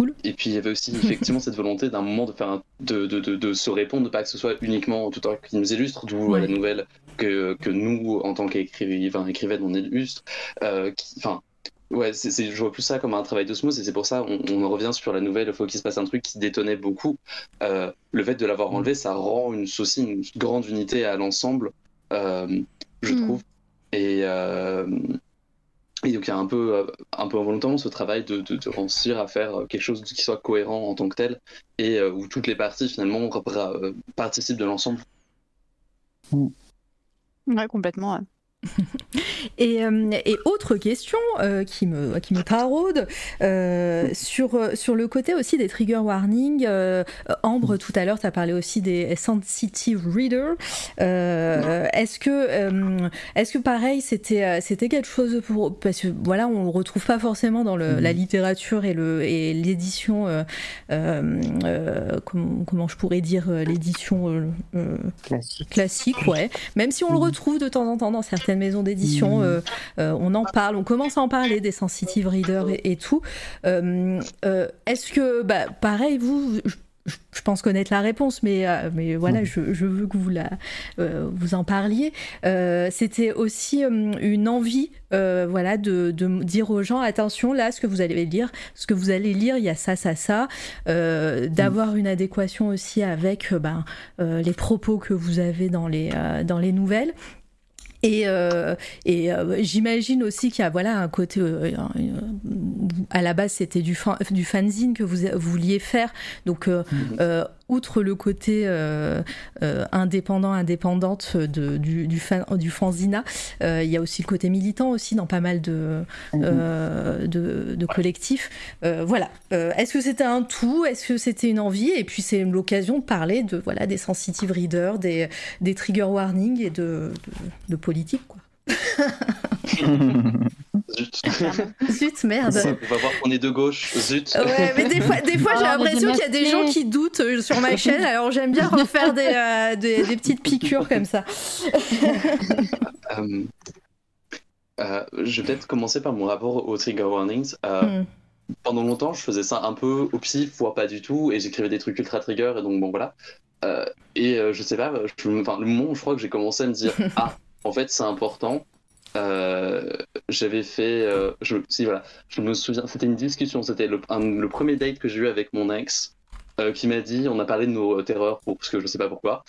Cool. Et puis il y avait aussi effectivement [laughs] cette volonté d'un moment de faire de, de, de, se répondre, pas que ce soit uniquement tout à qui nous illustre, d'où la nouvelle que, que nous, en tant qu'écrivains, écrivaines, on illustre. Euh, enfin, ouais, c'est, je vois plus ça comme un travail d'osmose et c'est pour ça on, on revient sur la nouvelle. Il faut qu'il se passe un truc qui détonnait beaucoup. Euh, le fait de l'avoir enlevé, ça rend une, aussi une grande unité à l'ensemble, euh, je mm. trouve. Et, et donc il y a un peu, un peu involontairement ce travail de, de, réussir à faire quelque chose qui soit cohérent en tant que tel et où toutes les parties finalement participent de l'ensemble. Mm. Ouais, complètement. Et, euh, et, autre question euh, qui, me, qui me taraude euh, sur, sur le côté aussi des trigger warnings. Ambre, tout à l'heure, tu as parlé aussi des sensitive readers. est-ce que, est-ce que pareil, c'était, c'était quelque chose pour. Parce que voilà, on le retrouve pas forcément dans le, la littérature et, le, et l'édition. Comment, comment, je pourrais dire L'édition classique. classique, ouais. Même si on le retrouve de temps en temps dans certaines maisons d'édition, mmh. euh, euh, on en parle, on commence à en parler des sensitive readers et, tout. Euh, est-ce que, bah, pareil, vous, je pense connaître la réponse, mais, mais voilà, je, veux que vous, la, vous en parliez. C'était aussi une envie voilà, de, de, dire aux gens, attention, là, ce que vous allez lire, ce que vous allez lire, il y a ça, ça, ça, d'avoir une adéquation aussi avec ben, les propos que vous avez dans les, dans les nouvelles. Et, euh, et euh, j'imagine aussi qu'il y a voilà, un côté. Euh, à la base, c'était du, du fanzine que vous, vouliez faire. Donc, mhm outre le côté euh, euh, indépendant, indépendante de, du, du, du fanzina, euh, il y a aussi le côté militant aussi dans pas mal de, mhm. de, de, collectifs. voilà. Est-ce que c'était un tout? Est-ce que c'était une envie? Et puis c'est l'occasion de parler de voilà des sensitive readers, des, des trigger warnings et de, de, politique quoi. Zut. Zut, merde. On va voir qu'on est de gauche. Zut. Ouais, mais des fois, des fois j'ai l'impression qu'il y a des gens qui doutent euh, sur ma chaîne, alors j'aime bien refaire des, euh, des, petites piqûres comme ça. [laughs] Euh, je vais peut-être commencer par mon rapport aux trigger warnings. Hmm. Pendant longtemps, je faisais ça un peu au pif, voire pas du tout, et j'écrivais des trucs ultra trigger, et donc bon voilà. et je sais pas, je, enfin, le moment où je crois que j'ai commencé à me dire, [laughs] ah, en fait, c'est important, euh, j'avais fait. Euh, je, si, voilà, je me souviens, c'était une discussion, c'était le, le, premier date que j'ai eu avec mon ex. Euh, qui m'a dit, on a parlé de nos terreurs, pour, parce que je sais pas pourquoi,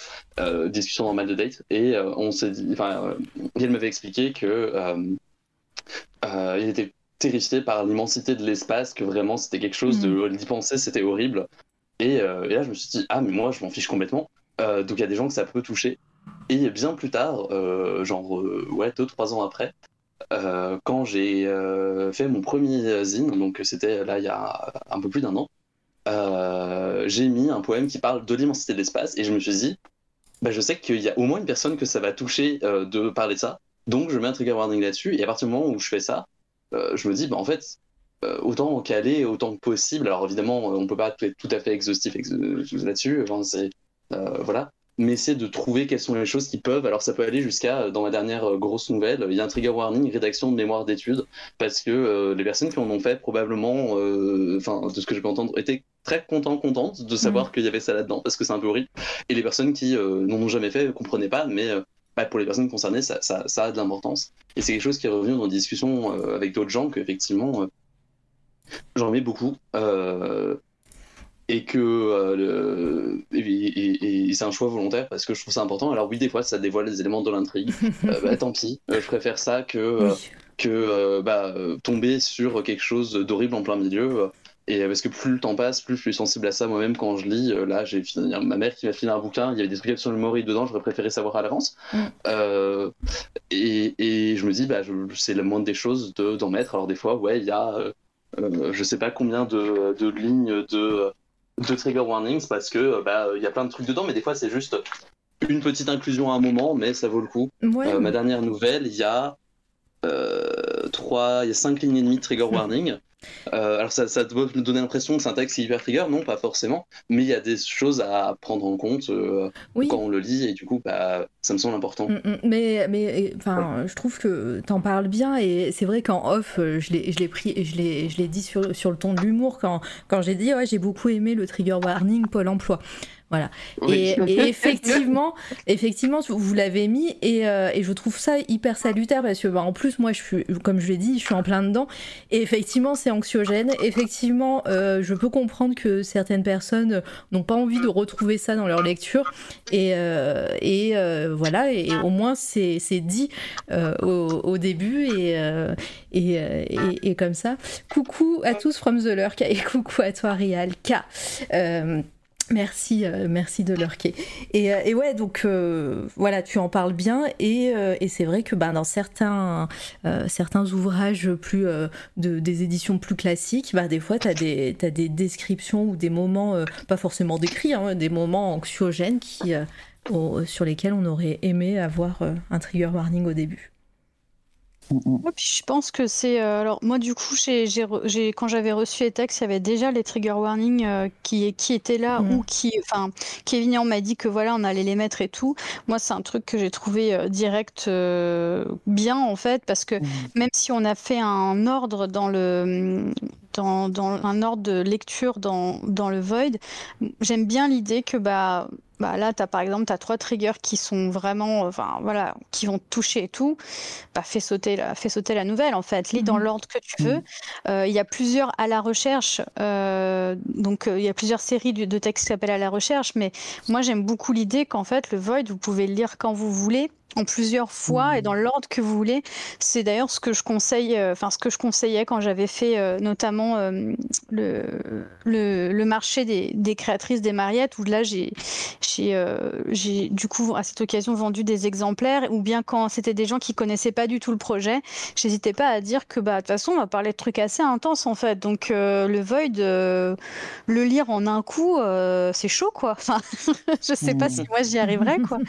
discussion normale de date, et on s'est dit, enfin, elle m'avait expliqué que il était terrifié par l'immensité de l'espace, que vraiment c'était quelque chose de d'y penser, c'était horrible. Et, et, là, je me suis dit, ah, mais moi, je m'en fiche complètement. donc il y a des gens que ça peut toucher. Et bien plus tard, euh, genre euh, ouais, deux trois ans après, euh, quand j'ai fait mon premier zine, donc c'était là il y a un peu plus d'un an, j'ai mis un poème qui parle de l'immensité de l'espace et je me suis dit, bah, je sais qu'il y a au moins une personne que ça va toucher de parler de ça, donc je mets un trigger warning là-dessus et à partir du moment où je fais ça, je me dis bah en fait autant caler autant que possible. Alors évidemment, on peut pas être tout à fait exhaustif là-dessus. Voilà, mais c'est de trouver quelles sont les choses qui peuvent. Alors ça peut aller jusqu'à, dans ma dernière grosse nouvelle, il y a un trigger warning, rédaction de mémoire d'études, parce que les personnes qui en ont fait probablement, enfin de ce que je peux entendre, étaient très contents, contentes de savoir mm. qu'il y avait ça là-dedans, parce que c'est un peu horrible. Et les personnes qui n'en ont jamais fait ne comprenaient pas, mais bah, pour les personnes concernées, ça, ça, ça a de l'importance. Et c'est quelque chose qui est revenu dans des discussions avec d'autres gens qu'effectivement, j'en mets beaucoup. Euh, et que euh, et, c'est un choix volontaire parce que je trouve ça important. Alors oui, des fois, ça dévoile des éléments de l'intrigue. [laughs] Euh, bah, tant pis, je préfère ça que que bah, tomber sur quelque chose d'horrible en plein milieu. Et parce que plus le temps passe, plus je suis sensible à ça moi-même quand je lis. Là, j'ai ma mère qui m'a filé un bouquin, il y avait des trucs sur le mori dedans, j'aurais préféré savoir à l'avance. Mm. et, et, je me dis, bah, c'est la moindre des choses d'en mettre. Alors des fois, ouais, il y a euh, je sais pas combien de, de lignes de, de, trigger warnings parce que bah il y a plein de trucs dedans, mais des fois c'est juste une petite inclusion à un moment, mais ça vaut le coup. Euh, ma dernière nouvelle, il y a euh, trois, il y a cinq lignes et demie de trigger warning. Euh, alors ça, ça doit nous donner l'impression que c'est un texte hyper trigger, non pas forcément, mais il y a des choses à prendre en compte euh, quand on le lit et du coup bah, ça me semble important. Mm, mm. mais mais enfin je trouve que t'en parles bien et c'est vrai qu'en off euh, je l'ai pris je l'ai je l'ai dit sur, sur le ton de l'humour quand quand j'ai dit ouais j'ai beaucoup aimé le trigger warning Pôle Emploi. Voilà. [laughs] Et, effectivement, effectivement, vous l'avez mis et, euh, et, je trouve ça hyper salutaire parce que, bah, en plus, moi, je suis, comme je l'ai dit, je suis en plein dedans. Et effectivement, c'est anxiogène. Effectivement, euh, je peux comprendre que certaines personnes n'ont pas envie de retrouver ça dans leur lecture. Et, euh, et voilà. Et, au moins, c'est dit au, au, début et, et, et, comme ça. Coucou à tous from the Lurk et coucou à toi, Rial K. Merci, euh, merci de lurker. Et, euh, et ouais, donc euh, voilà, tu en parles bien et, et c'est vrai que ben, dans certains, certains ouvrages plus de, des éditions plus classiques, bah, des fois tu as, as, des descriptions ou des moments, pas forcément décrits, hein, des moments anxiogènes qui, sur lesquels on aurait aimé avoir un trigger warning au début. Ouais, puis je pense que c'est. Euh, alors, moi, du coup, j'ai, j'ai, quand j'avais reçu les textes, il y avait déjà les trigger warnings euh, qui, qui étaient là, mm. ou qui. Enfin, Kevin m'a dit que voilà, on allait les mettre et tout. Moi, c'est un truc que j'ai trouvé euh, direct bien, en fait, parce que mm. même si on a fait un ordre dans le. Dans, dans un ordre de lecture dans, dans le Void, j'aime bien l'idée que bah bah là, as, par exemple, tu as trois triggers qui sont vraiment, enfin voilà, qui vont toucher et tout. Bah, fais sauter la, fais sauter la nouvelle en fait. Lis dans mhm. l'ordre que tu veux. Mhm. Euh, il y a plusieurs à la recherche, euh, donc euh, il y a plusieurs séries de, de textes qui s'appellent à la recherche, mais moi j'aime beaucoup l'idée qu'en fait le Void, vous pouvez le lire quand vous voulez en plusieurs fois et dans l'ordre que vous voulez. C'est d'ailleurs ce que je conseille, euh, enfin ce que je conseillais quand j'avais fait euh, notamment euh, le, le, marché des, des, créatrices des Mariettes, où là j'ai j'ai du coup à cette occasion vendu des exemplaires, ou bien quand c'était des gens qui connaissaient pas du tout le projet, j'hésitais pas à dire que bah de toute façon on va parler de trucs assez intenses en fait. Donc le Void, le lire en un coup, c'est chaud quoi. [laughs] Enfin, je sais pas si moi j'y arriverais quoi.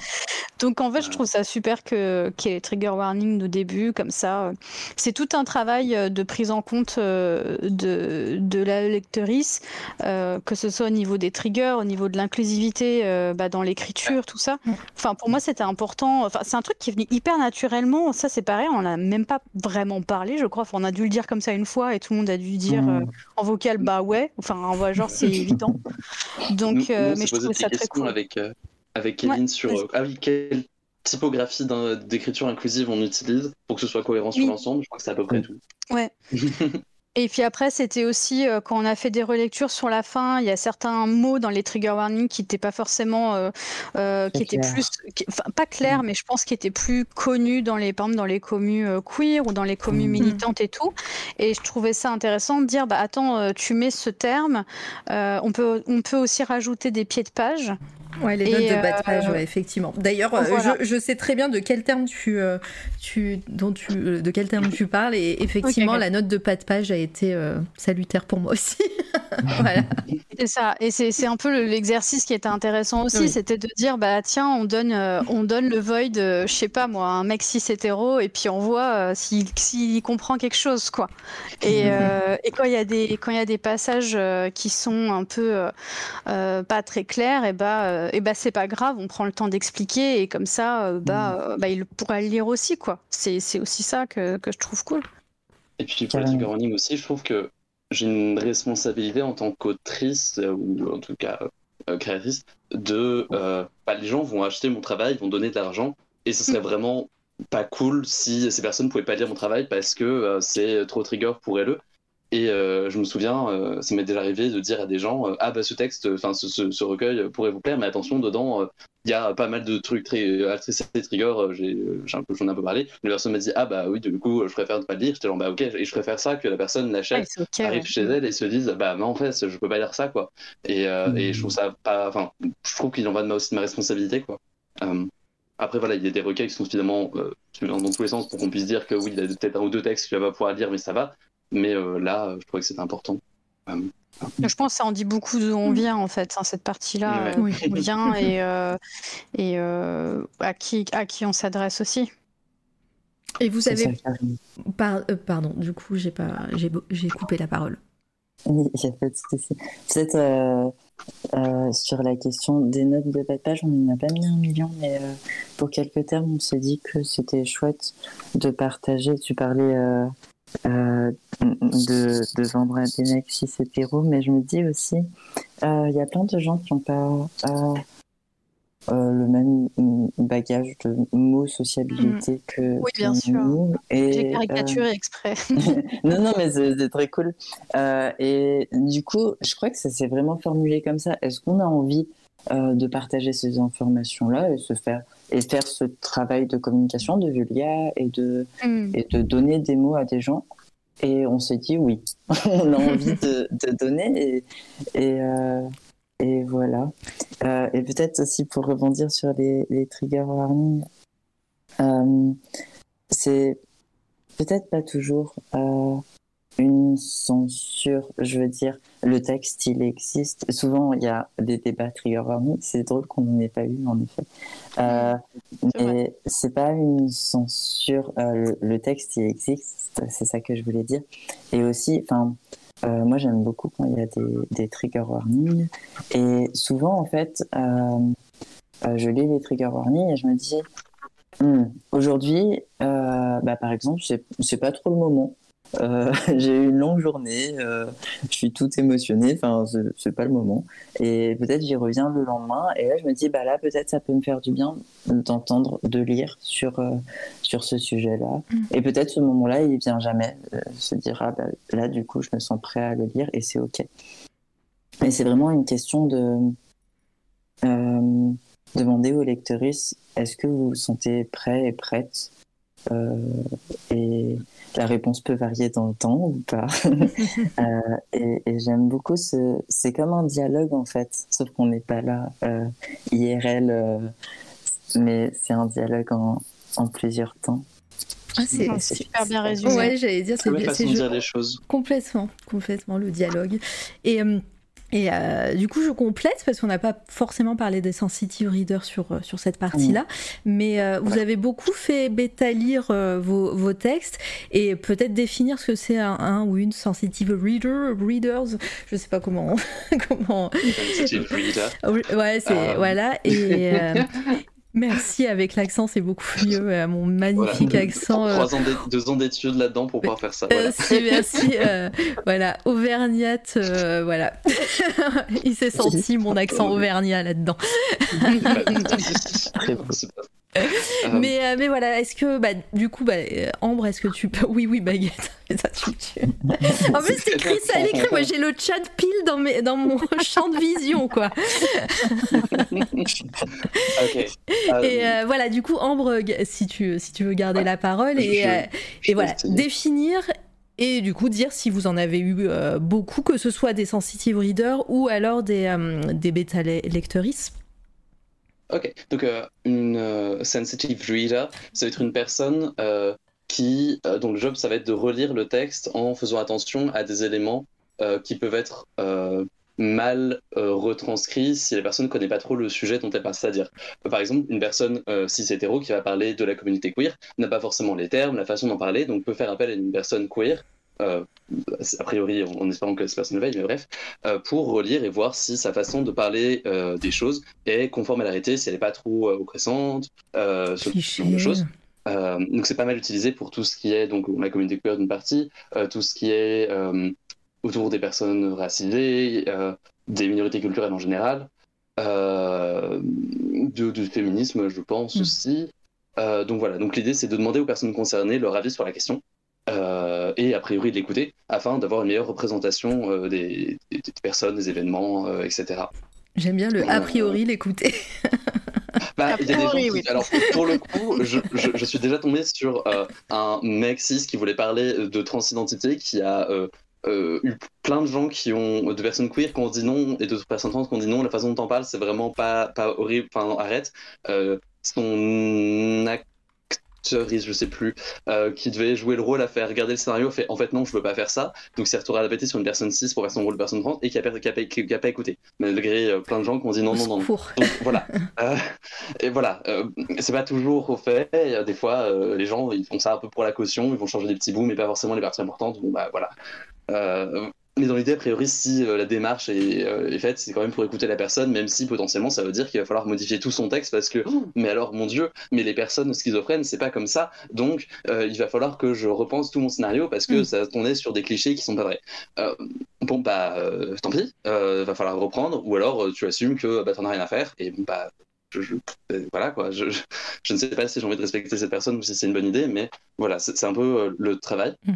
Donc en fait je trouve ça super que qu'il y ait les trigger warnings au début, comme ça. C'est tout un travail euh, de prise en compte euh, de, de la lectrice, euh, que ce soit au niveau des triggers, au niveau de l'inclusivité bah, dans l'écriture, tout ça. Enfin, pour moi, c'était important. Enfin, c'est un truc qui est venu hyper naturellement. Ça, c'est pareil, on n'a même pas vraiment parlé, je crois. Enfin, on a dû le dire comme ça une fois et tout le monde a dû dire mmh. en vocal, bah ouais. Enfin, en voix genre, c'est [laughs] évident. Donc, mais je trouvais ça très cool. Avec, avec Kevin sur. Ah oui, quel typographie d'écriture inclusive on utilise pour que ce soit cohérent sur l'ensemble. Je crois que c'est à peu près tout. Ouais. [laughs] Et puis après, c'était aussi euh, quand on a fait des relectures sur la fin, il y a certains mots dans les trigger warnings qui n'étaient pas forcément, euh, euh, qui étaient plus, enfin pas clairs, mm. mais je pense qui étaient plus connus dans les, par exemple, dans les communes queer ou dans les communes mm. militantes et tout. Et je trouvais ça intéressant de dire, bah attends, tu mets ce terme, on peut, on peut aussi rajouter des pieds de page. Ouais, les notes de bas de page, ouais, effectivement. D'ailleurs, euh, je, je, sais très bien de quel terme tu, euh, tu, dont tu, euh, de quel terme tu parles, et effectivement, la note de bas de page a été salutaire pour moi aussi. [laughs] voilà. C'est ça. Et c'est un peu l'exercice qui était intéressant aussi, Oui. c'était de dire bah tiens, on donne euh, on donne le void, euh, je sais pas moi, un mec cis hétéro et puis on voit euh, s'il s'il comprend quelque chose quoi. Et, euh, et quand il y a des quand il y a des passages euh, qui sont un peu euh, euh, pas très clairs, et bah euh, et bah c'est pas grave, on prend le temps d'expliquer et comme ça euh, bah euh, bah il pourra le lire aussi quoi. C'est c'est aussi ça que que je trouve cool. Et puis pour les warnings aussi, je trouve que j'ai une responsabilité en tant qu'autrice, euh, ou en tout cas euh, créatrice, de... euh, bah, les gens vont acheter mon travail, ils vont donner de l'argent, et ce serait vraiment pas cool si ces personnes pouvaient pas lire mon travail parce que euh, c'est trop trigger pour elles. Et euh, je me souviens, euh, ça m'est déjà arrivé de dire à des gens euh, Ah, bah ce texte, enfin ce, ce- ce recueil pourrait vous plaire, mais attention, dedans, il y a pas mal de trucs très euh, très trigger, j'ai j'ai un peu, j'en ai un peu parlé. La personne m'a dit Ah, bah oui, du coup, je préfère ne pas le lire. J'étais genre Bah ok, et je préfère ça que la personne Ouais, l'achète c'est ok. arrive ouais. chez elle et se disent bah mais en fait je peux pas lire ça quoi et, euh, et je trouve ça pas enfin je trouve qu'il en va de ma, aussi de ma responsabilité quoi après voilà il y a des recueils qui sont suffisamment euh, dans, tous les sens pour qu'on puisse dire que oui il y a peut-être un ou deux textes que tu vas pas pouvoir lire mais ça va mais euh, là je trouvais que c'était important Euh, Je pense que ça en dit beaucoup d'où on vient en fait, hein, cette partie-là, Ouais. euh, Oui. d'où on vient et, euh, et euh, à, qui, à qui on s'adresse aussi. Et vous avez. Par- euh, pardon, du coup, j'ai pas... j'ai coupé la parole. Oui, il n'y a pas de souci. Peut-être euh, euh, sur la question des notes de bas de page, on n'en a pas mis un million, mais euh, pour quelques termes, on s'est dit que c'était chouette de partager. Tu parlais euh, de, de vendre à des mecs si mais je me dis aussi, euh, il y a plein de gens qui n'ont pas euh, le même bagage de mots sociabilité que, Oui, bien sûr. J'ai caricaturé exprès. [laughs] non, non, mais c'est très cool. Et du coup, je crois que ça s'est vraiment formulé comme ça. Est-ce qu'on a envie de partager ces informations-là et se faire et faire ce travail de communication de Julia et de Hmm. et de donner des mots à des gens Et on s'est dit oui, [laughs] on a envie de, de donner et et, euh, et voilà. Euh, et peut-être aussi pour rebondir sur les, les trigger warnings, euh, c'est peut-être pas toujours une censure, je veux dire, le texte il existe. Souvent il y a des débats trigger warning, c'est drôle qu'on n'en ait pas eu en effet. Euh, mais c'est pas une censure, euh, le, le texte il existe, c'est ça que je voulais dire. Et aussi, enfin, euh, moi j'aime beaucoup quand il y a des, des trigger warnings. Et souvent en fait, je lis les trigger warnings et je me dis, Hmm, aujourd'hui, euh, bah, par exemple, c'est c'est pas trop le moment. Euh, [laughs] j'ai eu une longue journée, euh, je suis tout émotionnée, enfin, c'est- pas le moment. Et peut-être j'y reviens le lendemain, et là je me dis, bah là, peut-être ça peut me faire du bien d'entendre, de lire sur, euh, sur ce sujet-là. Mm. Et peut-être ce moment-là, il vient jamais, se dire, ah, bah, là, du coup, je me sens prêt à le lire, et c'est OK. Et c'est vraiment une question de demander aux lectrices, est-ce que vous vous sentez prêt et prête Et la réponse peut varier dans le temps ou pas. [laughs] Euh, et et j'aime beaucoup ce. C'est comme un dialogue en fait, sauf qu'on n'est pas là euh, IRL, euh, mais c'est un dialogue en, en plusieurs temps. Ah, c'est super bien résumé. Ouais, j'allais dire, c'est bien. façon c'est dire les choses. Complètement, complètement le dialogue. Et, euh, et euh, du coup, je complète parce qu'on n'a pas forcément parlé des sensitive readers sur, euh, sur cette partie-là, mais euh, vous avez beaucoup fait bêta lire euh, vos, vos textes et peut-être définir ce que c'est un, un ou une sensitive reader, readers, je sais pas comment. [laughs] comment... Sensitive reader. Ouais, c'est Euh. voilà. Et euh, [laughs] merci avec l'accent, c'est beaucoup [laughs] mieux. euh, mon magnifique Voilà. accent. euh, Trois ans deux ans d'études là-dedans pour pouvoir faire ça. Voilà. Merci, merci. euh, voilà, Auvergnate, euh, voilà. [laughs] Il s'est senti mon accent auvergnat là-dedans. [laughs] C'est pas- Euh, [laughs] Mais, euh, mais voilà, est-ce que, bah, du coup, bah, euh, Ambre, est-ce que tu peux. Oui, oui, baguette. [laughs] Ça, tu, tu- [laughs] En plus, c'est écrit ça à l'écrit. Moi, j'ai le chat pile dans, mes, dans mon champ de vision, quoi. Euh, Et euh, voilà, du coup, Ambre, si tu, si tu veux garder la parole, et, Je- euh, je et voilà, définir et du coup dire si vous en avez eu euh, beaucoup, que ce soit des sensitive readers ou alors des, euh, des bêta le- lectrices. Ok, donc euh, une euh, sensitive reader, ça va être une personne euh, qui, dont le job, ça va être de relire le texte en faisant attention à des éléments qui peuvent être mal euh, retranscrits si la personne ne connaît pas trop le sujet dont elle parle. C'est-à-dire, par exemple, une personne euh, cis hétéro qui va parler de la communauté queer n'a pas forcément les termes, la façon d'en parler, donc peut faire appel à une personne queer. Euh, a priori, en, en espérant que cette personne le veille, mais bref, euh, pour relire et voir si sa façon de parler euh, des choses est conforme à la réalité, si elle n'est pas trop oppressante, ce genre de choses. Donc c'est pas mal utilisé pour tout ce qui est donc la communauté queer d'une partie, tout ce qui est autour des personnes racisées, des minorités culturelles en général, du féminisme je pense Mm. aussi. Donc voilà, donc l'idée c'est de demander aux personnes concernées leur avis sur la question euh, et a priori de l'écouter afin d'avoir une meilleure représentation euh, des, des- des personnes, des événements, euh, etc. J'aime bien le a priori l'écouter. [laughs] Bah, il y a des gens priori, qui... oui. Alors, pour le coup, je, je- je suis déjà tombé sur euh, un mec cis qui voulait parler de transidentité, qui a euh, euh, eu plein de gens qui ont... de personnes queer qui ont dit non, et d'autres personnes trans qui ont dit non, la façon dont t'en parles, c'est vraiment pas, pas horrible, enfin, arrête. Euh, son actrice, je sais plus, euh, qui devait jouer le rôle à faire regarder le scénario, fait en fait non, je veux pas faire ça, donc c'est retourné à la bêtise sur une personne cis pour faire son rôle de personne trans, et qui a, pas- qui a, qui a pas écouté, malgré euh, plein de gens qui ont dit non, non, non. Donc voilà. [laughs] Euh, et voilà. c'est pas toujours au fait. Des fois, les gens ils font ça un peu pour la caution, ils vont changer des petits bouts, mais pas forcément les parties importantes. Bon bah voilà. Mais dans l'idée, a priori, si euh, la démarche est, euh, est faite, c'est quand même pour écouter la personne, même si potentiellement ça veut dire qu'il va falloir modifier tout son texte parce que, oh, mais alors mon Dieu, mais les personnes schizophrènes, c'est pas comme ça. Donc euh, il va falloir que je repense tout mon scénario parce que Mm. ça tournait sur des clichés qui sont pas vrais. Bon bah tant pis, va falloir reprendre, ou alors tu assumes que bah, t'en as rien à faire et bon bah je, je- voilà quoi. Je, je, ne sais pas si j'ai envie de respecter cette personne ou si c'est une bonne idée, mais voilà, c'est un peu le travail. Mm.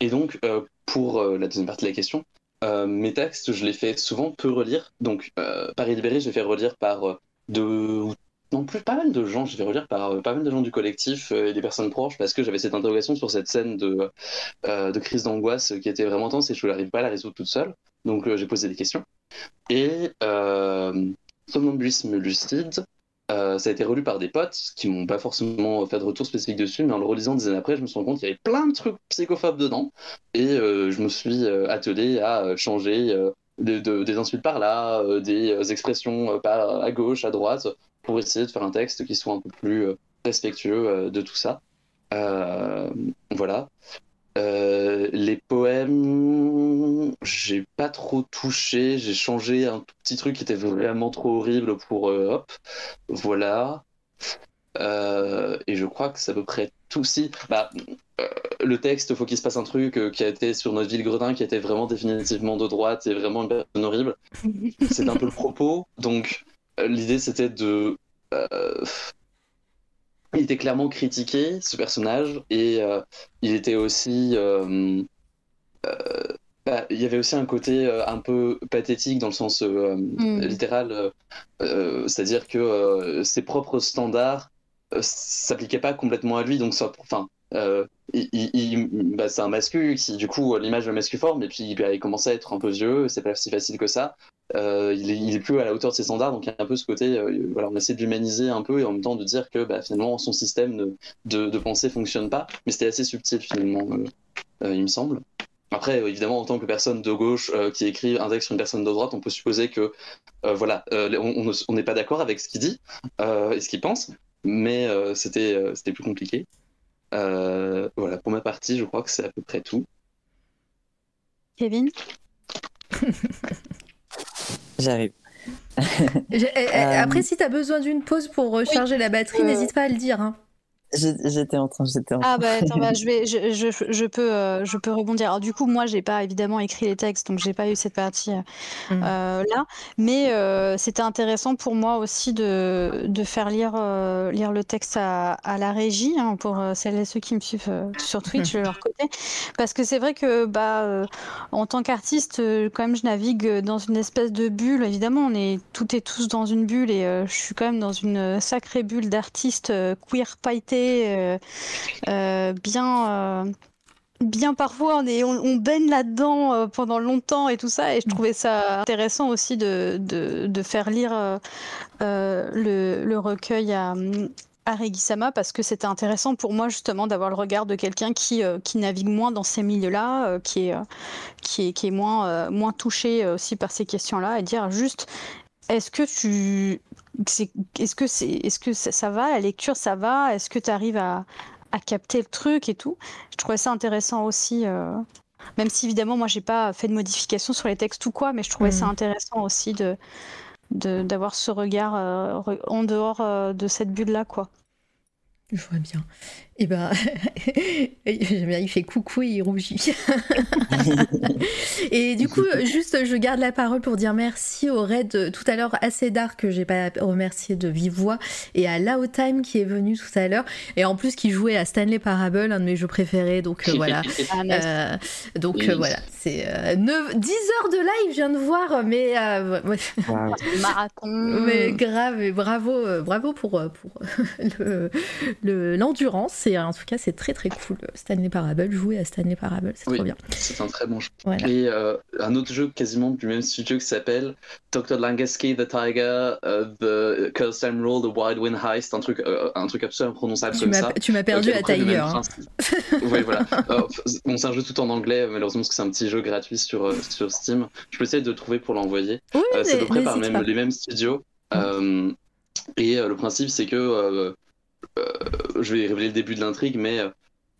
Et donc euh, pour euh, la deuxième partie de la question, euh, mes textes, je les fais souvent peu relire. Donc Paris libéré, je les fais relire par euh, deux non plus pas mal de gens, je vais relire par pas mal de gens du collectif et des personnes proches parce que j'avais cette interrogation sur cette scène de, de crise d'angoisse qui était vraiment intense et je n'arrive pas à la résoudre toute seule. Donc j'ai posé des questions. Et Somnambulisme lucide, euh, ça a été relu par des potes qui m'ont pas forcément fait de retour spécifique dessus, mais en le relisant des années après, je me suis rendu compte qu'il y avait plein de trucs psychophobes dedans. Et euh, je me suis euh, attelé à changer euh, de- de- des insultes par là, des expressions par, à gauche, à droite, pour essayer de faire un texte qui soit un peu plus respectueux de tout ça. Voilà. Euh, les poèmes, j'ai pas trop touché, j'ai changé un tout petit truc qui était vraiment trop horrible pour euh, hop, voilà. Euh, et je crois que c'est à peu près tout. Si, bah, le texte, faut qu'il se passe un truc qui a été sur notre ville Gredin, qui était vraiment définitivement de droite et vraiment une personne horrible. [laughs] C'est un peu le propos. Donc, l'idée c'était de. Il était clairement critiqué, ce personnage, et euh, il était aussi. euh, euh, bah, il y avait aussi un côté un peu pathétique dans le sens euh, Mm. littéral, c'est-à-dire que ses propres standards s'appliquaient pas complètement à lui, donc ça, enfin, euh, bah, c'est un mascu qui, du coup, l'image de mascu forme, et puis il commençait à être un peu vieux, c'est pas si facile que ça. Euh, il, est, plus à la hauteur de ses standards, donc il y a un peu ce côté, euh, on essaie de l'humaniser un peu et en même temps de dire que bah, finalement son système de, de, de pensée fonctionne pas, mais c'était assez subtil finalement, euh, il me semble. Après, évidemment, en tant que personne de gauche qui écrit un texte sur une personne de droite, on peut supposer que voilà, on on ne- on n'est pas d'accord avec ce qu'il dit et ce qu'il pense, mais c'était plus compliqué. Euh, voilà, pour ma partie, je crois que c'est à peu près tout. Kevin? [laughs] J'arrive. Eh, eh, Euh, Après, si t'as besoin d'une pause pour recharger la batterie, Euh, n'hésite pas à le dire. hein. J'étais en train, j'étais en train. Ah bah attends, bah, je, vais, je, je, je peux, euh, je peux rebondir. Alors du coup, moi, j'ai pas évidemment écrit les textes, donc j'ai pas eu cette partie euh, Mm. euh, là. Mais euh, c'était intéressant pour moi aussi de, de faire lire, euh, lire le texte à, à la régie, hein, pour euh, celles et ceux qui me suivent euh, sur Twitch de leur côté. Parce que c'est vrai que bah, euh, en tant qu'artiste, euh, quand même, je navigue dans une espèce de bulle. Évidemment, on est toutes et tous dans une bulle et euh, je suis quand même dans une sacrée bulle d'artistes euh, queer pailletés, euh, euh, bien, euh, bien parfois on, est, on, baigne là-dedans pendant longtemps et tout ça. Et je trouvais ça intéressant aussi de, de, faire lire le, le recueil à, Aregisama parce que c'était intéressant pour moi justement d'avoir le regard de quelqu'un qui, qui navigue moins dans ces milieux-là, qui, est, qui, est, qui est moins, moins touché aussi par ces questions-là et dire juste est-ce que tu est-ce que ça, va la lecture ça va? Est-ce que tu arrives à, à, capter le truc et tout? Je trouvais ça intéressant aussi même si évidemment moi j'ai pas fait de modifications sur les textes ou quoi mais je trouvais ça mmh. intéressant aussi de d'avoir ce regard euh, en dehors euh, de cette bulle là quoi je vois bien. Et eh ben, [laughs] j'aime bien, il fait coucou et il rougit. [laughs] et du coup, juste, je garde la parole pour dire merci au raid tout à l'heure assez d'art que j'ai pas remercié de vive voix et à Lao Time qui est venu tout à l'heure et en plus qui jouait à Stanley Parable, un de mes jeux préférés. Donc euh, voilà. [laughs] Ah, euh, donc euh, voilà, c'est 10 heures de live, je viens de voir, mais marathon. Mais grave et bravo, bravo pour pour le l'endurance et en tout cas, c'est très très cool. Stanley Parable, jouer à Stanley Parable, c'est trop bien. C'est un très bon jeu. Et euh, un autre jeu quasiment du même studio qui s'appelle Dr. Langeski, The Tiger, uh, The Cursed Time Roll, The Wild Wind Heist, un truc, uh, un truc absolument prononçable comme ça. Tu m'as perdu à Tiger. Hein. oui, voilà. [laughs] bon, c'est un jeu tout en anglais, malheureusement, parce que c'est un petit jeu gratuit sur, sur Steam. Je peux essayer de le trouver pour l'envoyer. Oui, c'est à peu près par même, les mêmes studios. Et le principe, c'est que euh, je vais révéler le début de l'intrigue, mais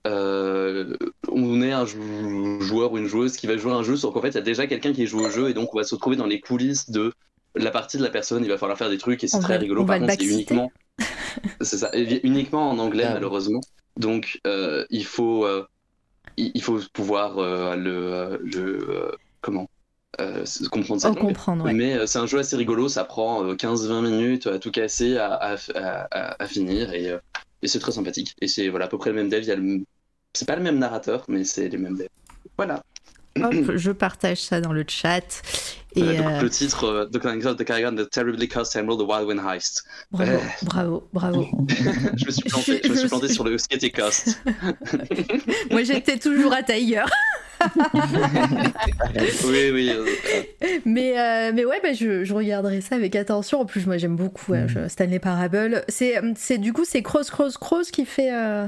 euh, on est un joueur ou une joueuse qui va jouer un jeu, sauf qu'en fait, il y a déjà quelqu'un qui joue au jeu, et donc on va se retrouver dans les coulisses de la partie de la personne. Il va falloir faire des trucs, et c'est très rigolo. Par contre, c'est uniquement, [laughs] c'est ça, uniquement en anglais, ah malheureusement. Donc, euh, il faut, il faut pouvoir le, le comment euh, comprendre ça. Mais euh, c'est un jeu assez rigolo, ça prend 15-20 euh, minutes à tout casser, à, à, finir, et, et c'est très sympathique. Et c'est voilà, à peu près le même dev, le... c'est pas le même narrateur, mais c'est les mêmes devs. Voilà. Je partage ça dans le chat. Et Le titre de The Carrigan The Terribly Cursed Emerald, The Wild Wind Heist. Bravo, bravo, bravo. [laughs] je me suis planté, je me suis planté sur le Skate Cost. [laughs] Moi j'étais toujours à Tiger. [laughs] oui, oui. Mais, euh, mais ouais, bah, je, je, regarderai ça avec attention. En plus, moi, j'aime beaucoup mm. Stanley Parable. C'est, c'est du coup, c'est Cross, Cross, Cross qui fait. Euh,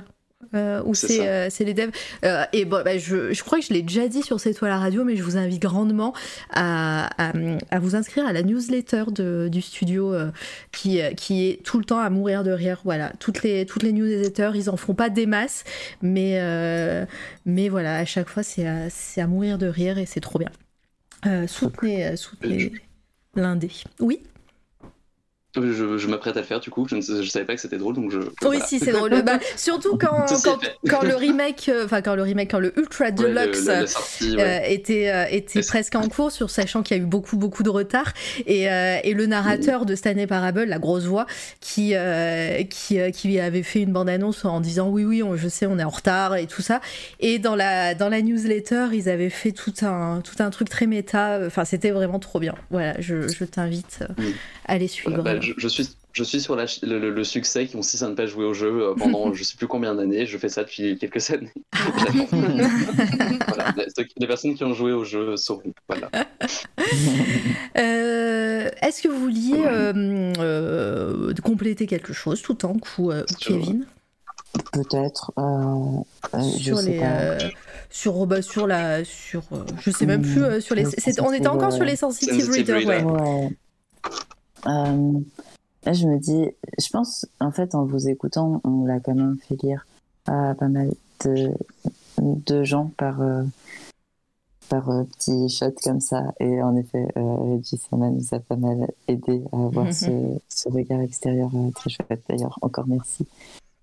euh, ou c'est euh, les devs. Euh, et bon, bah, je, je, crois que je l'ai déjà dit sur cette toile à radio, mais je vous invite grandement à, à, vous inscrire à la newsletter de, du studio qui, qui est tout le temps à mourir de rire. Voilà, toutes les, toutes les newsletters, ils en font pas des masses, mais, mais voilà, à chaque fois, c'est à, à, mourir de rire et c'est trop bien. soutenez soutenez l'indé. Oui? Je, m'apprête à le faire du coup. Je ne je savais pas que c'était drôle donc je. oui, si c'est drôle. Bah, surtout [laughs] quand, quand, le remake, euh, enfin quand le remake, quand le Ultra Deluxe euh, était euh, était presque en cours, sur sachant qu'il y a eu beaucoup beaucoup de retard et, et le narrateur de Stanley Parable, la grosse voix, qui qui qui avait fait une bande annonce en disant oui oui, je sais, on est en retard et tout ça. Et dans la dans la newsletter, ils avaient fait tout un tout un truc très méta. Enfin, c'était vraiment trop bien. Voilà, je, je t'invite à les suivre. Bah, je, suis, je suis sur le, succès qui consiste à ne pas jouer au jeu euh, pendant [laughs] je sais plus combien d'années. Je fais ça depuis quelques années. [laughs] voilà, les, personnes qui ont joué au jeu sauront. Voilà. [laughs] Euh, est-ce que vous vouliez euh, compléter quelque chose tout en coup, Kevin? Peut-être. sur les. sur, bah, sur la. Sur, je sais même plus. sur les, on était encore sur les sensitive, readers. ouais. Euh, là, je me dis, je pense, en fait, en vous écoutant, on l'a quand même fait lire à pas mal de, de gens par, euh, par euh, petits shots comme ça. Et en effet, euh, ça nous a pas mal aidé à avoir [laughs] ce, ce, regard extérieur très chouette. D'ailleurs, encore merci.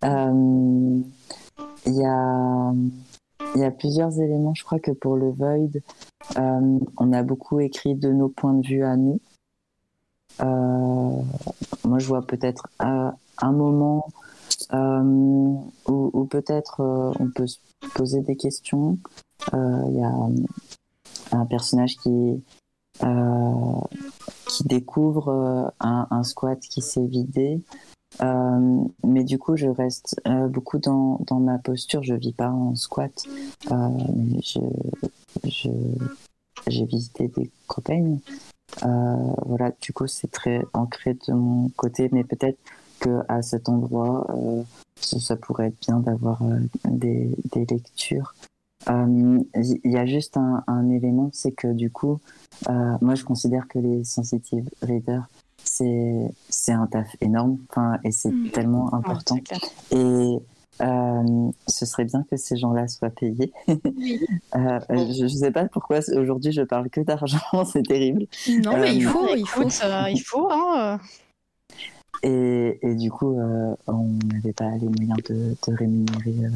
Il y a. Il y a plusieurs éléments. Je crois que pour le Void, on a beaucoup écrit de nos points de vue à nous. Euh, moi, je vois peut-être un, moment euh, où, peut-être euh, on peut se poser des questions. Il y a un personnage qui qui découvre un, squat qui s'est vidé. mais du coup, je reste beaucoup dans, dans, ma posture. Je vis pas en squat. je, j'ai visité des campagnes. Euh, voilà, du coup, c'est très ancré de mon côté, mais peut-être que à cet endroit, ça, ça, pourrait être bien d'avoir des, des, lectures. Il y a juste un, un élément, c'est que du coup, moi je considère que les sensitive readers, c'est c'est un taf énorme, enfin, et c'est mm. tellement important. et euh, ce serait bien que ces gens-là soient payés. [laughs] euh, je ne sais pas pourquoi aujourd'hui je parle que d'argent, [laughs] c'est terrible. Non, mais il euh, faut, il faut, ça, il faut. Hein. Et, et, du coup, euh, on n'avait pas les moyens de, de rémunérer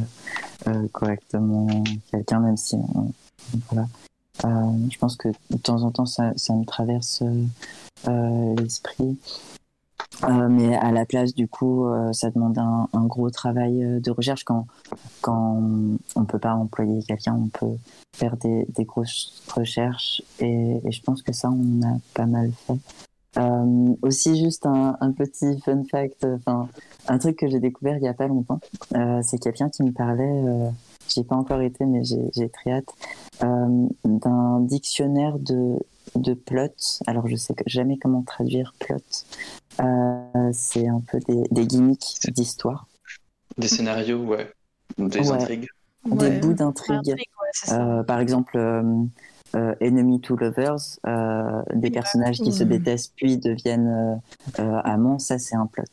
correctement quelqu'un, même si voilà. je pense que de temps en temps, ça, ça me traverse l'esprit. Euh, mais à la place, du coup, euh, ça demande un, gros travail euh, de recherche. Quand, quand on ne peut pas employer quelqu'un, on peut faire des, des grosses recherches. Et, je pense que ça, on a pas mal fait. Aussi, juste un, petit fun fact, un truc que j'ai découvert il n'y a pas longtemps. c'est quelqu'un qui me parlait, j'ai pas encore été, mais j'ai très hâte, d'un dictionnaire de, de plot. Alors, je sais jamais comment traduire plot. Euh, c'est un peu des, des gimmicks d'histoire. Des scénarios, ouais. Des intrigues. Des bouts d'intrigues. Euh, par exemple, euh, Enemy to Lovers, des personnages qui se détestent puis deviennent amants, ça c'est un plot.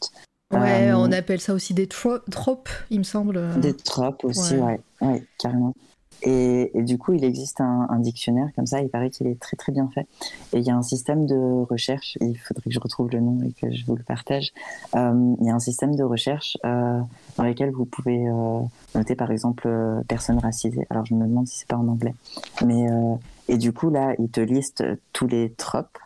Ouais, on appelle ça aussi des tropes, il me semble. Des tropes aussi, ouais, ouais carrément. Et, du coup, il existe un, dictionnaire comme ça. Il paraît qu'il est très très bien fait. Et il y a un système de recherche. Il faudrait que je retrouve le nom et que je vous le partage. Euh, il y a un système de recherche euh, dans lequel vous pouvez euh, noter par exemple personnes racisées. Alors je me demande si c'est pas en anglais. Mais et du coup là, il te liste tous les tropes.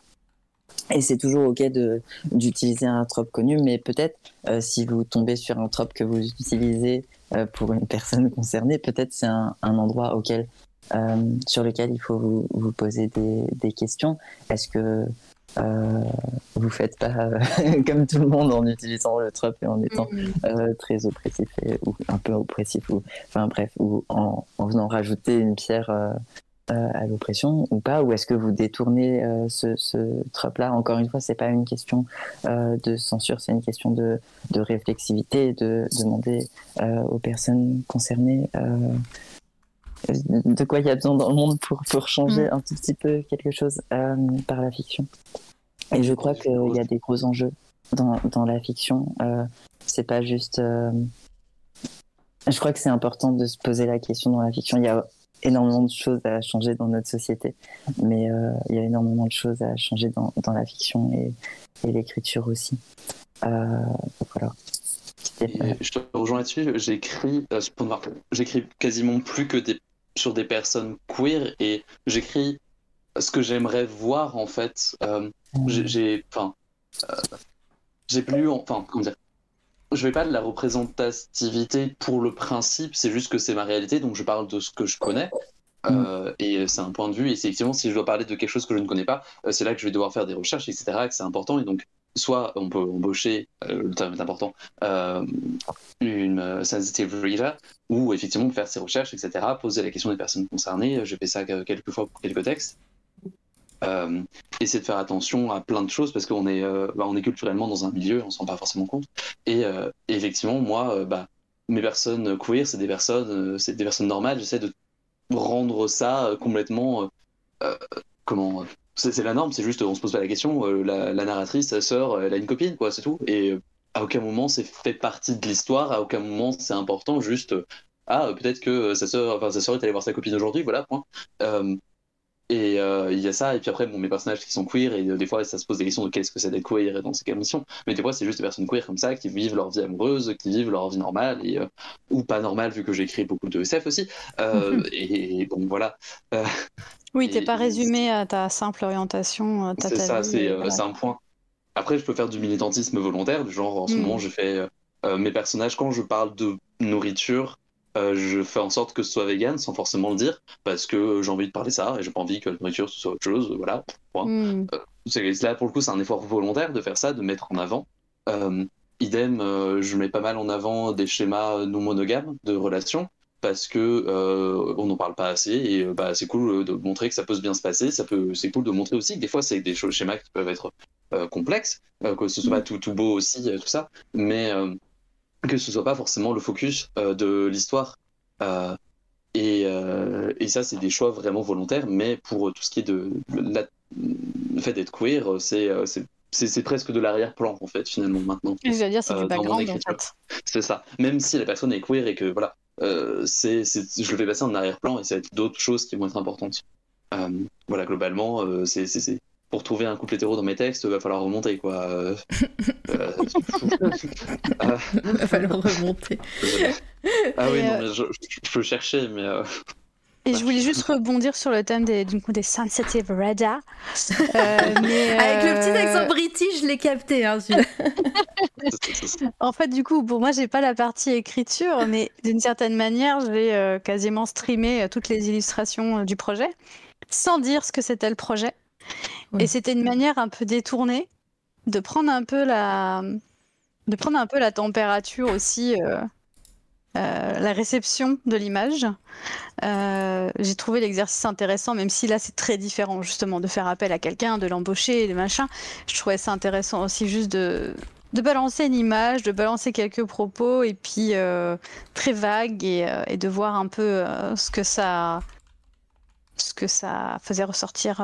Et c'est toujours ok de d'utiliser un trope connu, mais peut-être si vous tombez sur un trope que vous utilisez euh, pour une [laughs] personne concernée, peut-être c'est un, un, endroit auquel, euh, sur lequel il faut vous, vous poser des, des questions. Est-ce que euh, vous faites pas euh, [laughs] comme tout le monde en utilisant le trope et en étant mm. euh, très oppressif et, ou un peu oppressif ou enfin bref ou en, en venant rajouter une pierre euh, à l'oppression ou pas Ou est-ce que vous détournez euh, ce, ce trope-là? Encore une fois, c'est pas une question euh, de censure, c'est une question de, de réflexivité, de demander aux personnes concernées de quoi il y a besoin dans le monde pour, pour changer mm. un tout petit peu quelque chose par la fiction. Et je crois qu'il y a des gros enjeux dans, dans la fiction. c'est pas juste. Je crois que c'est important de se poser la question dans la fiction. Il y a énormément de choses à changer dans notre société, mais euh, il y a énormément de choses à changer dans, dans la fiction et, et l'écriture aussi. Euh, voilà. je te rejoins là-dessus. J'écris, euh, j'écris quasiment plus que des, sur des personnes queer et j'écris ce que j'aimerais voir en fait. Euh, j'ai, enfin, j'ai plus, enfin, comment dire je vais pas de la représentativité pour le principe, c'est juste que c'est ma réalité, donc je parle de ce que je connais. Mm. Euh, et c'est un point de vue, et effectivement, si je dois parler de quelque chose que je ne connais pas, euh, c'est là que je vais devoir faire des recherches, etc., que c'est important. Et donc, soit on peut embaucher, euh, le terme est important, une sensitive reader, ou effectivement faire ses recherches, etc., poser la question des personnes concernées. J'ai fait ça quelques fois pour quelques textes. Euh, de faire attention à plein de choses parce qu'on est, euh, bah, est culturellement dans un milieu, on s'en rend pas forcément compte. Et, euh, effectivement, moi, euh, bah, mes personnes queer, c'est des personnes, c'est des personnes normales. J'essaie de rendre ça complètement, comment, c'est la norme. C'est juste, on se pose pas la question. La, la, narratrice, sa sœur, elle a une copine, quoi, c'est tout. Et à aucun moment c'est fait partie de l'histoire. À aucun moment c'est important. Juste, ah, peut-être que sa sœur, enfin, sa sœur est allée voir sa copine aujourd'hui, voilà, point. Et euh, il y a ça, et puis après, bon, mes personnages qui sont queer, et euh, des fois, ça se pose des questions de qu'est-ce que c'est d'être queer dans ces conditions. Mais des fois, c'est juste des personnes queer comme ça, qui vivent leur vie amoureuse, qui vivent leur vie normale, et, euh, ou pas normale, vu que j'écris beaucoup de SF aussi. [laughs] Et, et, bon, voilà. Oui, t'es pas résumé à ta simple orientation. C'est ça, c'est voilà. un point. Après, je peux faire du militantisme volontaire, du genre, en ce mm. moment, je fais mes personnages, quand je parle de nourriture, euh, je fais en sorte que ce soit vegan sans forcément le dire parce que j'ai envie de parler ça et j'ai pas envie que la nourriture soit autre chose. Voilà. Mm. Euh, là pour le coup c'est un effort volontaire de faire ça, de mettre en avant. Euh, idem, je mets pas mal en avant des schémas non monogames de relations parce que on n'en parle pas assez et bah, c'est cool de montrer que ça peut se bien se passer. Ça peut, c'est cool de montrer aussi que des fois c'est des schémas qui peuvent être complexe, que ce soit pas tout, tout beau aussi, tout ça, mais que ce soit pas forcément le focus de l'histoire. Et, et, ça, c'est des choix vraiment volontaires, mais pour tout ce qui est de, le fait d'être queer, c'est c'est presque de l'arrière-plan en fait finalement maintenant. Je veux dire, c'est du background en fait. C'est ça. Même si la personne est queer et que voilà, euh, c'est, je le fais passer en arrière-plan et ça va être d'autres choses qui vont être importantes. Euh, voilà, globalement, euh, c'est, pour trouver un couple hétéro dans mes textes, il va falloir remonter quoi. [laughs] il va falloir remonter. ah oui, non, mais je, je, peux chercher, mais. Et je voulais juste rebondir sur le thème des, du coup, des sensitive radar. [laughs] Euh, Avec le petit accent british, je l'ai capté. Hein, en fait, du coup, pour moi, j'ai pas la partie écriture, mais d'une certaine manière, je vais euh, quasiment streamer euh, toutes les illustrations du projet, sans dire ce que c'était le projet. Et c'était une manière un peu détournée de prendre un peu la, de prendre un peu la température aussi. Euh, la réception de l'image. Euh, j'ai trouvé l'exercice intéressant, même si là c'est très différent justement de faire appel à quelqu'un, de l'embaucher, des machins. Je trouvais ça intéressant aussi juste de, de balancer une image, de balancer quelques propos et puis euh, très vague et, et, de voir un peu ce que ça ce que ça faisait ressortir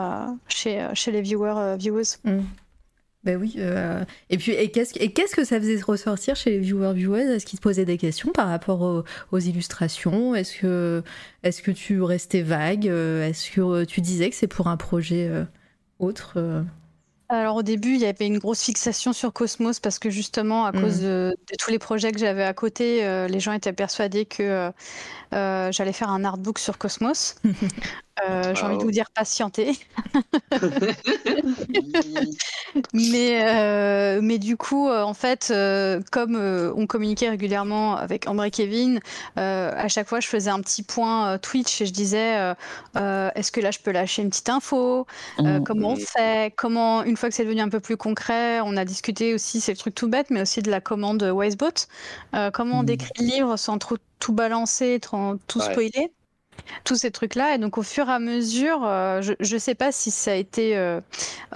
chez, chez les viewers viewers. Mm. Ben oui. Euh, et puis, et qu'est-ce, et qu'est-ce que ça faisait ressortir chez les viewers viewers? Est-ce qu'ils se posaient des questions par rapport aux, illustrations? Est-ce que, est-ce que tu restais vague? Est-ce que tu disais que c'est pour un projet euh, autre alors au début, il y avait une grosse fixation sur Cosmos parce que justement, à cause mmh. de, tous les projets que j'avais à côté, euh, les gens étaient persuadés que j'allais faire un artbook sur Cosmos. [laughs] Euh, j'ai envie de vous dire patienter. [laughs] [laughs] mais, euh, mais du coup, euh, en fait, comme on communiquait régulièrement avec Ambre et Kevin, à chaque fois, je faisais un petit point Twitch et je disais est-ce que là, je peux lâcher une petite info? Mmh. Comment on fait? Comment, une fois que c'est devenu un peu plus concret, on a discuté aussi, c'est le truc tout bête, mais aussi de la commande Wisebot. comment on mmh. décrit le livre sans trop tout balancer, tout spoiler? Tous ces trucs-là. Et donc, au fur et à mesure, euh, je ne sais pas si ça a été, euh,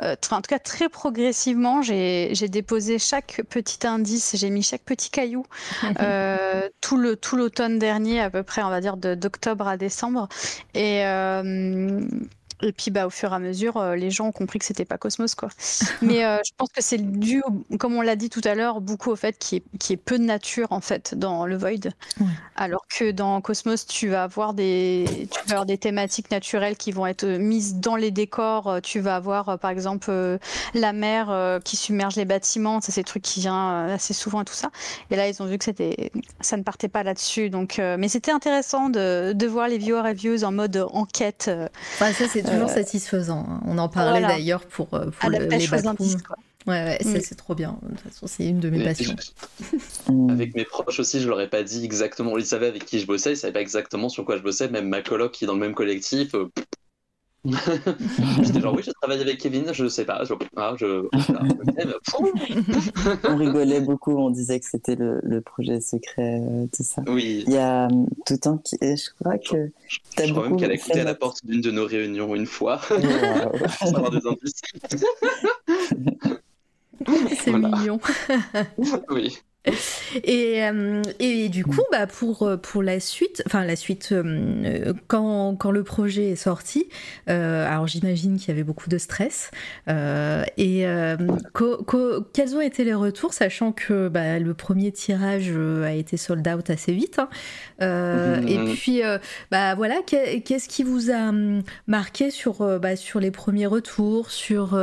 euh, en tout cas très progressivement, j'ai déposé chaque petit indice, j'ai mis chaque petit caillou [laughs] tout le tout l'automne dernier, à peu près, on va dire d'octobre à décembre. Et et puis, bah, au fur et à mesure, euh, les gens ont compris que c'était pas Cosmos, quoi. [laughs] Mais euh, je pense que c'est dû, comme on l'a dit tout à l'heure, beaucoup au fait qu'il y, ait peu de nature en fait dans le Void, alors que dans Cosmos, tu vas avoir des, tu vas avoir des thématiques naturelles qui vont être mises dans les décors. Tu vas avoir, par exemple, euh, la mer qui submerge les bâtiments. Ça, c'est des trucs qui vient assez souvent et tout ça. Et là, ils ont vu que c'était, ça ne partait pas là-dessus. Donc, mais c'était intéressant de, de, voir les viewers et viewers en mode enquête. ça, c'est toujours euh, satisfaisant. Hein. On en parlait d'ailleurs pour, euh, pour le, les backrooms. Ouais, ouais mm. c'est trop bien. De toute façon, c'est une de mes passions. [laughs] avec mes proches aussi, je leur ai pas dit exactement. Ils savaient avec qui je bossais, ils savaient pas exactement sur quoi je bossais. Même ma coloc qui est dans le même collectif, euh, [laughs] J'étais genre, oui, je travaille avec Kevin, je sais pas. Je... Ah, je... [laughs] on rigolait beaucoup, on disait que c'était le, le, projet secret, euh, tout ça. Oui. Il y a euh, tout le temps qui. Je crois que. Je, je crois même qu'elle a écouté à la porte d'une de nos réunions une fois. [laughs] Wow. avoir des indices. C'est mignon. oui. [laughs] Et, euh, et, du coup, bah pour, euh, pour la suite, enfin la suite, euh, quand, quand, le projet est sorti, alors j'imagine qu'il y avait beaucoup de stress. et quels ont été les retours, sachant que bah, le premier tirage a été sold out assez vite. Hein. Et mmh. puis, bah voilà, qu'est-ce qui vous a hum, marqué sur, bah, sur les premiers retours, sur,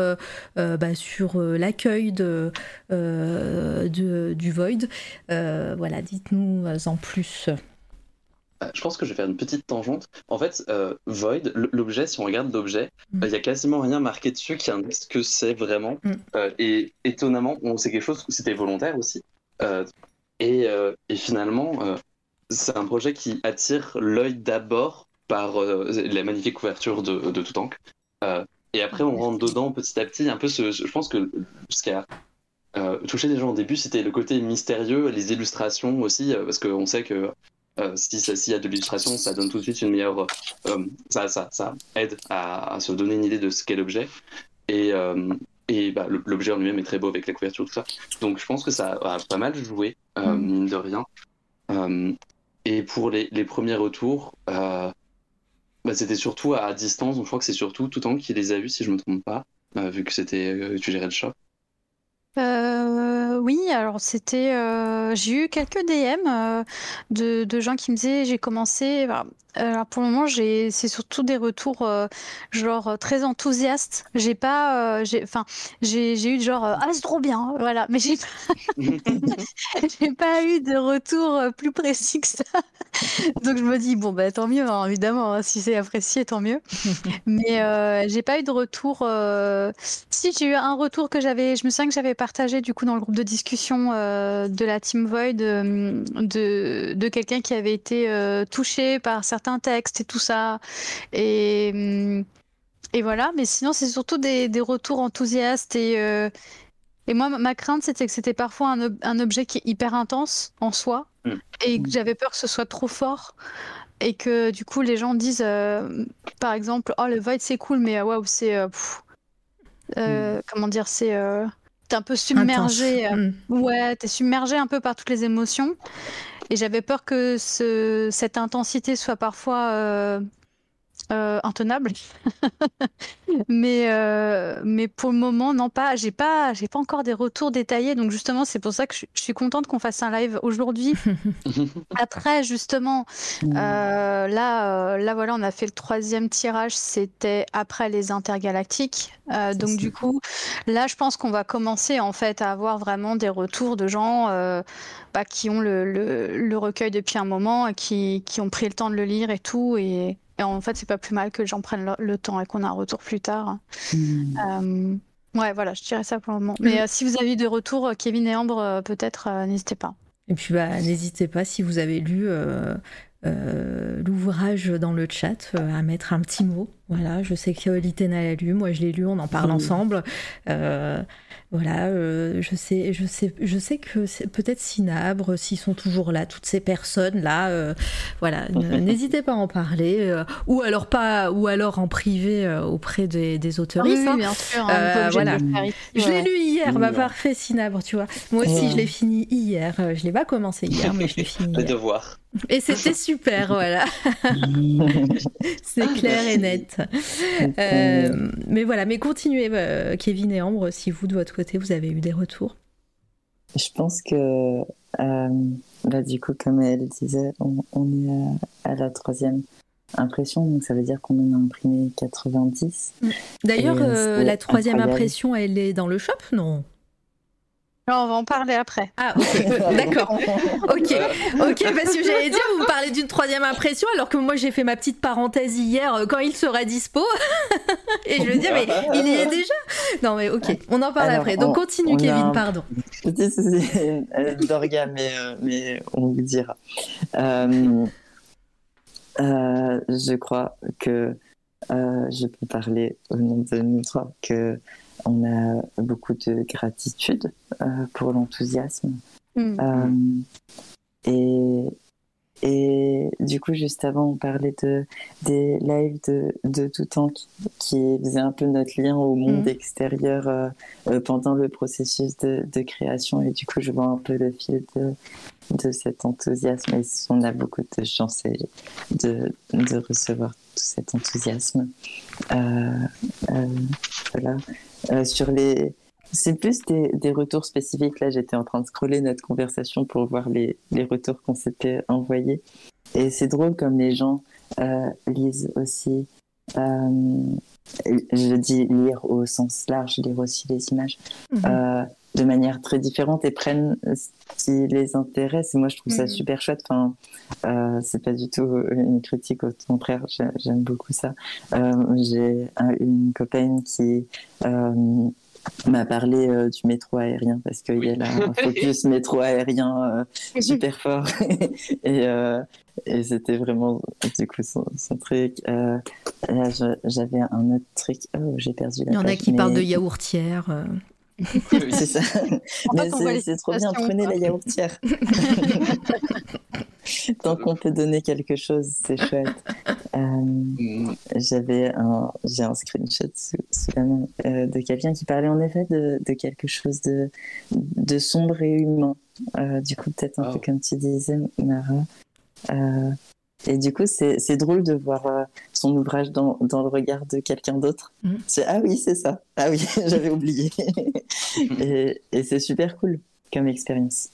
bah, sur l'accueil de, de, du Void euh, voilà, dites-nous en plus. Euh, je pense que je vais faire une petite tangente. En fait, euh, Void, l'objet, si on regarde l'objet, mm. il n'y a quasiment rien marqué dessus qui indique ce que c'est vraiment. Mm. et étonnamment, c'est quelque chose, c'était volontaire aussi. Et, et, finalement, c'est un projet qui attire l'œil d'abord par la magnifique couverture de, de Toutank. et après, on rentre dedans petit à petit. Un peu, ce, je pense que ce qui a euh, toucher des gens au début, c'était le côté mystérieux, les illustrations aussi, euh, parce qu'on sait que euh, si s'il y a de l'illustration, ça donne tout de suite une meilleure. ça, ça, ça, aide à, se donner une idée de ce qu'est l'objet. Et, et bah, l'objet en lui-même est très beau avec la couverture, tout ça. Donc je pense que ça a pas mal joué, Mm. mine de rien. Et pour les, les premiers retours, bah, c'était surtout à distance. Donc je crois que c'est surtout tout temps qui les a vus, si je me trompe pas, vu que c'était tu gérais le shop. Euh, oui, alors c'était, euh, j'ai eu quelques DM euh, de, de gens qui me disaient j'ai commencé. bah, alors pour le moment, j'ai, c'est surtout des retours genre très enthousiastes. J'ai pas, j'ai, enfin, j'ai, j'ai eu genre ah c'est trop bien, voilà. Mais j'ai pas, [laughs] [laughs] j'ai pas eu de retour plus précis que ça. Donc je me dis bon bah tant mieux, hein, évidemment, hein, si c'est apprécié, tant mieux. [laughs] Mais j'ai pas eu de retour. Si j'ai eu un retour que j'avais, je me souviens que j'avais partagé du coup dans le groupe de discussion euh, de la Team Void euh, de, de quelqu'un qui avait été euh, touché par certains textes et tout ça. Et, et voilà, mais sinon c'est surtout des, des retours enthousiastes et, euh, et moi ma- crainte c'était que c'était parfois un, ob- un objet qui est hyper intense en soi Mm. et que j'avais peur que ce soit trop fort et que du coup les gens disent euh, par exemple oh le Void c'est cool mais waouh c'est euh, euh, comment dire c'est t'es un peu submergé euh, Mm. ouais t'es submergé un peu par toutes les émotions et j'avais peur que ce, cette intensité soit parfois euh, euh, intenable. [laughs] Mais euh, mais pour le moment non pas j'ai pas j'ai pas encore des retours détaillés. Donc justement c'est pour ça que je, je suis contente qu'on fasse un live aujourd'hui. [laughs] Après justement euh, là, là, voilà, on a fait le troisième tirage, c'était après les intergalactiques. Donc du coup, là, je pense qu'on va commencer en fait à avoir vraiment des retours de gens bah, qui ont le, le- le recueil depuis un moment et qui, qui ont pris le temps de le lire et tout. Et, et en fait, c'est pas plus mal que les gens prennent le, le temps et qu'on a un retour plus tard. Mm. Euh, ouais, voilà, je dirais ça pour le moment. Mais Mm. euh, si vous avez eu des retours, euh, Kevin et Ambre, peut-être, n'hésitez pas. Et puis bah, n'hésitez pas si vous avez lu l'ouvrage dans le chat à mettre un petit mot. Voilà, je sais que Litena l'a lu, moi je l'ai lu, on en parle Oui. ensemble. Euh, voilà, euh, je sais, je sais, je sais que c'est peut-être Sinabre, s'ils sont toujours là, toutes ces personnes là, euh, voilà, [laughs] n'hésitez pas à en parler, euh, ou alors pas, ou alors en privé euh, auprès des, des autoristes. oui, hein. bien sûr, hein, Euh, voilà. le Je ouais. l'ai lu hier, bah parfait, Sinabre, tu vois. Moi aussi, Ouais. je l'ai fini hier. Je l'ai pas commencé hier, mais je l'ai fini [laughs] Les hier. devoirs. Et c'était super, voilà. [laughs] C'est clair et net. Euh, mais voilà, mais continuez, euh, Kevin et Ambre, si vous, de votre côté, vous avez eu des retours. Je pense que, euh, bah, du coup, comme elle disait, on, on est à, à la troisième impression, donc ça veut dire qu'on en a imprimé 90. D'ailleurs, euh, la troisième impression, elle est dans le shop, non? On va en parler après. Ah, ok, [laughs] d'accord. Ok, ok, parce que j'allais dire, vous parlez d'une troisième impression, alors que moi j'ai fait ma petite parenthèse hier euh, quand il sera dispo. [laughs] Et je me dis, mais il y est déjà Non, mais ok, on en parle Alors, après. Donc on- continue, on Kevin, un- pardon. Euh, d'orga, mais, euh, mais on vous dira. Euh, euh, je crois que euh, je peux parler au nom de nous trois, que on a beaucoup de gratitude euh, pour l'enthousiasme. Hmm. Euh, et, et du coup, juste avant, on parlait de, des lives de, de tout temps qui, qui faisaient un peu notre lien au monde Mhm. extérieur euh, pendant le processus de, de création. Et du coup, je vois un peu le fil de, de cet enthousiasme. Et on a beaucoup de chance de, de recevoir tout cet enthousiasme. Euh, euh, voilà. Euh, sur les, c'est plus des, des retours spécifiques. Là, j'étais en train de scroller notre conversation pour voir les, les retours qu'on s'était envoyés. Et c'est drôle comme les gens euh, lisent aussi. euh, je dis lire au sens large, lire aussi les images Mhm. euh, de manière très différente et prennent ce qui les intéresse. Et moi, je trouve ça Mhm. super chouette. Enfin, euh, c'est pas du tout une critique, au contraire, j'ai- j'aime beaucoup ça. Euh, J'ai un- une copaine qui euh, m'a parlé euh, du métro aérien parce qu'il y a là un [laughs] focus métro aérien euh, super fort [laughs] et, euh, et c'était vraiment du coup son, son truc. Euh, là, j'avais un autre truc. Oh, j'ai perdu la Il y en a qui mais- parlent de yaourtière. C'est ça. [laughs] C'est trop bien, prenez la yaourtière. [laughs] [laughs] Tant qu'on peut donner quelque chose, c'est chouette. Euh, Mm. J'avais un, j'ai un screenshot sous, sous la main euh, de quelqu'un qui parlait en effet de, de quelque chose de, de sombre et humain. Euh, du coup, peut-être un Ah. peu comme tu disais, Mara. Et du coup, c'est c'est drôle de voir euh, son ouvrage dans, dans le regard de quelqu'un d'autre. Mhm. C'est ah oui, c'est ça. Ah oui, [laughs] j'avais oublié. et et c'est super cool comme expérience.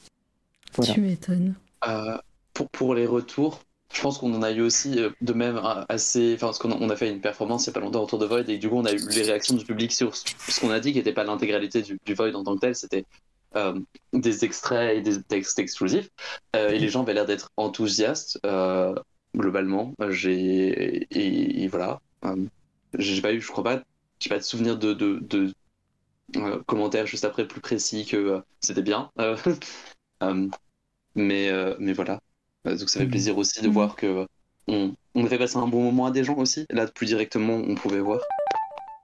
Voilà. Tu m'étonnes. Euh, pour, pour les retours, je pense qu'on en a eu aussi euh, de même assez. Enfin, parce qu'on a, on a fait une performance il n'y a pas longtemps autour de Void et du coup, on a eu les réactions du public sur ce ce qu'on a dit qui n'était pas l'intégralité du, du Void en tant que tel, c'était euh, des extraits et des textes exclusifs. Euh, et les gens avaient l'air d'être enthousiastes, euh, globalement. Euh, J'ai. Et, et voilà. Euh, j'ai pas eu, je crois pas, j'ai pas de souvenir de. de, de euh, commentaires juste après plus précis que euh, c'était bien. [laughs] Mais, mais voilà. Donc ça fait Mhm. plaisir aussi de Mhm. voir que on, on fait passer un bon moment à des gens aussi. Là, plus directement, on pouvait voir.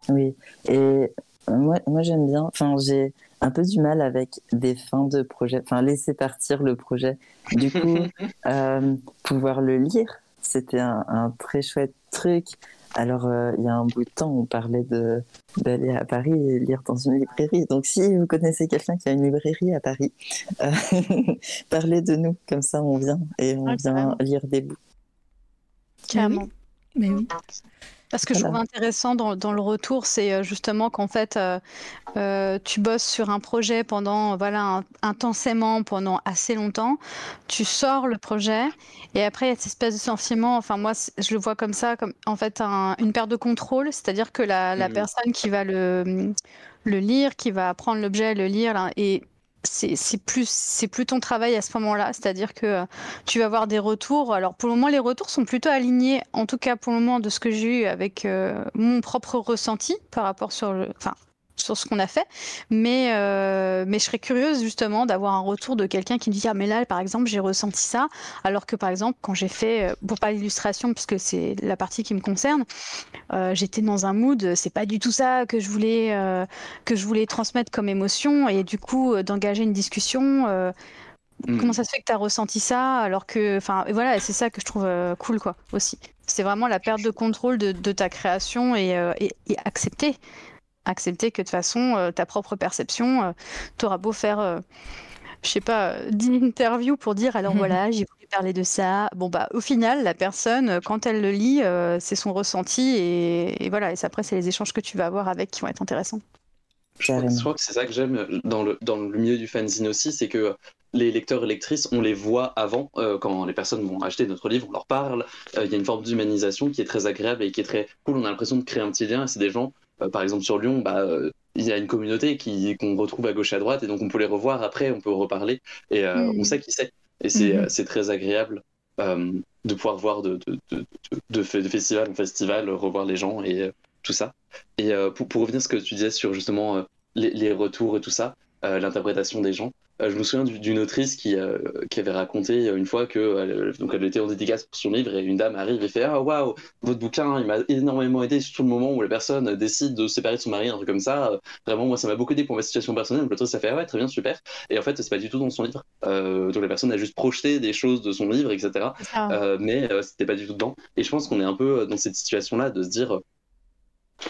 Oui, et moi, moi j'aime bien, enfin j'ai un peu du mal avec des fins de projet, enfin laisser partir le projet. Du coup, [laughs] euh, pouvoir le lire, c'était un, un très chouette truc. Alors, euh, il y a un bout de temps, on parlait de d'aller à Paris et lire dans une librairie. Donc, si vous connaissez quelqu'un qui a une librairie à Paris, euh, [laughs] parlez de nous, comme ça on vient et on Ouais, vient lire des bouts. Carrément. Mais oui. Parce que je trouve intéressant dans, dans le retour, c'est euh, justement qu'en fait, euh, euh, tu bosses sur un projet pendant, voilà, un- intensément, pendant assez longtemps. Tu sors le projet et après, il y a cette espèce de sentiment, enfin, moi, je le vois comme ça, comme en fait, un- une perte de contrôle. C'est-à-dire que la, la Mhm. personne qui va le, le lire, qui va prendre l'objet, le lire, là, et c'est plus, ton travail à ce moment-là. C'est-à-dire que euh, tu vas avoir des retours. Alors pour le moment, les retours sont plutôt alignés, en tout cas pour le moment, de ce que j'ai eu avec euh, mon propre ressenti par rapport sur le, sur ce qu'on a fait. Mais, euh, mais je serais curieuse justement d'avoir un retour de quelqu'un qui me dit ah mais là par exemple j'ai ressenti ça, alors que par exemple quand j'ai fait, euh, pour pas l'illustration puisque c'est la partie qui me concerne, euh, j'étais dans un mood, c'est pas du tout ça que je voulais euh, que je voulais transmettre comme émotion et du coup d'engager une discussion. Mm. Comment ça se fait que tu as ressenti ça alors que, enfin, voilà, c'est ça que je trouve cool, quoi, aussi. C'est vraiment la perte de contrôle de, de ta création et, et- et accepter, accepter que de toute façon, euh, ta propre perception, tu auras beau faire, euh, je sais pas, euh, 10 interviews pour dire, alors Mhm. voilà, j'ai voulu parler de ça. Bon, bah, au final, la personne, euh, quand elle le lit, euh, c'est son ressenti et, et voilà, et c'est- après, c'est les échanges que tu vas avoir avec qui vont être intéressants. Je crois, Carrément. je crois que c'est ça que j'aime dans le, dans le milieu du fanzine aussi, c'est que les lecteurs et lectrices, on les voit avant, euh, quand les personnes vont acheter notre livre, on leur parle, euh, il y a une forme d'humanisation qui est très agréable et qui est très cool, on a l'impression de créer un petit lien, et c'est des gens, euh, par exemple sur Lyon, bah, euh, il y a une communauté qui qu'on retrouve à gauche et à droite, et donc on peut les revoir après, on peut reparler, et euh, on sait qui c'est, et c'est Mhm. euh, c'est très agréable euh, de pouvoir voir de, de, de, de, de fe- de festival en festival, revoir les gens et euh, tout ça. Et euh, pour, pour revenir à ce que tu disais sur justement euh, les, les retours et tout ça, euh, l'interprétation des gens. Euh, je me souviens du- d'une autrice qui, euh, qui avait raconté une fois que donc elle était en dédicace pour son livre et une dame arrive et fait Ah waouh, votre bouquin il m'a énormément aidé, surtout le moment où la personne décide de se séparer de son mari, un truc comme ça. Euh, Vraiment, moi ça m'a beaucoup aidé pour ma situation personnelle. Donc l'autrice ça fait Ah ouais, très bien, super. Et en fait, c'est pas du tout dans son livre. Euh, donc la personne a juste projeté des choses de son livre, etc. Euh, mais euh, c'était pas du tout dedans. Et je pense qu'on est un peu euh, dans cette situation-là de se dire, euh,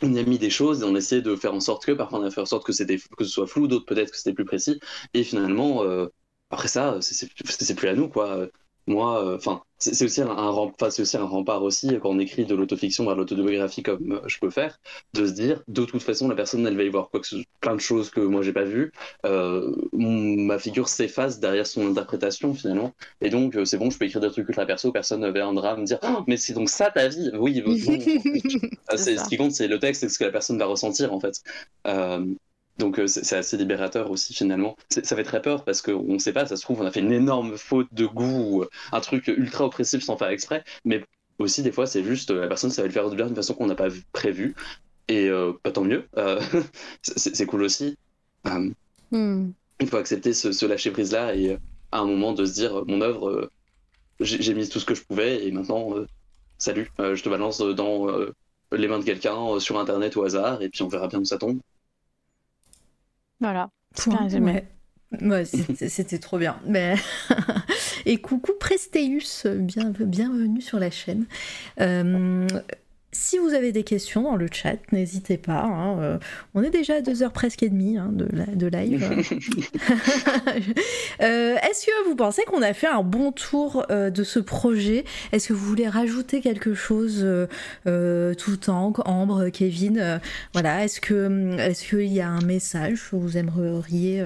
on a mis des choses et on essaie de faire en sorte que, parfois on a fait en sorte que, c'était, que ce soit flou, d'autres peut-être que c'était plus précis. Et finalement, euh, après ça, c'est, c'est plus à nous, quoi. Moi, euh, enfin, c'est, c'est aussi un, un rem- enfin, c'est aussi un rempart aussi quand on écrit de l'autofiction vers l'autobiographie comme euh, je peux faire, de se dire, de toute façon, la personne, elle va y voir quoi que ce, plein de choses que moi j'ai pas vues. Euh, ma figure s'efface derrière son interprétation finalement. Et donc, c'est bon, je peux écrire des trucs ultra perso, personne ne viendra me dire Oh, mais c'est donc ça ta vie Oui, [laughs] bon, Ah, C'est c'est, ce qui compte, c'est le texte et ce que la personne va ressentir en fait. Euh, donc, euh, c'est, assez libérateur aussi finalement. Ça fait très peur parce qu'on ne sait pas, ça se trouve, on a fait une énorme faute de goût, ou un truc ultra oppressif sans faire exprès, mais aussi des fois, c'est juste euh, la personne, ça va le faire de bien d'une façon qu'on n'a pas vu- prévue. Et euh, pas tant mieux, Euh, [laughs] c'est, cool aussi. Euh, Hmm. il faut accepter ce, ce lâcher prise là et euh, à un moment de se dire euh, mon œuvre euh, j'ai mis tout ce que je pouvais et maintenant euh, salut euh, je te balance dans euh, les mains de quelqu'un euh, sur internet au hasard et puis on verra bien où ça tombe Voilà. C'est bien résumé. Ouais. Ouais, c'était trop bien. Mais... [laughs] Et coucou Presteus, bienvenue sur la chaîne. Si vous avez des questions dans le chat, n'hésitez pas. Hein, euh, on est déjà à deux heures presque et demie hein, de, de, live. [laughs] Euh, est-ce que vous pensez qu'on a fait un bon tour euh, de ce projet? Est-ce que vous voulez rajouter quelque chose tout le temps Ambre, Kevin Voilà. Est-ce que est-ce qu'il y a un message que vous aimeriez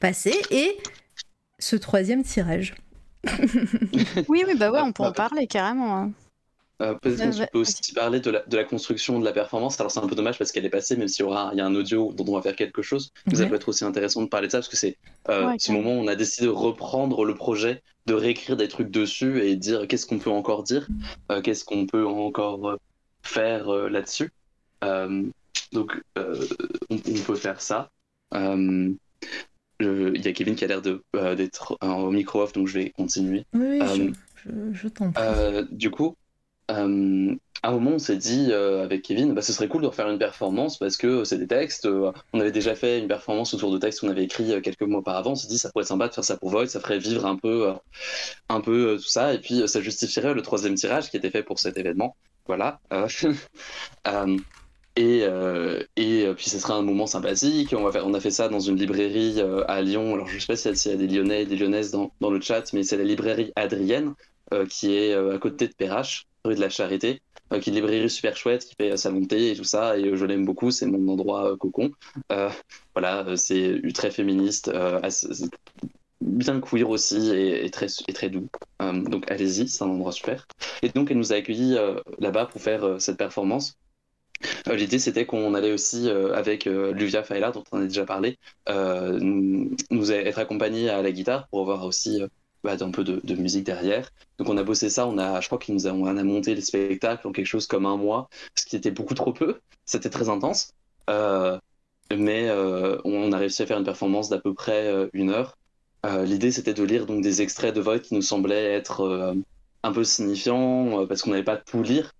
passer? Et ce troisième tirage. [laughs] oui, oui, bah ouais, on peut en parler carrément. Hein. Euh, peut-être qu'on peut aussi parler de la, de la, construction de la performance. Alors c'est un peu dommage parce qu'elle est passée, même s'il y aura il y a un audio dont on va faire quelque chose. Mais ça peut être aussi intéressant de parler de ça parce que c'est euh, ce moment où on a décidé de reprendre le projet, de réécrire des trucs dessus et dire qu'est-ce qu'on peut encore dire, euh, qu'est-ce qu'on peut encore euh, faire là-dessus. donc on, peut faire ça. Il y a Kevin qui a l'air d'être au micro off, donc je vais continuer. Oui, je, je t'en prie. du coup, euh, à un moment, on s'est dit euh, avec Kevin, bah, ce serait cool de refaire une performance parce que c'est des textes. Euh, on avait déjà fait une performance autour de textes qu'on avait écrit quelques mois auparavant. On s'est dit, ça pourrait être sympa de faire ça pour Void, ça ferait vivre un peu, un peu tout ça. Et puis, ça justifierait le troisième tirage qui était fait pour cet événement. Voilà. [laughs] et, et puis, ce serait un moment sympathique. On, a fait ça dans une librairie à Lyon. Alors, je ne sais pas s'il y a des Lyonnais et des Lyonnaises dans, le chat, mais c'est la librairie Adrienne qui est à côté de Perrache de la Charité, euh, qui est une librairie super chouette, qui fait sa montée et tout ça, et euh, je l'aime beaucoup, c'est mon endroit euh, cocon. voilà, c'est très féministe, bien queer aussi, et, très, doux. donc allez-y, c'est un endroit super. Et donc elle nous a accueillis là-bas pour faire cette performance. L'idée, c'était qu'on allait aussi, avec Luvia Faila, dont on a déjà parlé, nous, être accompagnés à la guitare pour avoir aussi bah, un peu de, musique derrière. Donc on a bossé ça, on a, je crois qu'ils nous a, on a monté les spectacles en quelque chose comme un mois, ce qui était beaucoup trop peu. C'était très intense, euh, mais euh, on a réussi à faire une performance d'à peu près euh, une heure. L'idée c'était de lire donc des extraits de vote qui nous semblaient être un peu signifiants parce qu'on n'avait pas tout lire.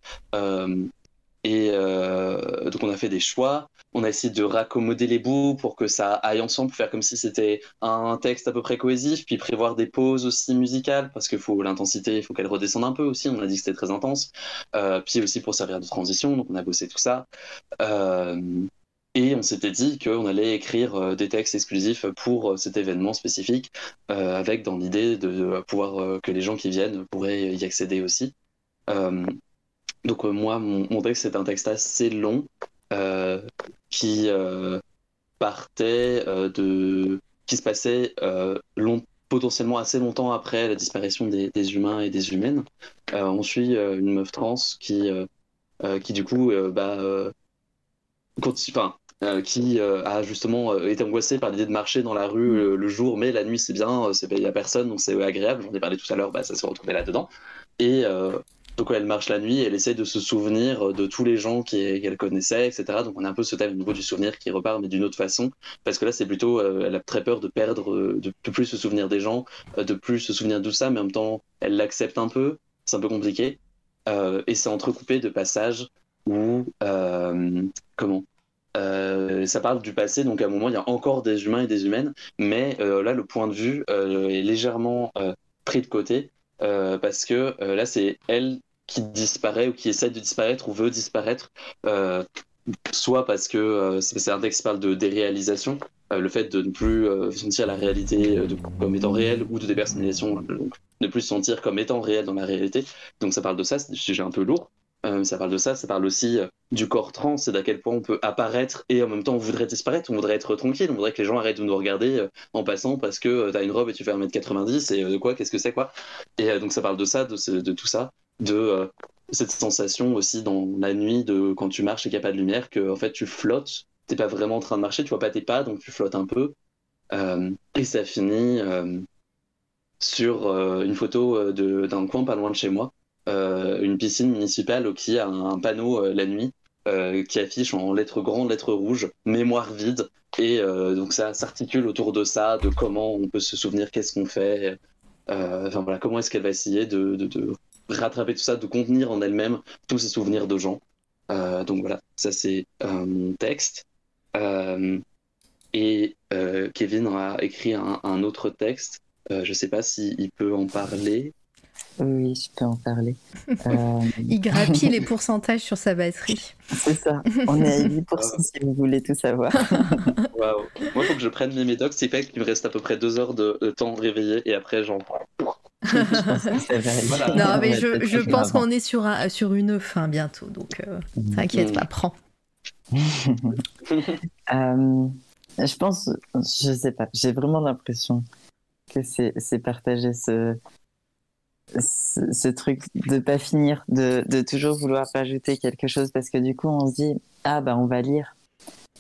Et donc on a fait des choix on a essayé de raccommoder les bouts pour que ça aille ensemble, faire comme si c'était un texte à peu près cohésif, puis prévoir des pauses aussi musicales, parce que faut l'intensité, il faut qu'elle redescende un peu aussi, on a dit que c'était très intense, euh, puis aussi pour servir de transition, donc on a bossé tout ça. Euh, et on s'était dit qu'on allait écrire euh, des textes exclusifs pour cet événement spécifique, avec dans l'idée de pouvoir que les gens qui viennent pourraient y accéder aussi. Donc moi, mon, texte, c'est un texte assez long, euh, qui euh, partait euh, de. qui se passait potentiellement assez longtemps après la disparition des, humains et des humaines. on suit une meuf trans qui, qui du coup, bah, enfin, qui a justement été angoissée par l'idée de marcher dans la rue le, jour, mais la nuit c'est bien, il n'y a personne, donc c'est agréable. J'en ai parlé tout à l'heure, bah, ça s'est retrouvé là-dedans. Et donc elle marche la nuit, elle essaie de se souvenir de tous les gens qu'elle connaissait, etc. Donc on a un peu ce thème au niveau du souvenir qui repart, mais d'une autre façon, parce que là c'est plutôt, euh, elle a très peur de perdre, euh, de plus se souvenir des gens, euh, de plus se souvenir de tout ça, mais en même temps elle l'accepte un peu, c'est un peu compliqué, et c'est entrecoupé de passages où, comment ça parle du passé, donc à un moment il y a encore des humains et des humaines, mais là le point de vue est légèrement pris de côté parce que là c'est elle qui disparaît ou qui essaie de disparaître ou veut disparaître, euh, soit parce que euh, c'est un texte qui parle de déréalisation, euh, le fait de ne plus sentir la réalité comme étant réelle ou de dépersonnalisation, donc ne plus se sentir comme étant réel dans la réalité. Donc ça parle de ça, c'est des sujets un peu lourds. ça parle de ça, ça parle aussi du corps trans et d'à quel point on peut apparaître et en même temps on voudrait disparaître, on voudrait être tranquille, on voudrait que les gens arrêtent de nous regarder en passant parce que tu as une robe et tu fais 1m90 et de quoi, qu'est-ce que c'est quoi. Et donc ça parle de ça, de, tout ça de euh, cette sensation aussi dans la nuit de quand tu marches et qu'il n'y a pas de lumière, que en fait tu flottes, t'es pas vraiment en train de marcher, tu vois pas tes pas, donc tu flottes un peu. Euh, et ça finit euh, sur une photo d'un coin pas loin de chez moi, une piscine municipale qui a un, panneau la nuit qui affiche en lettres grandes, lettres rouges, mémoire vide. Et donc ça s'articule autour de ça, de comment on peut se souvenir, qu'est-ce qu'on fait. enfin voilà, comment est-ce qu'elle va essayer de, de, rattraper tout ça, de contenir en elle-même tous ces souvenirs de gens. Euh, donc voilà, ça c'est euh, mon texte. Euh, et Kevin a écrit un, autre texte je sais pas s'il peut en parler. Oui, je peux en parler. [laughs] Euh, Il grappille les [laughs] pourcentages sur sa batterie. C'est ça. On est à 8% [laughs] si vous voulez tout savoir. Moi, il faut que je prenne mes médocs. C'est fait qu'il me reste à peu près deux heures de, temps de réveiller et après, j'en prends. Non, mais je, je pense qu'on est sur, un, sur une fin bientôt, donc euh, mm. t'inquiète pas, prends. Euh, je pense, je sais pas, j'ai vraiment l'impression que c'est partagé ce, ce, truc de pas finir, de, de, toujours vouloir rajouter quelque chose parce que du coup on se dit ah bah on va lire.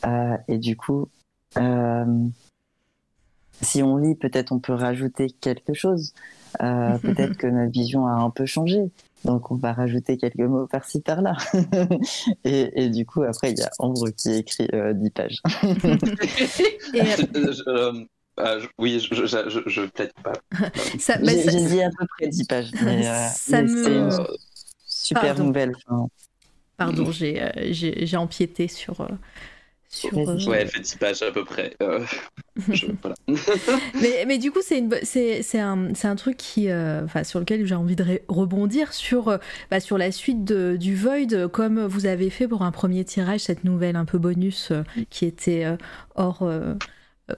Euh, et du coup euh, si on lit peut-être on peut rajouter quelque chose. Euh, [laughs] peut-être que notre vision a un peu changé. Donc on va rajouter quelques mots par-ci par-là. [laughs] Et, et, du coup après il y a Ambre qui écrit 10 pages. [laughs] Et... Ah, oui, je, je, je, plaide pas. [laughs] J'ai dit à peu près 10 pages. Mais, euh, ça me... super nouvelle. Pardon, euh, j'ai empiété sur. Euh, sur ouais, elle fait 10 pages à peu près. [laughs] voilà. [laughs] mais, mais, du coup, c'est un, un, truc qui, enfin sur lequel j'ai envie de rebondir sur, bah, sur la suite de, du Void, comme vous avez fait pour un premier tirage, cette nouvelle un peu bonus qui était hors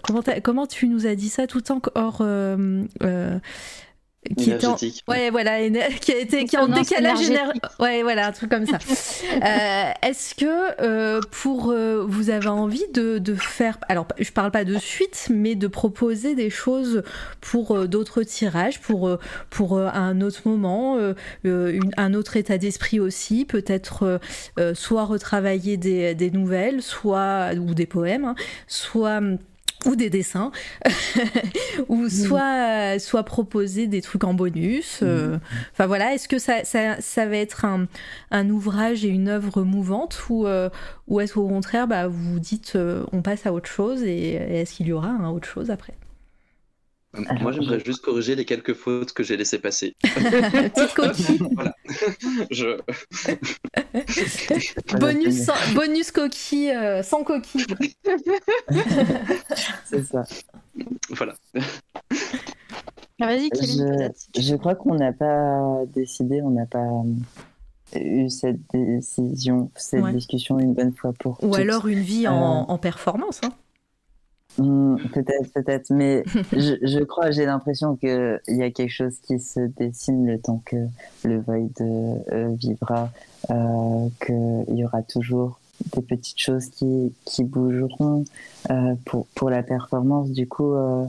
Comment, comment, tu nous as dit ça tout en hors euh, euh, qui était en... ouais. Voilà [laughs] qui a été qui en décalage énergétique. ouais voilà un truc comme ça. [laughs] Euh, est-ce que pour vous avez envie de, de, faire alors je parle pas de suite mais de proposer des choses pour d'autres tirages pour pour un autre moment un autre état d'esprit aussi peut-être soit retravailler des, des, nouvelles soit ou des poèmes hein, soit ou des dessins, [laughs] ou soit, soit proposer des trucs en bonus. Euh, enfin voilà, est-ce que ça, ça, ça, va être un, un, ouvrage et une œuvre mouvante ou, euh, ou est-ce qu'au contraire, bah, vous dites euh, on passe à autre chose et, est-ce qu'il y aura un autre chose après? Moi, j'aimerais juste corriger les quelques fautes que j'ai laissées passer. [laughs] Petite [laughs] coquille. voilà. Je... [laughs] bonus, bonus coquille, euh, sans coquille. C'est ça. Voilà. Ah, vas-y, Kevin, je, je crois qu'on n'a pas décidé, on n'a pas eu cette décision, cette discussion une bonne fois pour Ou alors une vie en, euh, en performance. Hein. Hmm, peut-être, peut-être, mais [laughs] je, crois, j'ai l'impression qu'il y a quelque chose qui se dessine le temps que le Void euh, vivra, euh, qu'il y aura toujours des petites choses qui, qui bougeront euh, pour, pour la performance. Du coup, euh,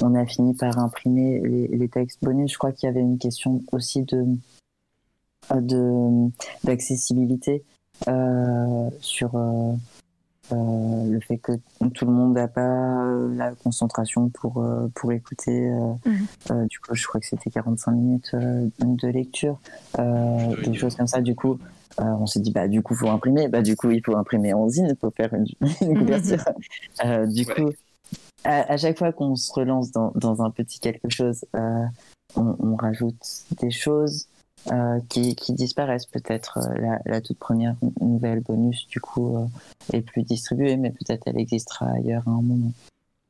on a fini par imprimer les, les textes bonus. Je crois qu'il y avait une question aussi de d'accessibilité sur euh, le fait que tout le monde n'a pas euh, la concentration pour, euh, pour écouter. Mhm. du coup, je crois que c'était 45 minutes de lecture, des choses comme ça. Du coup, on s'est dit, bah, du coup, il faut imprimer. Bah, du coup, il faut imprimer en zine, il faut faire une, [laughs] couverture. du coup, à, chaque fois qu'on se relance dans, dans, un petit quelque chose, on, on, rajoute des choses. Euh, qui, disparaissent peut-être. Euh, la, toute première nouvelle bonus, du coup, euh, est plus distribuée, mais peut-être elle existera ailleurs à un moment.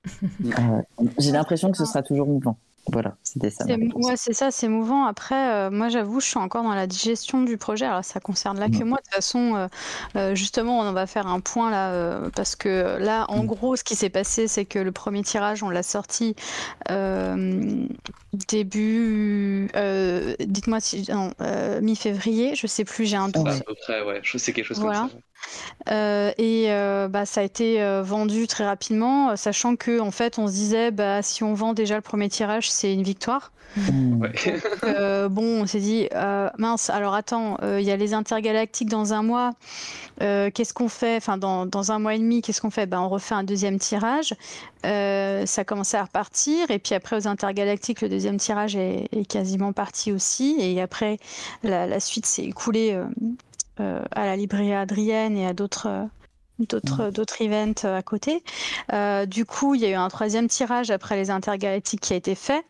[laughs] J'ai l'impression que ce sera toujours mouvant. Voilà, c'était ça. Ouais, c'est ça, c'est mouvant. Après, euh, moi, j'avoue, je suis encore dans la digestion du projet. Alors, ça concerne là que mm. moi. De toute façon, euh, euh, justement, on va faire un point là, parce que là, en mm. gros, ce qui s'est passé, c'est que le premier tirage, on l'a sorti début. Dites-moi si. mi-février, je sais plus, j'ai un doute. à peu près, ouais. Je sais quelque chose comme ça. Et euh, bah, ça a été euh, vendu très rapidement, sachant que en fait, on se disait, bah, si on vend déjà le premier tirage, c'est une victoire. Mmh. bon, on s'est dit, mince, alors attends, il y a les intergalactiques dans un mois. qu'est-ce qu'on fait? Enfin, dans, dans, un mois et demi, qu'est-ce qu'on fait? Bah, On refait un deuxième tirage. ça a commencé à repartir. Et puis après, aux intergalactiques, le deuxième tirage est, quasiment parti aussi. Et après, la, la suite s'est écoulée euh, à la librairie Adrienne et à d'autres euh, d'autres d'autres events euh, à côté. du coup, il y a eu un troisième tirage après les intergalactiques qui a été fait.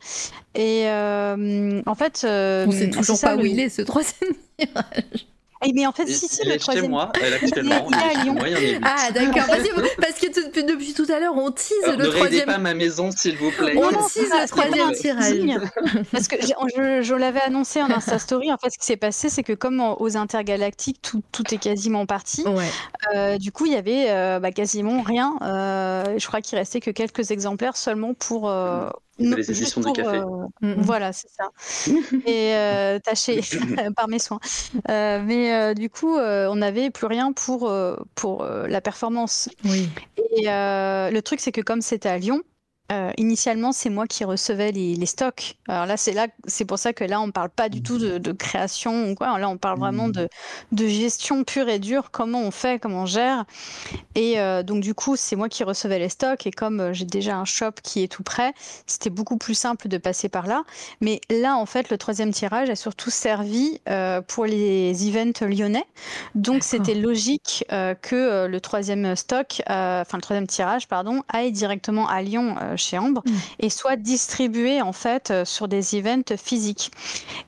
Et en fait, on sait toujours pas où il est ce troisième [laughs] tirage. Et mais en fait, si, si, le troisième. Chez moi, elle [laughs] actuellement. Il est à Lyon. ah, d'accord. [laughs] parce que depuis, depuis, tout à l'heure, on tease Alors, le ne troisième. pas ma maison, s'il vous plaît. On tease le troisième un tirage. [laughs] Parce que je, je l'avais annoncé en Insta Story. En fait, ce qui s'est passé, c'est que comme aux intergalactiques, tout, tout est quasiment parti. Ouais. euh, du coup, il y avait euh, bah, quasiment rien. Euh, je crois qu'il restait que quelques exemplaires seulement pour. Non, les juste éditions du pour, café. euh. Voilà, c'est ça. [laughs] Et euh, taché [laughs] [laughs] par mes soins. Euh, mais euh, du coup, euh, on n'avait plus rien pour, euh, pour euh, la performance. Oui. Et euh, le truc, c'est que comme c'était à Lyon, euh, initialement, c'est moi qui recevais les, les stocks. Alors là, c'est là, c'est pour ça que là, on parle pas du tout de, de création ou quoi. Là, on parle vraiment de, de gestion pure et dure. Comment on fait, comment on gère. Et euh, donc, du coup, c'est moi qui recevais les stocks. Et comme euh, j'ai déjà un shop qui est tout prêt, c'était beaucoup plus simple de passer par là. Mais là, en fait, le troisième tirage a surtout servi euh, pour les events lyonnais. Donc, c'était logique que le troisième stock, enfin le troisième tirage, pardon, aille directement à Lyon chez Ambre Mm. et soit distribué en fait euh, sur des events physiques.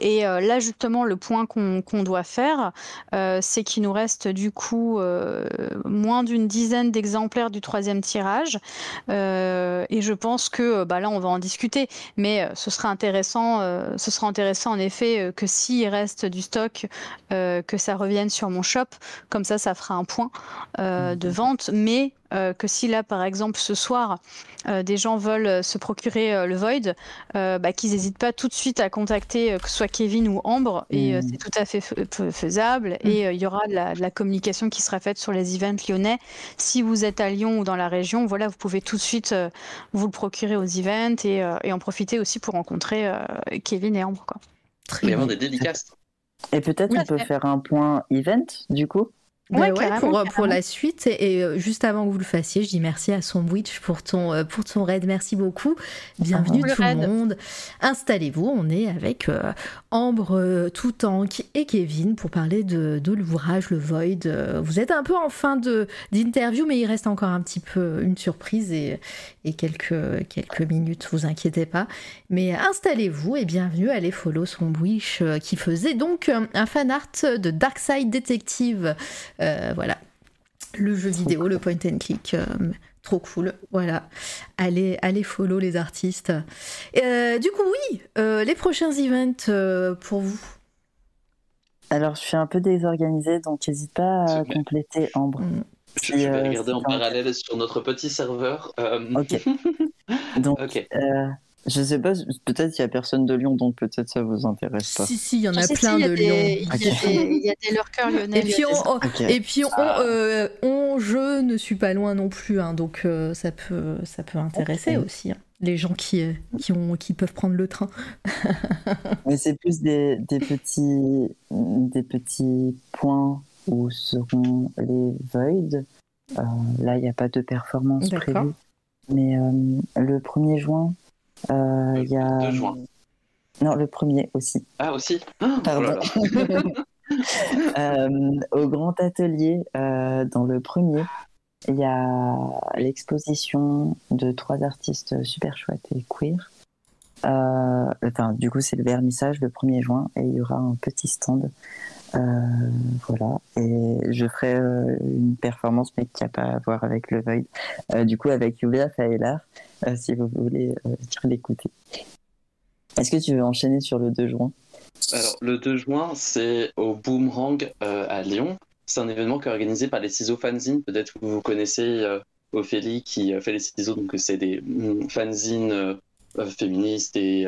Et euh, là, justement, le point qu'on doit faire, euh, c'est qu'il nous reste du coup euh, moins d'une dizaine d'exemplaires du troisième tirage. Euh, et je pense que euh, bah, là, on va en discuter, mais euh, ce sera intéressant, euh, ce sera intéressant en effet euh, que s'il reste du stock, euh, que ça revienne sur mon shop. Comme ça, ça fera un point euh, de vente. Mais euh, que si là, par exemple, ce soir, euh, des gens veulent euh, se procurer euh, le Void, euh, bah, qu'ils n'hésitent pas tout de suite à contacter euh, que ce soit Kevin ou Ambre. Et euh, Mhm. c'est tout à fait fais- fais- faisable. Et euh, il y aura de la, de la communication qui sera faite sur les events lyonnais. Si vous êtes à Lyon ou dans la région, voilà, vous pouvez tout de suite euh, vous le procurer aux events et, euh, et en profiter aussi pour rencontrer euh, Kevin et Ambre. Quoi. Très Il y des dédicaces. Et peut-être on peut faire un point event du coup? Bah Ouais, pour, carrément. pour la suite. Et, et, euh, juste avant que vous le fassiez, je dis merci à Sandwich pour ton, euh, pour ton raid. Merci beaucoup. Bienvenue Ah, tout le monde. Installez-vous. On est avec euh, Ambre, euh, Toutank et Kevin pour parler de, de l'ouvrage Le Void. Euh, vous êtes un peu en fin de- d'interview, mais il reste encore un petit peu une surprise et, et quelques, quelques minutes, vous inquiétez pas. Mais installez-vous et bienvenue. Allez follow Sandwich euh, qui faisait donc euh, un fan art de Darkside Detective. Euh, voilà. Le jeu vidéo, le point and click. euh, trop cool. Voilà. Allez, allez follow les artistes. Euh, du coup, oui, euh, les prochains events euh, pour vous. Alors je suis un peu désorganisée donc n'hésite pas à compléter Ambre. Mm. Je, Si, je vais euh, regarder en parallèle sur notre petit serveur. Euh, Ok. [laughs] Donc ok. Je sais pas, peut-être qu'il y a personne de Lyon donc peut-être ça vous intéresse pas. Si, si, il y en a si, plein il de des- Lyon. Il y, a des- il lurkers lyonnais. Et puis, lyonnaises. on, Ok. et puis on, Ah. euh, on- je ne suis pas loin non plus, hein, donc euh, ça, peut, ça peut intéresser aussi. hein, les gens qui, euh, qui, ont, qui peuvent prendre le train. [laughs] Mais c'est plus des, des petits des petits points où seront les voids. Euh, là il n'y a pas de performance prévue. Mais euh, le 1er juin, euh, il y a. 2 juin. Non, le premier aussi. Ah, aussi Ah, [gasps] oh là Pardon. là. [laughs] Euh, au grand atelier, euh, dans le premier, il y a l'exposition de trois artistes super chouettes et queer. Euh, enfin, du coup, c'est le vernissage le 1er juin et il y aura un petit stand. Euh, voilà. Et je ferai euh, une performance, mais qui n'a pas à voir avec le Void. Euh, du coup, avec Yulia Faelar, si vous voulez l'écouter. Est-ce que tu veux enchaîner sur le 2 juin? Alors, le 2 juin, c'est au Boomerang à Lyon. C'est un événement qui est organisé par les ciseaux fanzines. Peut-être que vous connaissez Ophélie qui fait les ciseaux, donc c'est des mm, fanzines féministes et,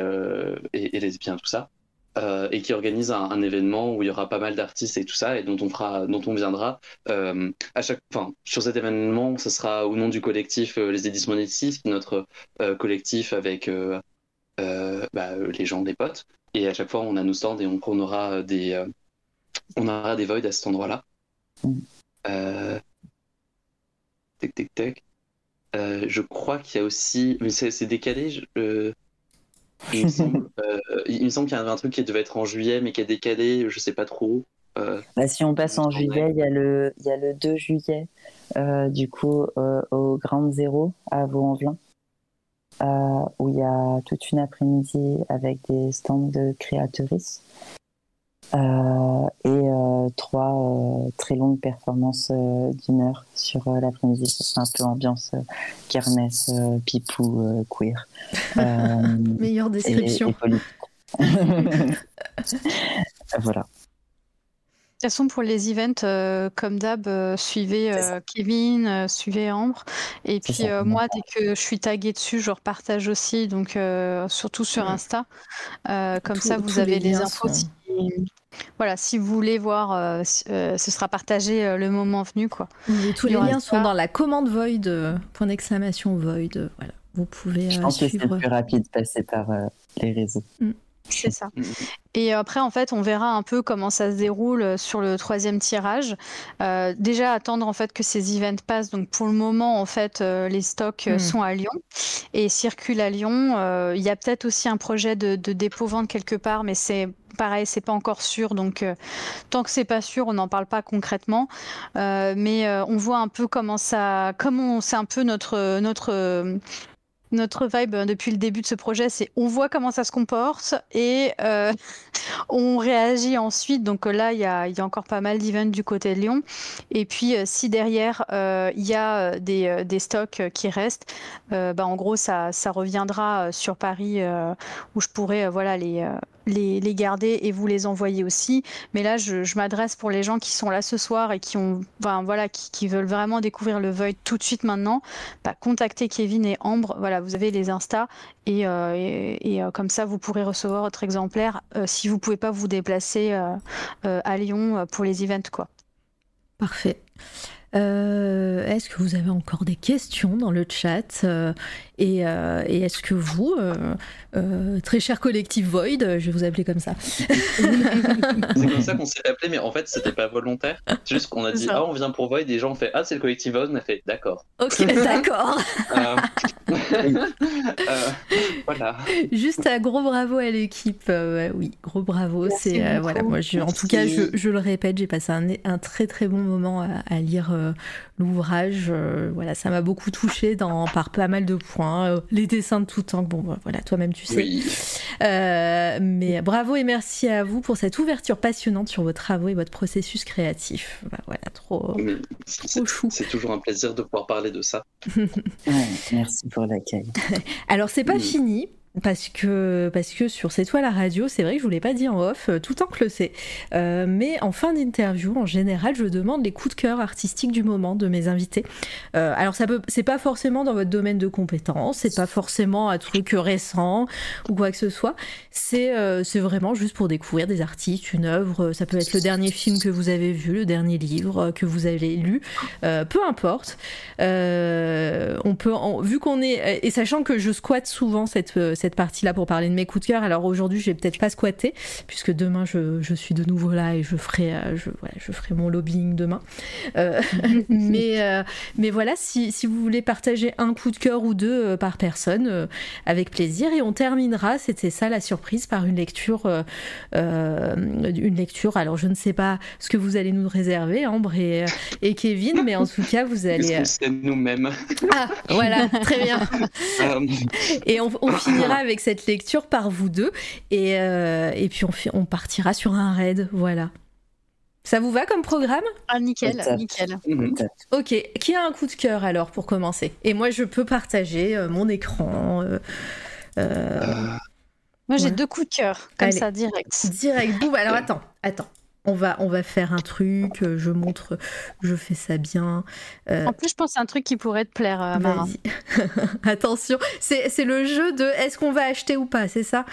et, tout ça. Euh, et qui organise un, événement où il y aura pas mal d'artistes et tout ça, et dont on fera, dont on viendra. Euh, à chaque, enfin, sur cet événement, ce sera au nom du collectif euh, Les Éditions Monétis, qui est notre collectif avec bah, les gens, les potes. Et à chaque fois, on a nos stands et on, on aura des, on aura des voids à cet endroit-là. Tac, tac, tac. Je crois qu'il y a aussi, mais c'est décalé. Il me semble, euh, il me semble qu'il y avait un truc qui devait être en juillet, mais qui est décalé. Je sais pas trop. Euh, Bah, si on passe en juillet, il y, a le, y a le 2 juillet, euh, du coup, au Grand Zéro à Vaux-en-Velin, où il y a toute une après-midi avec des stands de créatrices. Euh, et euh, trois euh, très longues performances d'une heure sur l'après-midi. C'est un peu ambiance kermesse, pipou, queer. Meilleure description. voilà. De toute façon, pour les events, comme d'hab, suivez Kevin, suivez Ambre. Et puis moi, dès que je suis taguée dessus, je repartage aussi, donc surtout sur Insta. comme ça, vous avez les, infos. Voilà, si vous voulez voir, euh, euh, ce sera partagé euh, le moment venu. Quoi. tous les liens sont dans la commande Void, point d'exclamation Void. voilà, vous pouvez Je pense que c'est plus rapide de passer par les réseaux. Mm. C'est ça. Mm. Et après, en fait, on verra un peu comment ça se déroule sur le troisième tirage. Euh, déjà, attendre en fait que ces events passent. Donc, pour le moment, en fait, euh, les stocks euh, mm. sont à Lyon et circulent à Lyon. Il y a peut-être aussi un projet de, dépôt-vente quelque part, mais c'est pareil, c'est pas encore sûr. Donc, tant que c'est pas sûr, on n'en parle pas concrètement. mais on voit un peu comment ça, comment c'est un peu notre notre notre vibe euh, depuis le début de ce projet, c'est on voit comment ça se comporte et euh, [laughs] on réagit ensuite. Donc euh, là, il y a, encore pas mal d'events du côté de Lyon. Et puis, si derrière, il y a des, stocks qui restent, bah, en gros, ça, ça reviendra sur Paris où je pourrais voilà, les, les, garder et vous les envoyer aussi. Mais là, je, m'adresse pour les gens qui sont là ce soir et qui ont, voilà, qui, veulent vraiment découvrir le Void tout de suite maintenant. Bah, contactez Kevin et Ambre. Voilà, vous avez les Insta et, euh, euh, comme ça, vous pourrez recevoir votre exemplaire euh, si vous pouvez pas vous déplacer à Lyon pour les events, quoi. Parfait. Est-ce que vous avez encore des questions dans le chat et, et est-ce que vous, euh, très cher collectif Void, je vais vous appeler comme ça. [laughs] c'est comme ça qu'on s'est appelé, mais en fait, c'était pas volontaire. C'est juste qu'on a dit, ah, on vient pour Void, et les gens ont fait, ah, c'est le collectif Void, on a fait, d'accord. Ok, [laughs] d'accord. Euh, [laughs] euh, voilà. Juste un gros bravo à l'équipe. oui, gros bravo. C'est voilà, moi, je, en tout cas, je, je le répète, j'ai passé un, un, très très bon moment à, à lire l'ouvrage. voilà, ça m'a beaucoup touché dans, par pas mal de points. les dessins de tout temps. Bon, voilà, toi-même tu euh, mais bravo et merci à vous pour cette ouverture passionnante sur vos travaux et votre processus créatif. Bah, voilà, trop, trop chou. C'est toujours un plaisir de pouvoir parler de ça. [laughs] merci pour l'accueil. Alors, c'est pas fini parce que, parce que sur C'est toi la radio, c'est vrai que je vous l'ai pas dit en off, euh, tout le sait. Euh, mais en fin d'interview, en général, je demande les coups de cœur artistiques du moment de mes invités. Euh, alors ça peut, c'est pas forcément dans votre domaine de compétence, c'est pas forcément un truc récent ou quoi que ce soit. C'est, c'est vraiment juste pour découvrir des artistes, une œuvre. Ça peut être le dernier film que vous avez vu, le dernier livre que vous avez lu, peu importe. on peut, vu qu'on est, et sachant que je squatte souvent cette cette partie-là pour parler de mes coups de cœur. Alors aujourd'hui, je vais peut-être pas squatter, puisque demain, je, je, suis de nouveau là et je ferai, euh, je, voilà, je ferai mon lobbying demain. Euh, [laughs] mais, euh, mais voilà, si, si, vous voulez partager un coup de cœur ou deux par personne, avec plaisir. Et on terminera, c'était ça la surprise, par une lecture, une lecture. Alors je ne sais pas ce que vous allez nous réserver, Ambre et, et Kevin, mais en tout cas, vous allez. C'est nous-mêmes? Ah, voilà, très bien. [laughs] et on, on finira avec cette lecture par vous deux. Et, euh, et puis on, on partira sur un raid. Voilà. Ça vous va comme programme? Ah, nickel, nickel. Mhm. Ok, qui a un coup de cœur alors pour commencer? Et moi, je peux partager euh, mon écran. Euh, moi, j'ai deux coups de cœur, comme ça, direct. Direct. Boum, alors attends, attends on va, on va faire un truc, euh, je montre, je fais ça bien. Euh, en plus, je pense à un truc qui pourrait te plaire, euh, Mara. [laughs] Attention, c'est le jeu de est-ce qu'on va acheter ou pas, c'est ça?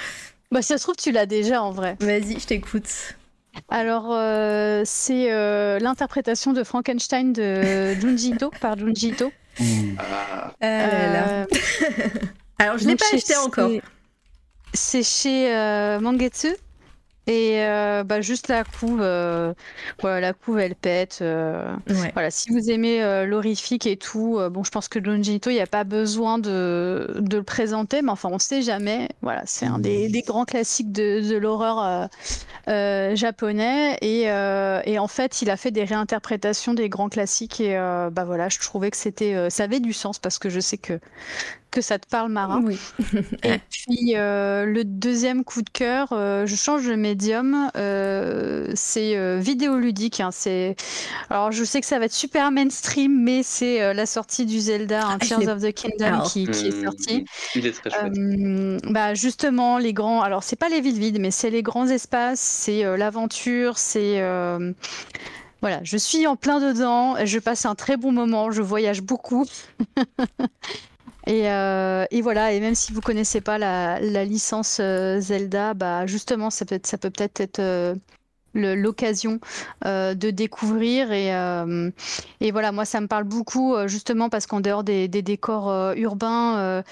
Bah, si ça se trouve, tu l'as déjà en vrai. Vas-y, je t'écoute. Alors, c'est l'interprétation de Frankenstein de [laughs] Junji Ito, par Junji Ito. Ah. [laughs] Alors, je ne l'ai pas acheté encore. C'est chez Mangetsu. Et euh, bah, juste la couve, euh, voilà, la couve elle pète. Euh, voilà, si vous aimez l'horrifique et tout, bon, je pense que Don il n'y a pas besoin de, de, le présenter, mais enfin, on sait jamais. Voilà, c'est un des, des, grands classiques de, de l'horreur japonais. Et, et, en fait, il a fait des réinterprétations des grands classiques. Et bah voilà, je trouvais que c'était, ça avait du sens parce que je sais que que ça te parle, Mara. Oui. Et puis euh, le deuxième coup de cœur, euh, je change de médium, euh, c'est euh, vidéoludique. hein, c'est alors je sais que ça va être super mainstream, mais c'est euh, la sortie du Zelda hein, Ah, Tears of the Kingdom qui, qui est Hmm, sorti. Il est très chouette. Euh, bah justement les grands alors c'est pas les villes vides mais c'est les grands espaces c'est euh, l'aventure c'est euh, voilà je suis en plein dedans je passe un très bon moment je voyage beaucoup [laughs] et, euh, et voilà et même si vous connaissez pas la, la licence euh, Zelda bah justement ça peut être, ça peut peut-être être, euh, le- l'occasion euh, de découvrir et, euh, et voilà moi ça me parle beaucoup euh, justement parce qu'en dehors des, des décors euh, urbains euh,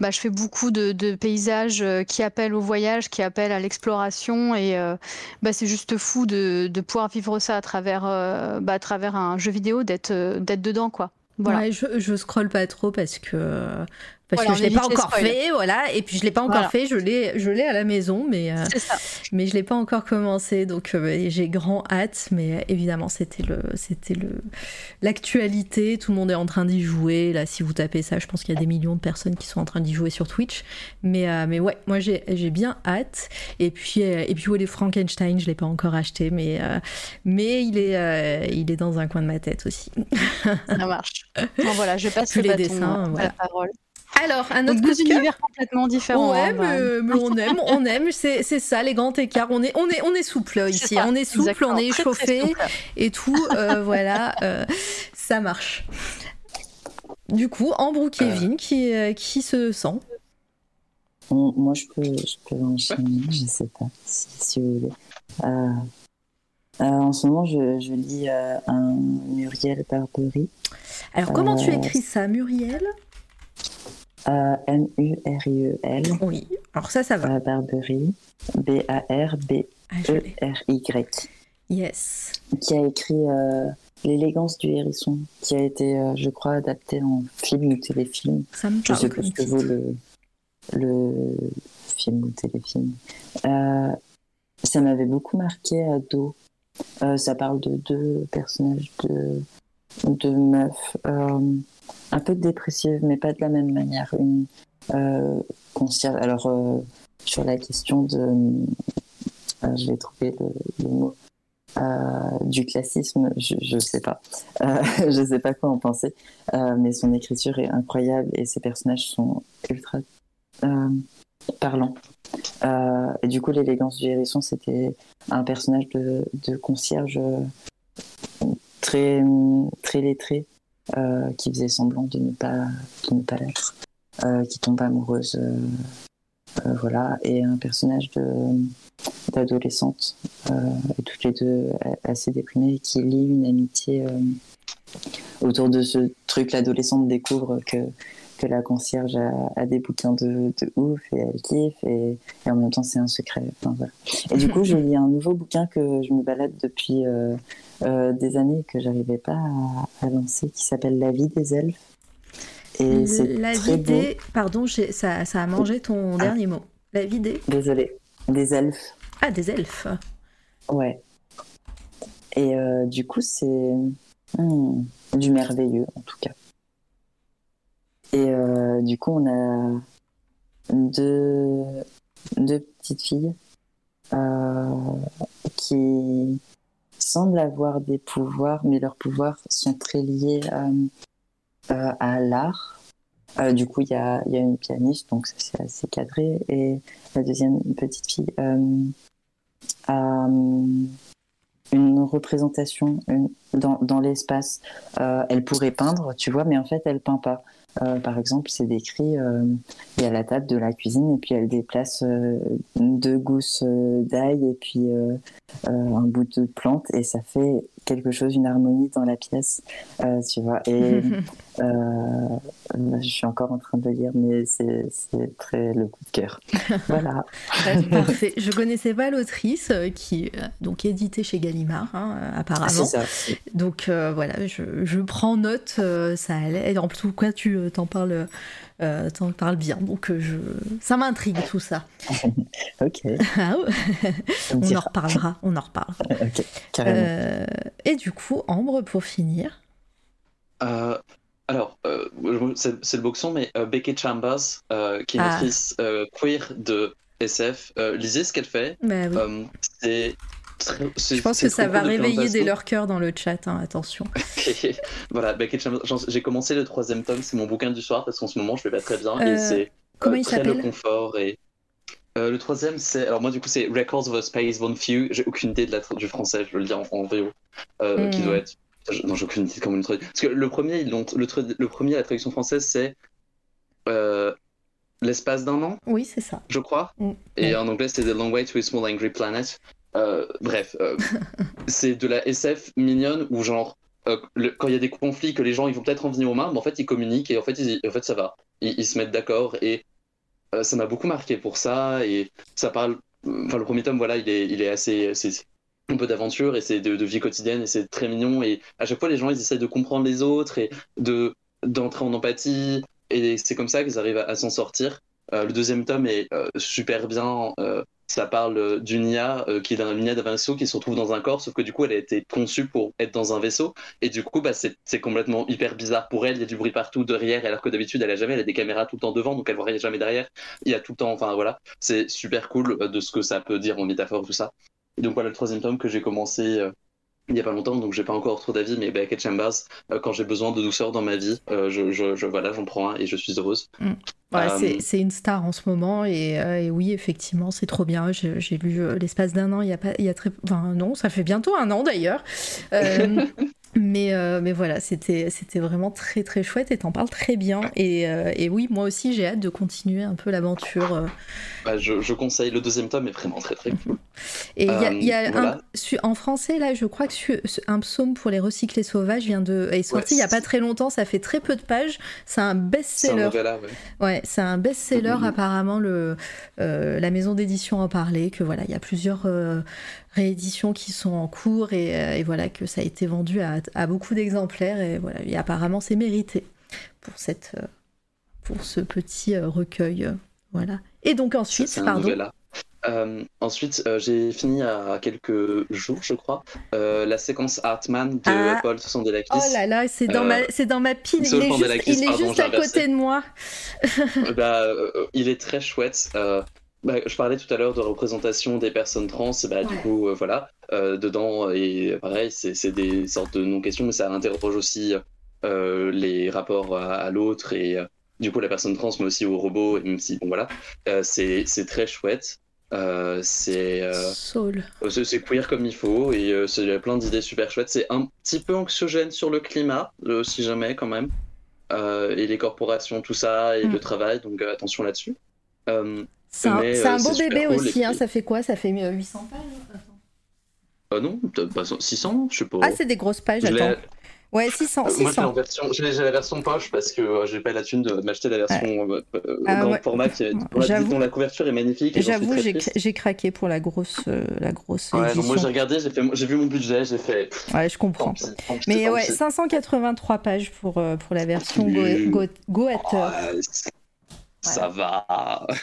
bah, je fais beaucoup de, de paysages euh, qui appellent au voyage, qui appellent à l'exploration, et euh, bah, c'est juste fou de, de pouvoir vivre ça à travers, euh, bah, à travers un jeu vidéo, d'être euh, d'être dedans, quoi. Voilà. Je, je scrolle pas trop parce que parce Voilà, que je l'ai pas encore fait, voilà, et puis je l'ai pas encore Voilà. fait, je l'ai je l'ai à la maison, mais euh, ça. mais je l'ai pas encore commencé, donc euh, j'ai grand hâte, mais euh, évidemment c'était le c'était le l'actualité, tout le monde est en train d'y jouer, là si vous tapez ça, je pense qu'il y a des millions de personnes qui sont en train d'y jouer sur Twitch, mais euh, mais ouais, moi j'ai j'ai bien hâte, et puis et puis ouais les Frankenstein, je l'ai pas encore acheté, mais mais il est il est dans un coin de ma tête aussi. Ça marche. Bon, voilà, je passe le les bâton dessins, à voilà. la parole. Alors un autre deux coup de cœur univers complètement différents. Ouais, hein, mais, mais on aime, on aime, c'est ça, les grands écarts. On est, on est, on est souple C'est ici, ça, on est souple, exactement. on est échauffé et tout. euh, [laughs] voilà, euh, ça marche. Du coup, Ambre ou Kevin, qui, euh, qui se sent On- moi, je peux, je peux enchaîner, je sais pas, si, si vous voulez. Euh, euh, en ce moment, je, je lis euh, un Muriel Barbery, Alors, comment tu Euh, écris ça, Muriel? M-U-R-I-E-L, Oui, alors ça, ça va. euh, Barbery, B-A-R-B-E-R-Y, Ah, je. Yes. qui a écrit euh, L'élégance du hérisson, qui a été, euh, je crois, adapté en film ou téléfilm. Ça me Je parle sais pas ce que vaut le, le film ou téléfilm. Euh, ça m'avait beaucoup marqué ado. Euh, ça parle de deux personnages de, de meufs, euh, un peu dépressives, mais pas de la même manière. Une euh, concierge. Alors, euh, sur la question de. euh, je vais trouver le, le mot. du classisme, je, je sais pas. [laughs] Je sais pas quoi en penser. Mais son écriture est incroyable et ses personnages sont ultra parlants. Euh, et du coup, l'élégance du hérisson, c'était un personnage de, de concierge très, très lettré qui faisait semblant de ne pas, de ne pas l'être, euh, qui tombe amoureuse. euh, euh, voilà, et un personnage de d'adolescente, euh, toutes les deux assez déprimées, qui lie une amitié euh, autour de ce truc. L'adolescente découvre que, que la concierge a, a des bouquins de, de ouf et elle kiffe, et, et en même temps c'est un secret. Enfin, voilà. Et du coup, je lis un nouveau bouquin que je me balade depuis euh, euh, des années que j'arrivais pas à, à lancer, qui s'appelle La vie des elfes. Et c'est La très vie beau. des... Pardon, ça, ça a mangé ton Ah. dernier mot. La vie des... Désolée. Des elfes. Ah, des elfes. Ouais. Et euh, du coup, c'est hmm, du merveilleux, en tout cas. Et euh, du coup, on a deux, deux petites filles euh, qui semblent avoir des pouvoirs, mais leurs pouvoirs sont très liés euh, euh, à l'art. Du coup, il y a, y a une pianiste, donc c'est assez cadré. Et la deuxième petite fille a une représentation dans, dans l'espace. Elle pourrait peindre, tu vois, mais en fait, elle peint pas. Euh, par exemple, c'est décrit, euh, il y a la table de la cuisine et puis elle déplace euh, deux gousses euh, d'ail et puis un bout de plante et ça fait quelque chose, une harmonie dans la pièce, euh, tu vois. Et [laughs] euh, je suis encore en train de lire, mais c'est c'est très le coup de cœur. [laughs] voilà. Ouais, Parfait. Je connaissais pas l'autrice euh, qui euh, donc édité chez Gallimard hein, euh, Ah, apparemment. c'est ça. Donc euh, voilà, je, je prends note. euh, ça allait. En tout cas, tu euh, t'en parles, euh, t'en parles bien. Donc euh, je, ça m'intrigue tout ça. [laughs] Ok. [laughs] Ah on en reparlera. On en reparlera. [laughs] Ok, carrément. Euh, et du coup, Ambre pour finir. Euh, alors, euh, c'est le boxon, mais euh, Becky Chambers, euh, qui est une Ah. actrice euh, queer de SF, euh, lisez ce qu'elle fait. Bah oui. Euh, c'est- Je pense que ça va réveiller des façons. leurs cœurs dans le chat, hein, attention. [laughs] voilà, j'en- J'ai commencé le troisième tome, c'est mon bouquin du soir parce qu'en ce moment je vais pas très bien Euh, et c'est comment euh, il très le confort et Euh, le troisième c'est alors moi du coup c'est Records of a Space One Few. J'ai aucune idée de la du français, je le lis en, en VO, euh, qui Hmm. doit être. je- Non, j'ai aucune idée de comment le traduire. Parce que le premier, ils le, tra- le premier, la traduction française c'est euh, l'espace d'un an Oui, c'est ça. je crois. Mm. Et en anglais, c'est The Long Way to a Small Angry Planet. Euh, bref, euh, [laughs] c'est de la SF mignonne où, genre, euh, le- quand il y a des conflits que les gens ils vont peut-être en venir aux mains, mais en fait, ils communiquent et en fait, ils- en fait ça va. Ils, ils se mettent d'accord et ça m'a beaucoup marqué pour ça. Et ça parle. Enfin, le premier tome, voilà, il est, il est assez. c'est- un peu d'aventure et c'est de, de vie quotidienne et c'est très mignon. Et à chaque fois, les gens, ils essaient de comprendre les autres et de d'entrer en empathie. Et c'est comme ça qu'ils arrivent à, à s'en sortir. Le deuxième tome est super bien. Ça parle euh, d'une IA euh, qui est d'un- IA d'un vaisseau qui se retrouve dans un corps, sauf que du coup, elle a été conçue pour être dans un vaisseau. Et du coup, bah, c'est complètement hyper bizarre pour elle. Il y a du bruit partout derrière, alors que d'habitude, elle a jamais. Elle a des caméras tout le temps devant, donc elle voit jamais derrière. Il y a tout le temps. Enfin voilà, c'est super cool euh, de ce que ça peut dire en métaphore, tout ça. Et donc voilà le troisième tome que j'ai commencé. Il y a pas longtemps, donc j'ai pas encore trop d'avis, mais Beckett Chambers, euh, quand j'ai besoin de douceur dans ma vie, euh, je, je, je- voilà, j'en prends un et je suis heureuse. Ouais, Euh, c'est- une star en ce moment et, et oui, effectivement, c'est trop bien. J'ai lu l'espace d'un an, il y a pas, il y a très, enfin non, ça fait bientôt un an d'ailleurs. [laughs] Mais euh, mais voilà, c'était vraiment très très chouette et t'en parles très bien. Et, euh, et oui, moi aussi, j'ai hâte de continuer un peu l'aventure. euh. Bah, je, je conseille le deuxième tome, est vraiment très très cool. Et il y a, il y a un- voilà. en français là, je crois que un psaume pour les recyclés sauvages vient de est sorti Ouais, il y a pas très longtemps. Ça fait très peu de pages. C'est un best-seller. ouais. Ouais, c'est un best-seller apparemment. Le, la maison d'édition en parlait que voilà, il y a plusieurs rééditions qui sont en cours et, euh, et voilà que ça a été vendu à, à beaucoup d'exemplaires et voilà, et apparemment c'est mérité pour cette, euh, pour ce petit euh, recueil, voilà. Et donc ensuite, pardon. Euh, ensuite, euh, j'ai fini a quelques jours, je crois, euh, la séquence Hartman de Ah. Paul Sandelakis. Oh là là, c'est dans, ma, c'est dans ma pile. Il est juste, il est pardon, juste à inversé. côté de moi. [laughs] Bah, il est très chouette. Bah, je parlais tout à l'heure de représentation des personnes trans. Bah, Du coup, euh, voilà, euh, dedans, et pareil, c'est des sortes de non-questions, mais ça interroge aussi euh, les rapports à, à l'autre et du coup la personne trans, mais aussi au robot, et même si, bon voilà, c'est très chouette. C'est c'est- queer comme il faut et il y a plein d'idées super chouettes. C'est un petit peu anxiogène sur le climat, si jamais quand même, et les corporations, tout ça, et Mm. le travail, donc attention là-dessus. Euh, C'est un, euh, beau bébé cool, aussi, hein, ça fait quoi? Ça fait euh, 800 pages Attends. euh, non, pas 600, je sais pas. Ah, c'est des grosses pages, attends. Ouais, 600, Euh, moi, je l'ai en 600. version, j'ai la version poche parce que euh, j'ai pas la thune de m'acheter la version euh, euh, Ah, grand ouais. format qui dont, la, J'avoue- dont la couverture est magnifique. J'avoue, j'ai craqué pour la grosse, euh, la grosse Ouais, édition. moi j'ai regardé, j'ai fait, j'ai vu mon budget, j'ai fait. Ouais, je tant comprends. pis, tant pis, Mais tant ouais, pis. 583 pages pour, euh, pour la version Go, Oui. Go, Goethe. Ouais, c'est- ça va.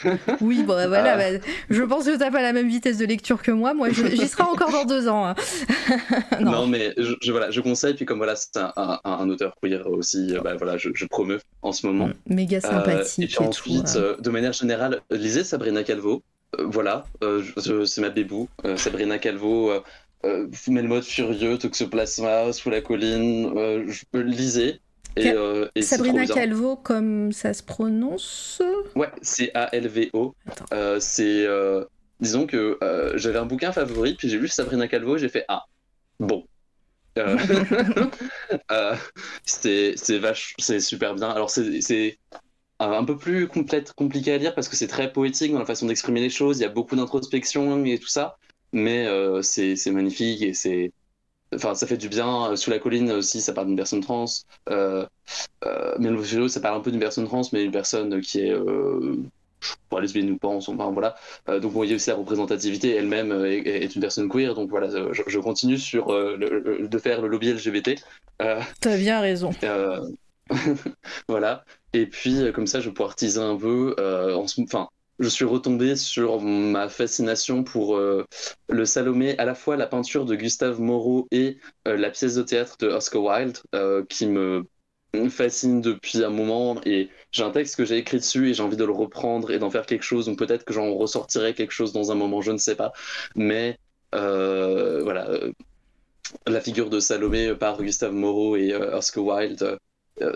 [laughs] Oui, bon, voilà. Ah. bah, je pense que t'as pas la même vitesse de lecture que moi. Moi, j'y serai encore dans deux ans. hein. [laughs] Non. non. mais je, je- voilà, je conseille. Puis comme voilà, c'est un, un- un auteur queer aussi. euh, bah, voilà, je, je promeux en ce moment. Méga Euh, sympathique et et, puis tout. ensuite, euh. euh, de manière générale, lisez Sabrina Calvo. Euh, voilà, c'est ma bébou. Sabrina Calvo, euh, met le mode furieux, Toxoplasma, sous la colline. je peux lisez. Et, euh, et Sabrina. Calvo, comme ça se prononce Ouais, c'est A-L-V-O. Euh, c'est. euh, disons que euh, j'avais un bouquin favori, puis j'ai lu Sabrina Calvo et j'ai fait Ah, bon. Euh, [laughs] euh, c'est c'est super bien. Alors, c'est un peu plus complète, compliqué à lire parce que c'est très poétique dans la façon d'exprimer les choses. Il y a beaucoup d'introspection et tout ça, mais euh, c'est c'est magnifique et c'est. Enfin, ça fait du bien. Sous la colline aussi, ça parle d'une personne trans. Euh, euh, mais le vélo, ça parle un peu d'une personne trans, mais une personne qui est euh, pour lesbienne ou pas, enfin, voilà. Euh, donc, bon, il y a aussi la représentativité elle-même euh, est, est une personne queer. Donc, voilà, euh, je, je continue sur euh, le- le- de faire le lobby LGBT. Euh, T'as bien raison. [laughs] euh, [laughs] voilà. Et puis, euh, comme ça, je vais pouvoir teaser un peu. euh, en Enfin, je suis retombé sur ma fascination pour euh, le Salomé, à la fois la peinture de Gustave Moreau et euh, la pièce de théâtre de Oscar Wilde, euh, qui me fascine depuis un moment et j'ai un texte que j'ai écrit dessus et j'ai envie de le reprendre et d'en faire quelque chose. Donc peut-être que j'en ressortirai quelque chose dans un moment, je ne sais pas. Mais voilà, la figure de Salomé par Gustave Moreau et Oscar Wilde,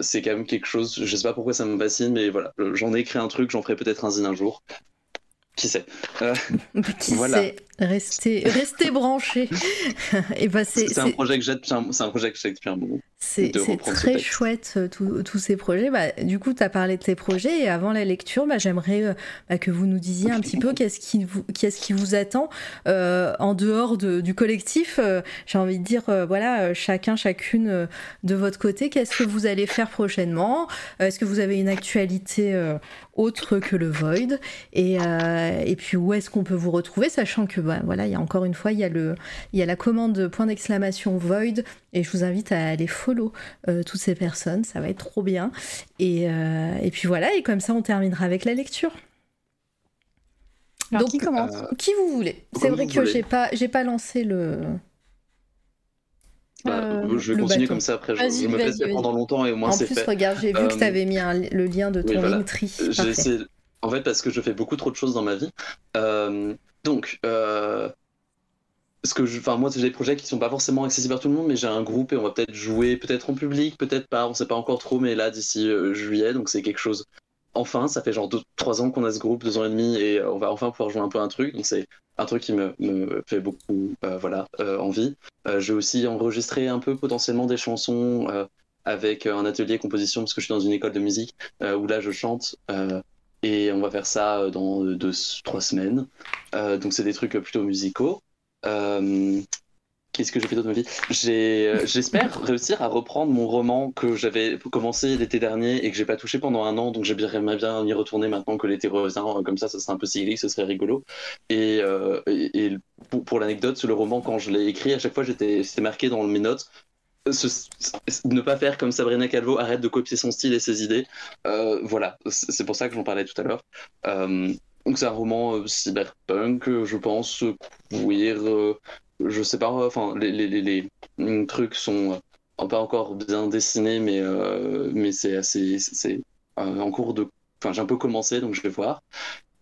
c'est quand même quelque chose. Je sais pas pourquoi ça me fascine, mais voilà, j'en ai écrit un truc, j'en ferai peut-être un zine un jour. Qui sait euh, [laughs] Qui voilà. sait Restez, restez branchés. [laughs] et bah c'est un projet que j'ai depuis un, un moment. C'est très chouette euh, tous ces projets. Bah, du coup, tu as parlé de tes projets et avant la lecture, bah, j'aimerais euh, bah, que vous nous disiez un petit peu [laughs] qu'est-ce qui vous, qu'est-ce qui vous attend euh, en dehors de, du collectif. Euh, J'ai envie de dire, euh, voilà, chacun, chacune de votre côté, qu'est-ce que vous allez faire prochainement? Est-ce que vous avez une actualité autre que le Void? Et, et puis où est-ce qu'on peut vous retrouver, sachant que bah, voilà, il y a encore une fois, il y a, le, y a la commande point d'exclamation Void et je vous invite à aller follow euh, toutes ces personnes, ça va être trop bien. Et, euh, et, puis voilà, et comme ça on terminera avec la lecture. Alors, Donc, qui commence euh, Qui vous voulez? C'est vrai que j'ai pas, j'ai pas lancé le. Bah, je vais continuer comme ça après. Je, je me fais pendant longtemps et au moins c'est fait. En plus, regarde, j'ai vu que tu avais mis un, le lien de ton oui, voilà. Essayé... En fait, parce que je fais beaucoup trop de choses dans ma vie. donc, parce que, enfin, moi, j'ai des projets qui sont pas forcément accessibles à tout le monde, mais j'ai un groupe et on va peut-être jouer, peut-être en public, peut-être pas, on sait pas encore trop, mais là, d'ici euh, juillet, donc c'est quelque chose. Enfin, ça fait genre 3 ans qu'on a ce groupe, 2 ans et demi, et euh, on va enfin pouvoir jouer un peu un truc, donc c'est un truc qui me, me fait beaucoup, euh, voilà, euh, envie. j'ai aussi enregistré un peu potentiellement des chansons avec un atelier composition, parce que je suis dans une école de musique, où là, je chante. et on va faire ça dans 2-3 semaines. donc c'est des trucs plutôt musicaux. Euh, Qu'est-ce que j'ai fait d'autre de ma vie? Euh, J'espère [laughs] réussir à reprendre mon roman que j'avais commencé l'été dernier et que j'ai pas touché pendant un an, donc j'aimerais bien y retourner maintenant que l'été revient. Comme ça, ça serait un peu cyclique, ce serait rigolo. Et, euh, et, et pour, pour l'anecdote, le roman, quand je l'ai écrit, à chaque fois, c'était marqué dans mes notes. Ce, ne pas faire comme Sabrina Calvo, arrête de copier son style et ses idées. Euh, voilà, c'est pour ça que j'en parlais tout à l'heure. Euh, donc c'est un roman euh, cyberpunk, je pense, queer, euh, je sais pas, enfin les, les, les, les trucs sont euh, pas encore bien dessinés, mais, euh, mais c'est assez, c'est en cours de, enfin j'ai un peu commencé, donc je vais voir.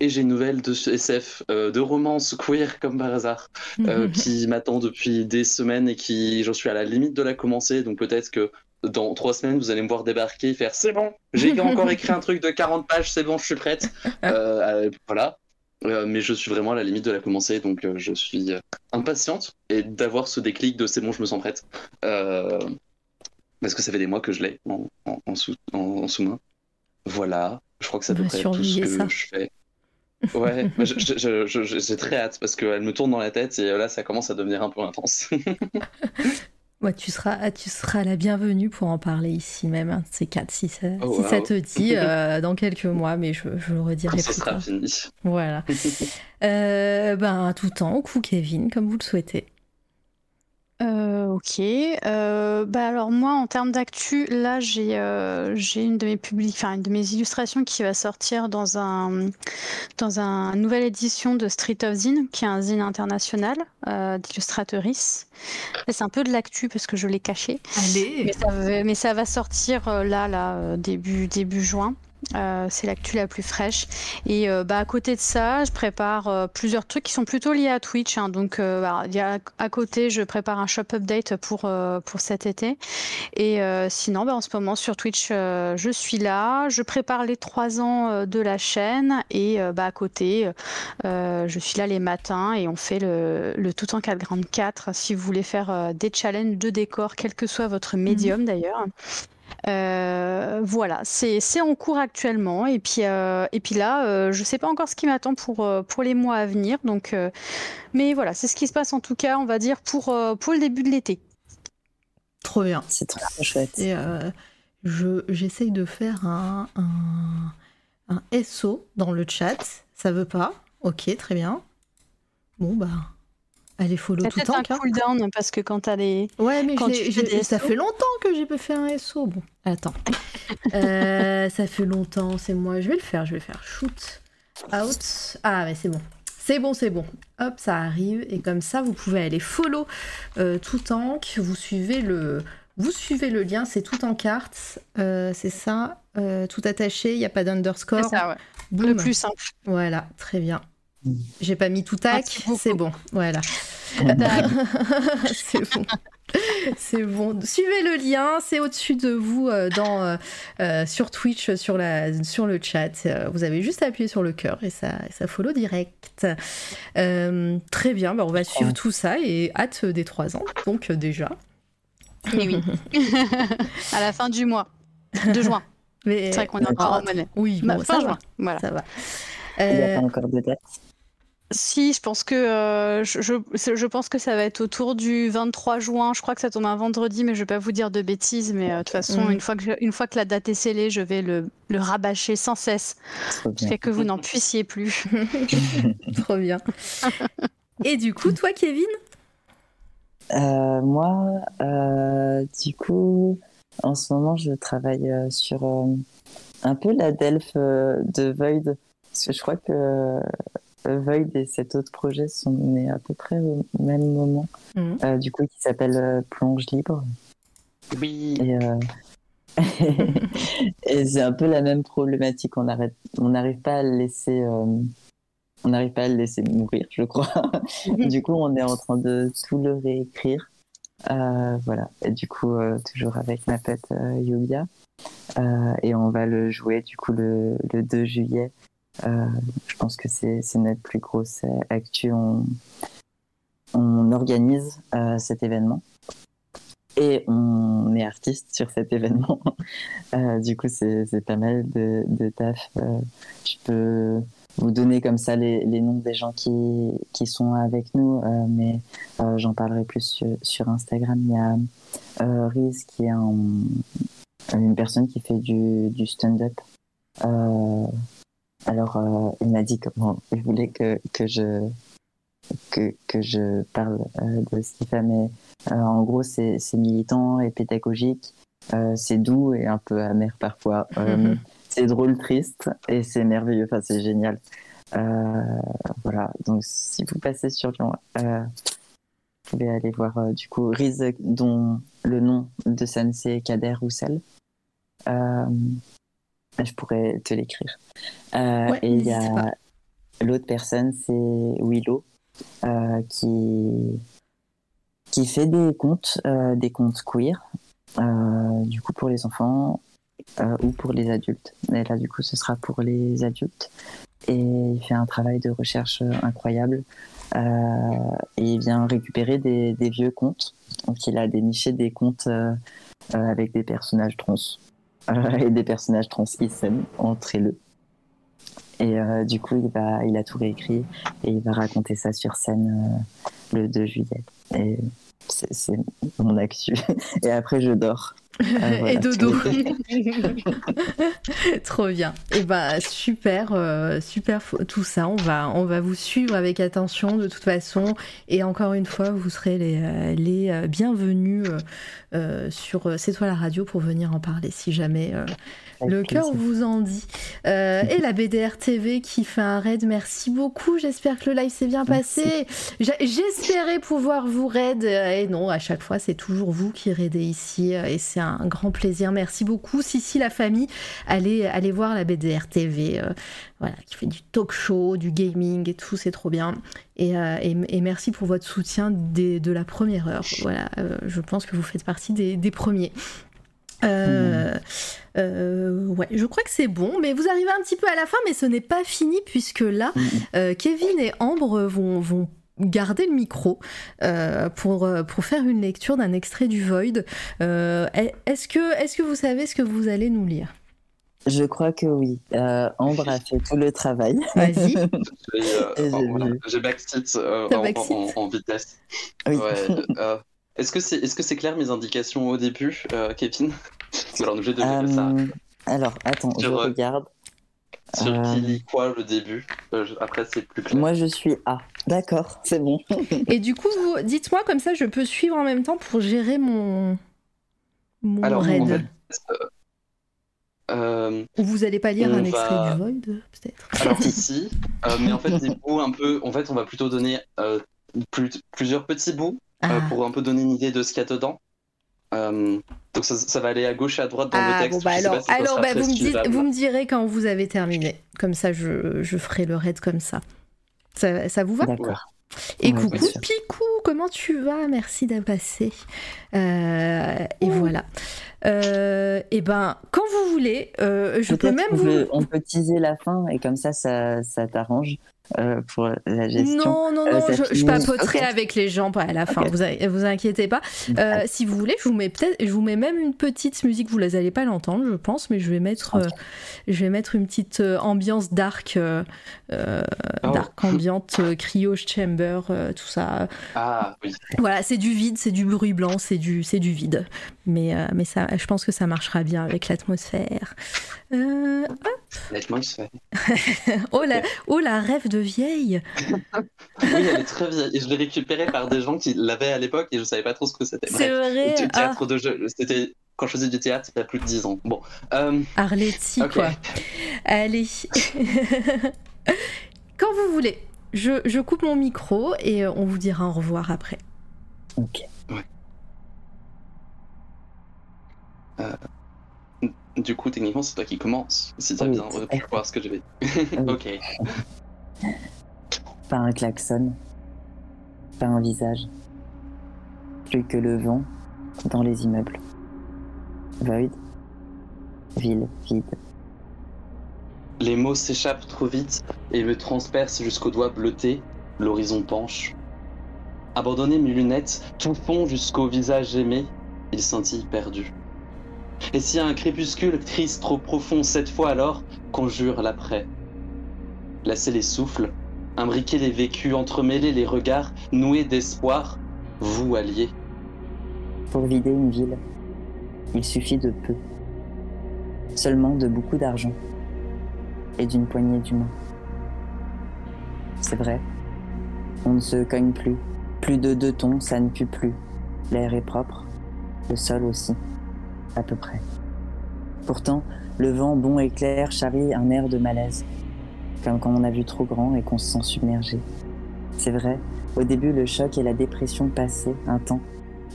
Et j'ai une nouvelle de SF, euh, de romance queer comme par hasard, euh, [laughs] qui m'attend depuis des semaines et qui, j'en suis à la limite de la commencer, donc peut-être que dans trois semaines, vous allez me voir débarquer, faire c'est bon, j'ai [laughs] encore écrit un truc de 40 pages, c'est bon, je suis prête. [laughs] Euh, euh, voilà. Euh, mais je suis vraiment à la limite de la commencer, donc euh, je suis impatiente et d'avoir ce déclic de c'est bon, je me sens prête. parce que ça fait des mois que je l'ai en, en, en, sous, en, sous-main. Voilà, je crois que c'est à peu près tout ce que ça. je fais. Ouais, [laughs] j'ai très hâte parce qu'elle me tourne dans la tête et là ça commence à devenir un peu intense. Ouais, tu seras, tu seras la bienvenue pour en parler ici même, hein, ces quatre, si ça, oh, si wow. ça te dit, [laughs] euh, dans quelques mois, mais je, je le redirai Quand plus tard. Fini. Voilà. [laughs] euh, ben, tout temps, coup Kevin, comme vous le souhaitez. Euh, ok. Euh, bah alors moi, en termes d'actu, là, j'ai euh, j'ai une de mes enfin une de mes illustrations qui va sortir dans un dans un nouvelle édition de Street of Zine, qui est un zine international euh, d'illustratrice. C'est un peu de l'actu parce que je l'ai caché. Allez. Mais ça, va, mais ça va sortir euh, là, là, euh, début début juin. Euh, c'est l'actu la plus fraîche. Et euh, bah, à côté de ça, je prépare euh, plusieurs trucs qui sont plutôt liés à Twitch. Hein. Donc, bah, à côté, je prépare un shop update pour, pour cet été. Et sinon, bah, en ce moment, sur Twitch, je suis là. Je prépare les trois ans de la chaîne. Et bah, à côté, je suis là les matins et on fait le, le tout en 4 grandes 4 si vous voulez faire des challenges de décor, quel que soit votre médium mmh. d'ailleurs. Euh, voilà, c'est en cours actuellement. Et puis, euh, et puis là, euh, je ne sais pas encore ce qui m'attend pour, pour les mois à venir. Donc, euh, mais voilà, c'est ce qui se passe en tout cas, on va dire, pour, pour le début de l'été. Trop bien. C'est trop chouette. Et j'essaye de faire un, un, un SO dans le chat. Ça veut pas Ok, très bien. Bon, bah, Allez, follow tout le temps. un cooldown parce que quand t'as les. Ouais, mais ça fait longtemps que j'ai pas fait un SO. Bon, attends. [laughs] euh, ça fait longtemps, c'est moi. Je vais le faire, je vais faire shoot out. Ah, mais c'est bon. C'est bon, c'est bon. Hop, ça arrive. Et comme ça, vous pouvez aller follow euh, tout tank. Vous suivez le, vous suivez le lien, c'est tout en carte, euh, c'est ça, euh, tout attaché, il n'y a pas d'underscore. C'est ça, ouais. Boum. Le plus simple. Voilà, très bien. J'ai pas mis tout tac, c'est bon, voilà. [laughs] c'est bon. C'est bon. Suivez le lien, c'est au-dessus de vous euh, dans, euh, euh, sur Twitch, sur, la, sur le chat. Euh, vous avez juste à appuyer sur le cœur et ça, ça follow direct. Euh, très bien, bah, on va suivre tout ça et hâte des 3 ans, donc euh, déjà. Et oui. [laughs] à la fin du mois de juin. C'est vrai qu'on est encore en monnaie. Oui, Bah, bon, fin ça juin. va. Voilà. Ça va. Il n'y a Euh, pas encore de date. Si, je pense que euh, je, je- je pense que ça va être autour du 23 juin. Je crois que ça tombe un vendredi, mais je vais pas vous dire de bêtises. Mais euh, de toute façon, Mhm. une fois que je- une fois que la date est scellée, je vais le, le rabâcher sans cesse jusqu'à que vous [laughs] n'en puissiez plus. [laughs] Trop bien. [laughs] Et du coup, toi, Kevin? Euh, moi, euh, du coup, en ce moment, je travaille euh, sur euh, un peu la Delph euh, de Void. Parce que je crois que euh, Void et cet autre projet sont nés à peu près au même moment. Mhm. Euh, du coup, qui s'appelle euh, Plonge Libre. Oui. Et, euh, [laughs] et c'est un peu la même problématique. On arrête, on n'arrive pas à le laisser, euh, on n'arrive pas à le laisser mourir, je crois. du coup, on est en train de tout le réécrire. Euh, voilà. Et du coup, euh, toujours avec ma euh, Yulia. Euh, et on va le jouer du coup le, le 2 juillet. Euh, je pense que c'est notre plus grosse actu. On, organise euh, cet événement et on est artiste sur cet événement. [laughs] Euh, du coup, c'est pas mal de, taf. Je peux vous donner comme ça les, noms des gens qui, qui sont avec nous, mais j'en parlerai plus sur, Instagram. Il y a Riz qui est un- une personne qui fait du stand-up. Alors, euh, il m'a dit comment il voulait que, que je que, que je parle euh, de ce qu'il fait, mais euh, en gros, c'est c'est militant et pédagogique. C'est doux et un peu amer parfois. Euh, c'est drôle, triste et c'est merveilleux. Enfin, c'est génial. Voilà. Donc, si vous passez sur Lyon, vous pouvez aller voir du coup Riz, dont le nom de scène c'est Kader Roussel. Euh, je pourrais te l'écrire. Euh, Ouais, et il y a l'autre personne, c'est Willow, euh, qui qui fait des contes, euh, des contes queer, euh, du coup pour les enfants euh, ou pour les adultes. Et là, du coup, ce sera pour les adultes. Et il fait un travail de recherche incroyable. Et il vient récupérer des, des vieux contes. Donc, il a déniché des contes avec des personnages trans [laughs] et des personnages trans ISM entre eux. Et euh, du coup, il, va, il a tout réécrit et il va raconter ça sur scène euh, le 2 juillet. Et c'est mon actu. [laughs] Et après, je dors. Euh, voilà, et dodo. [laughs] Trop bien. Et bah super, euh, super tout ça. On va, on va vous suivre avec attention de toute façon. Et encore une fois, vous serez les, euh, les bienvenus euh, sur C'est toi la radio pour venir en parler si jamais euh, le cœur vous en dit. Et la BDR TV qui fait un raid, merci beaucoup. J'espère que le live s'est bien Merci. passé. J'espérais pouvoir vous raid. Et non, à chaque fois, c'est toujours vous qui raidez ici. Et c'est un grand plaisir. Merci beaucoup. Si, si, la famille, allez, allez voir la BDR TV. euh, voilà, qui fait du talk show, du gaming et tout, c'est trop bien. Et, euh, et- et merci pour votre soutien de la première heure. Voilà, euh, je pense que vous faites partie des, des premiers. Euh, euh, ouais, je crois que c'est bon, mais vous arrivez un petit peu à la fin, mais ce n'est pas fini puisque là, euh, Kevin et Ambre vont, vont garder le micro euh, pour, euh, pour faire une lecture d'un extrait du Void. Euh, est-ce que, est que vous savez ce que vous allez nous lire? Je crois que oui. Euh, Ambre a fait tout le travail. [laughs] Vas-y. [laughs] J'ai backseat en, vitesse. Oui. Ouais, euh, est-ce que c'est est -ce c'est clair mes indications au début, euh, Kevin? [laughs] Alors, de gérer ça. Alors, attends, je Sur, regarde. Sur euh, qui lit quoi le début? Euh, je- Après, c'est plus clair. Moi, je suis A. D'accord, c'est bon. Et du coup, vous- dites-moi comme ça, je peux suivre en même temps pour gérer mon, mon Alors, raid. Euh, Ou vous allez pas lire un extrait du Void, peut-être? Alors si, euh, mais en fait des bouts un peu. En fait, on va plutôt donner euh, plus- plusieurs petits bouts euh, Ah, pour un peu donner une idée de ce qu'il y a dedans. Euh, donc ça, ça va aller à gauche et à droite dans Ah, le texte. bon, bah alors, pas si ça alors sera bah, vous, me dites, vous me direz quand vous avez terminé. Comme ça, je, je ferai le raid comme ça. Ça, ça vous va? D'accord. Et Ouais, coucou. Picou, comment tu vas? Merci passé. Euh, et voilà. Euh, et ben, quand vous voulez, euh, je peux même vous. peut- on peut teaser la fin et comme ça, ça, ça t'arrange euh, pour la gestion. Non, non, Euh, non, je, papoterai avec les gens à la fin, vous, a- vous inquiétez pas. Euh, si vous voulez, je vous mets peut-être, je vous mets même une petite musique, vous les allez pas l'entendre, je pense, mais je vais mettre, euh, je vais mettre une petite euh, ambiance dark, euh, euh, Oh. dark ambiante, euh, cryo chamber, euh, tout ça. Ah oui. Voilà, c'est du vide, c'est du bruit blanc, c'est du, c'est du vide. Mais, euh, mais ça, je pense que ça marchera bien avec l'atmosphère. Euh, L'atmosphère. [laughs] oh la, oh la rêve de vieille. [laughs] Oui, elle est très vieille. Et je l'ai récupérée par des gens qui l'avaient à l'époque et je savais pas trop ce que c'était. C'est vrai. Du Ah, théâtre de jeu. C'était quand je faisais du théâtre il y a plus de 10 ans. Bon. Euh, Arletty, quoi. Allez. [laughs] Quand vous voulez. Je, je coupe mon micro et euh, on vous dira au revoir après. Ok. Du coup, techniquement, c'est toi qui commence. Si t'as Oui, bien pu voir ce que j'avais. [laughs] Ok. Pas un klaxon, pas un visage, plus que le vent dans les immeubles. Void, ville vide. Les mots s'échappent trop vite et me transpercent jusqu'aux doigts bleutés. L'horizon penche. Abandonner mes lunettes, tout fond jusqu'au visage aimé, il scintille perdu. Et si un crépuscule triste trop profond cette fois alors, conjure l'après. Lasser les souffles, imbriquer les vécus, entremêler les regards, nouer d'espoir, vous alliés. Pour vider une ville, il suffit de peu. Seulement de beaucoup d'argent et d'une poignée d'humains. C'est vrai, on ne se cogne plus. Plus de deux tons, ça ne pue plus. L'air est propre, le sol aussi, à peu près. Pourtant, le vent bon et clair charrie un air de malaise, comme quand on a vu trop grand et qu'on se sent submergé. C'est vrai, au début, le choc et la dépression passaient un temps.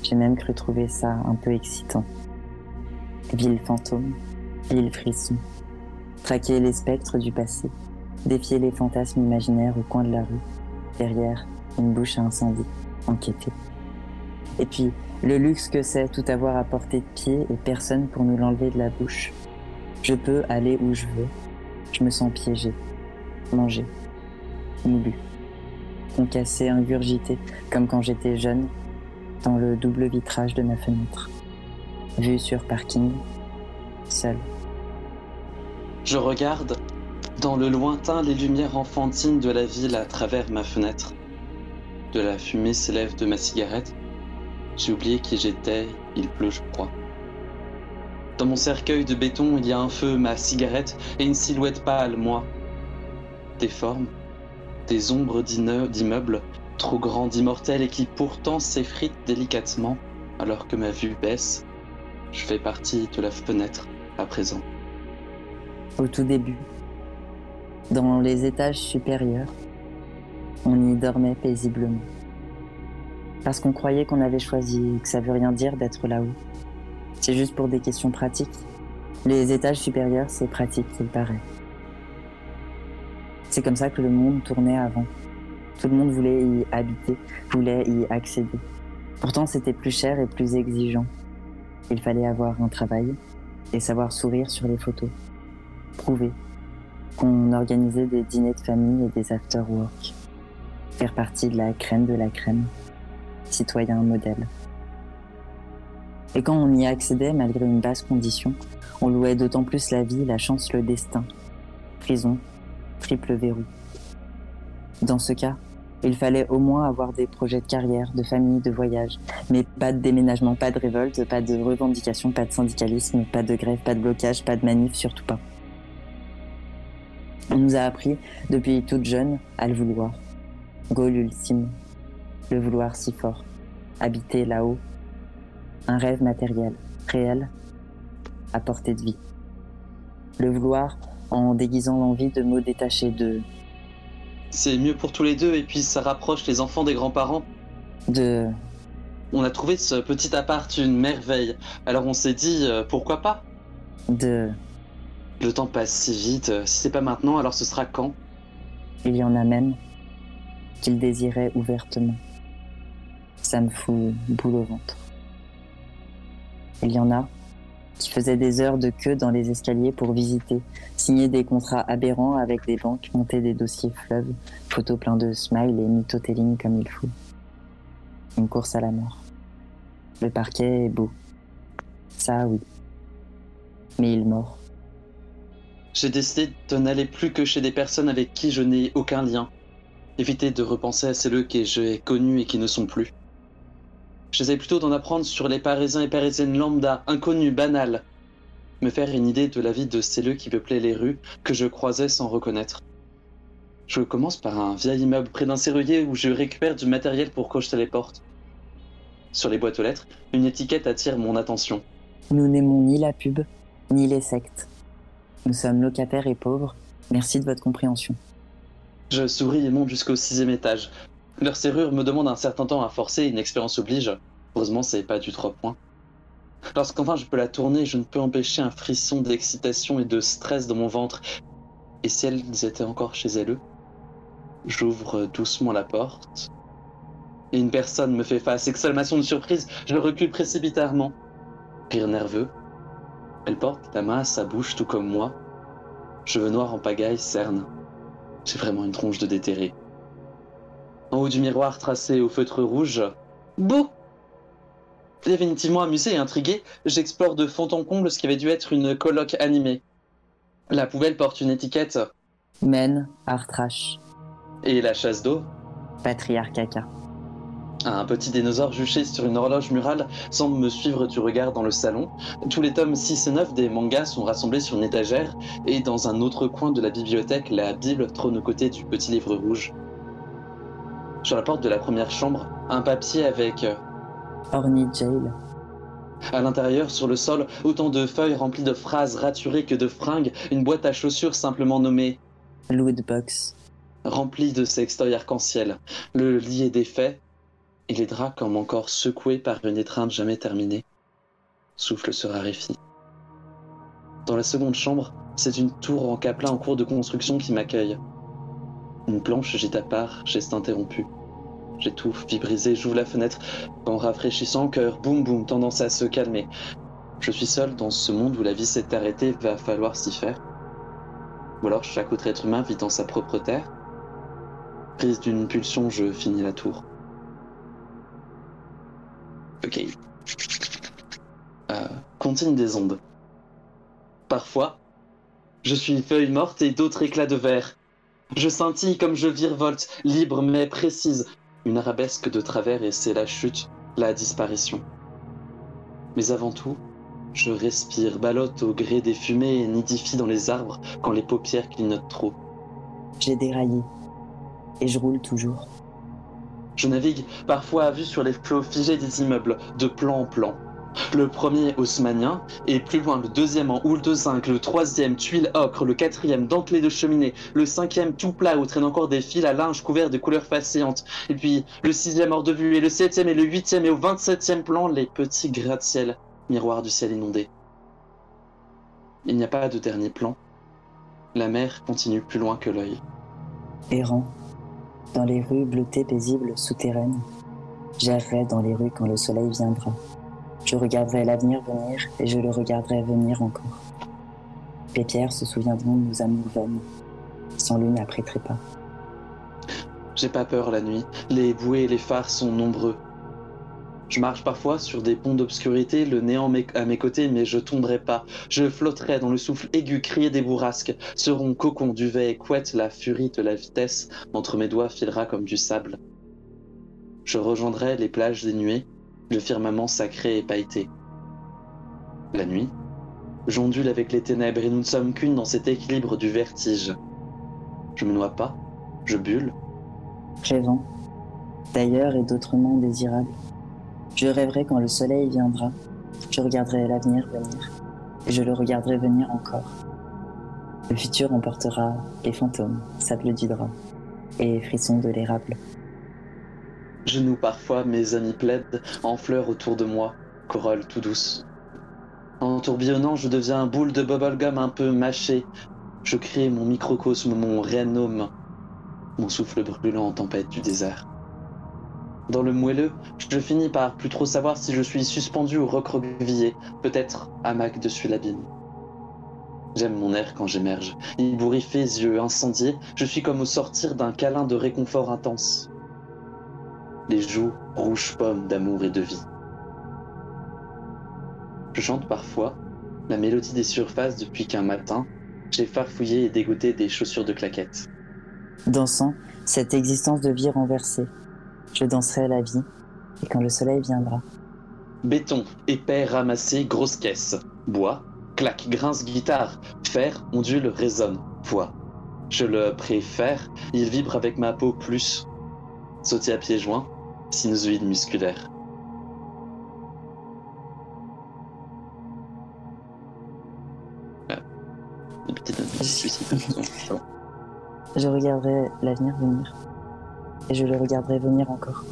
J'ai même cru trouver ça un peu excitant. Ville fantôme, ville frisson. Traquer les spectres du passé, défier les fantasmes imaginaires au coin de la rue, derrière une bouche à incendie, enquêter. Et puis, le luxe que c'est tout avoir à portée de pied et personne pour nous l'enlever de la bouche. Je peux aller où je veux. Je me sens piégé, mangé, moulu, concassé, ingurgité, comme quand j'étais jeune, dans le double vitrage de ma fenêtre. Vue sur parking, seul. Je regarde dans le lointain les lumières enfantines de la ville à travers ma fenêtre. De la fumée s'élève de ma cigarette. J'ai oublié qui j'étais, il pleut, je crois. Dans mon cercueil de béton, il y a un feu, ma cigarette et une silhouette pâle, moi. Des formes, des ombres d'immeu- d'immeubles, trop grands, immortels et qui pourtant s'effritent délicatement alors que ma vue baisse. Je fais partie de la fenêtre à présent. Au tout début, dans les étages supérieurs, on y dormait paisiblement. Parce qu'on croyait qu'on avait choisi que ça veut rien dire d'être là-haut. C'est juste pour des questions pratiques. Les étages supérieurs, c'est pratique, il paraît. C'est comme ça que le monde tournait avant. Tout le monde voulait y habiter, voulait y accéder. Pourtant, c'était plus cher et plus exigeant. Il fallait avoir un travail et savoir sourire sur les photos. Prouver qu'on organisait des dîners de famille et des after-work. Faire partie de la crème de la crème. Citoyen modèle. Et quand on y accédait, malgré une basse condition, on louait d'autant plus la vie, la chance, le destin. Prison, triple verrou. Dans ce cas, il fallait au moins avoir des projets de carrière, de famille, de voyage, mais pas de déménagement, pas de révolte, pas de revendication, pas de syndicalisme, pas de grève, pas de blocage, pas de manif, surtout pas. On nous a appris, depuis toute jeune, à le vouloir. Goal ultime. Le vouloir si fort. Habiter là-haut. Un rêve matériel, réel, à portée de vie. Le vouloir en déguisant l'envie de mots détachés de, C'est mieux pour tous les deux et puis ça rapproche les enfants des grands-parents. de On a trouvé ce petit appart une merveille. Alors on s'est dit, euh, pourquoi pas? De. Le temps passe si vite. euh, Si c'est pas maintenant, alors ce sera quand? Il y en a même qu'il désirait ouvertement. Ça me fout boule au ventre. Il y en a qui faisaient des heures de queue dans les escaliers pour visiter, signer des contrats aberrants avec des banques, monter des dossiers fleuves, photos pleins de smiles et mythotelling comme il faut. Une course à la mort. Le parquet est beau. Ça, oui. Mais il mord. J'ai décidé de n'aller plus que chez des personnes avec qui je n'ai aucun lien. Éviter de repenser à celles que j'ai connues et qui ne sont plus. J'essaie plutôt d'en apprendre sur les Parisiens et Parisiennes lambda, inconnus, banals. Me faire une idée de la vie de celles qui peuplaient les rues que je croisais sans reconnaître. Je commence par un vieil immeuble près d'un serrurier où je récupère du matériel pour crocheter les portes. Sur les boîtes aux lettres, une étiquette attire mon attention. Nous n'aimons ni la pub, ni les sectes. Nous sommes locataires et pauvres. Merci de votre compréhension. Je souris et monte jusqu'au sixième étage. Leur serrure me demande un certain temps à forcer, une expérience oblige. Heureusement, c'est pas du 3 points. Lorsqu'enfin je peux la tourner, je ne peux empêcher un frisson d'excitation et de stress dans mon ventre. Et si elles étaient encore chez elles J'ouvre doucement la porte. Et une personne me fait face. Exclamation de surprise, je recule précipitamment. Rire nerveux. Elle porte la main à sa bouche, tout comme moi. Cheveux noirs en pagaille cernent. J'ai vraiment une tronche de déterré. En haut du miroir tracé au feutre rouge, beau Définitivement amusé et intrigué, j'explore de fond en comble ce qui avait dû être une colloque animée. La poubelle porte une étiquette Men, art trash, et la chasse d'eau, patriarcat caca. un petit dinosaure juché sur une horloge murale, semble me suivre du regard dans le salon. Tous les tomes 6 et 9 des mangas sont rassemblés sur une étagère, et dans un autre coin de la bibliothèque, la Bible trône aux côtés du petit livre rouge. Sur la porte de la première chambre, un papier avec euh, Orny Jail, À l'intérieur, sur le sol, autant de feuilles remplies de phrases raturées que de fringues, une boîte à chaussures simplement nommée, Lootbox, remplie de sextoys arc-en-ciel. Le lit est défait, et les draps comme encore secoués par une étreinte jamais terminée. Souffle se raréfie. Dans la seconde chambre, c'est une tour en caplin en cours de construction qui m'accueille. Une planche gîte à part, geste interrompu. J'étouffe, vie brisée, j'ouvre la fenêtre. En rafraîchissant, cœur boum boum, tendance à se calmer. Je suis seul dans ce monde où la vie s'est arrêtée, va falloir s'y faire. Ou alors chaque autre être humain vit dans sa propre terre. Prise d'une pulsion, je finis la tour. Ok. Euh, continue des ondes. Parfois, je suis feuille morte et d'autres éclats de verre. Je scintille comme je virevolte, libre mais précise. Une arabesque de travers et c'est la chute, la disparition. Mais avant tout, je respire, ballotte au gré des fumées et nidifie dans les arbres quand les paupières clignotent trop. j'ai déraillé. Et je roule toujours. Je navigue parfois à vue sur les flots figés des immeubles, de plan en plan. Le premier haussmanien, et plus loin le deuxième en houle de zinc, le troisième tuile ocre, le quatrième dentelé de cheminée, le cinquième tout plat où traînent encore des fils à linge couverts de couleurs fascinantes, et puis le sixième hors de vue, et le septième et le huitième, et au vingt-septième plan, les petits gratte-ciel, miroirs du ciel inondé. Il n'y a pas de dernier plan. La mer continue plus loin que l'œil. Errant, dans les rues bleutées paisibles souterraines, j'errerai dans les rues quand le soleil viendra. Je regarderai l'avenir venir et je le regarderai venir encore. Les pierres se souviendront de nos amours vaines. Sans lui n'apprêterait pas. J'ai pas peur la nuit. Les bouées et les phares sont nombreux. Je marche parfois sur des ponts d'obscurité, le néant à mes côtés, mais je tomberai pas. Je flotterai dans le souffle aigu crié des bourrasques. Seront cocon, duvet et couette, la furie de la vitesse entre mes doigts filera comme du sable. Je rejoindrai les plages des nuées, le firmament sacré et pailleté. La nuit, j'ondule avec les ténèbres et nous ne sommes qu'une dans cet équilibre du vertige. Je me noie pas, je bulle, Rêvant, d'ailleurs et d'autrement désirable. Je rêverai quand le soleil viendra. Je regarderai l'avenir venir. Et je le regarderai venir encore. Le futur emportera les fantômes, sable du drap et frissons de l'érable. Je noue parfois mes amis plaident en fleurs autour de moi, corolle tout douce. En tourbillonnant, je deviens un boule de bubblegum un peu mâché. Je crée mon microcosme, mon réanome, mon souffle brûlant en tempête du désert. Dans le moelleux, je finis par plus trop savoir si je suis suspendu ou recroquevillé, peut-être hamac dessus l'abîme. J'aime mon air quand j'émerge. Ibouriffé, yeux incendiés, je suis comme au sortir d'un câlin de réconfort intense. Les joues rouges pommes d'amour et de vie. Je chante parfois la mélodie des surfaces depuis qu'un matin, j'ai farfouillé et dégoûté des chaussures de claquettes. Dansant cette existence de vie renversée, je danserai à la vie, et quand le soleil viendra. Béton, épais, ramassé, grosse caisse. Bois, claque, grince, guitare. Fer, ondule, résonne. Voix. Je le préfère, il vibre avec ma peau plus. Sauter à pieds joints, sinusoïde musculaire. Ah, une petite note. [laughs] Je regarderai l'avenir venir, et je le regarderai venir encore.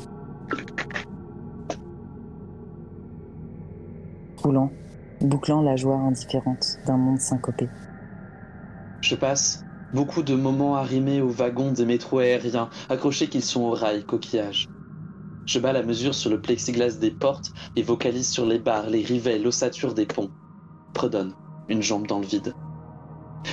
Roulant, bouclant la joie indifférente d'un monde syncopé. Je passe beaucoup de moments arrimés aux wagons des métros aériens, accrochés qu'ils sont aux rails, coquillages. Je bats la mesure sur le plexiglas des portes et vocalise sur les barres, les rivets, l'ossature des ponts. Predonne, une jambe dans le vide.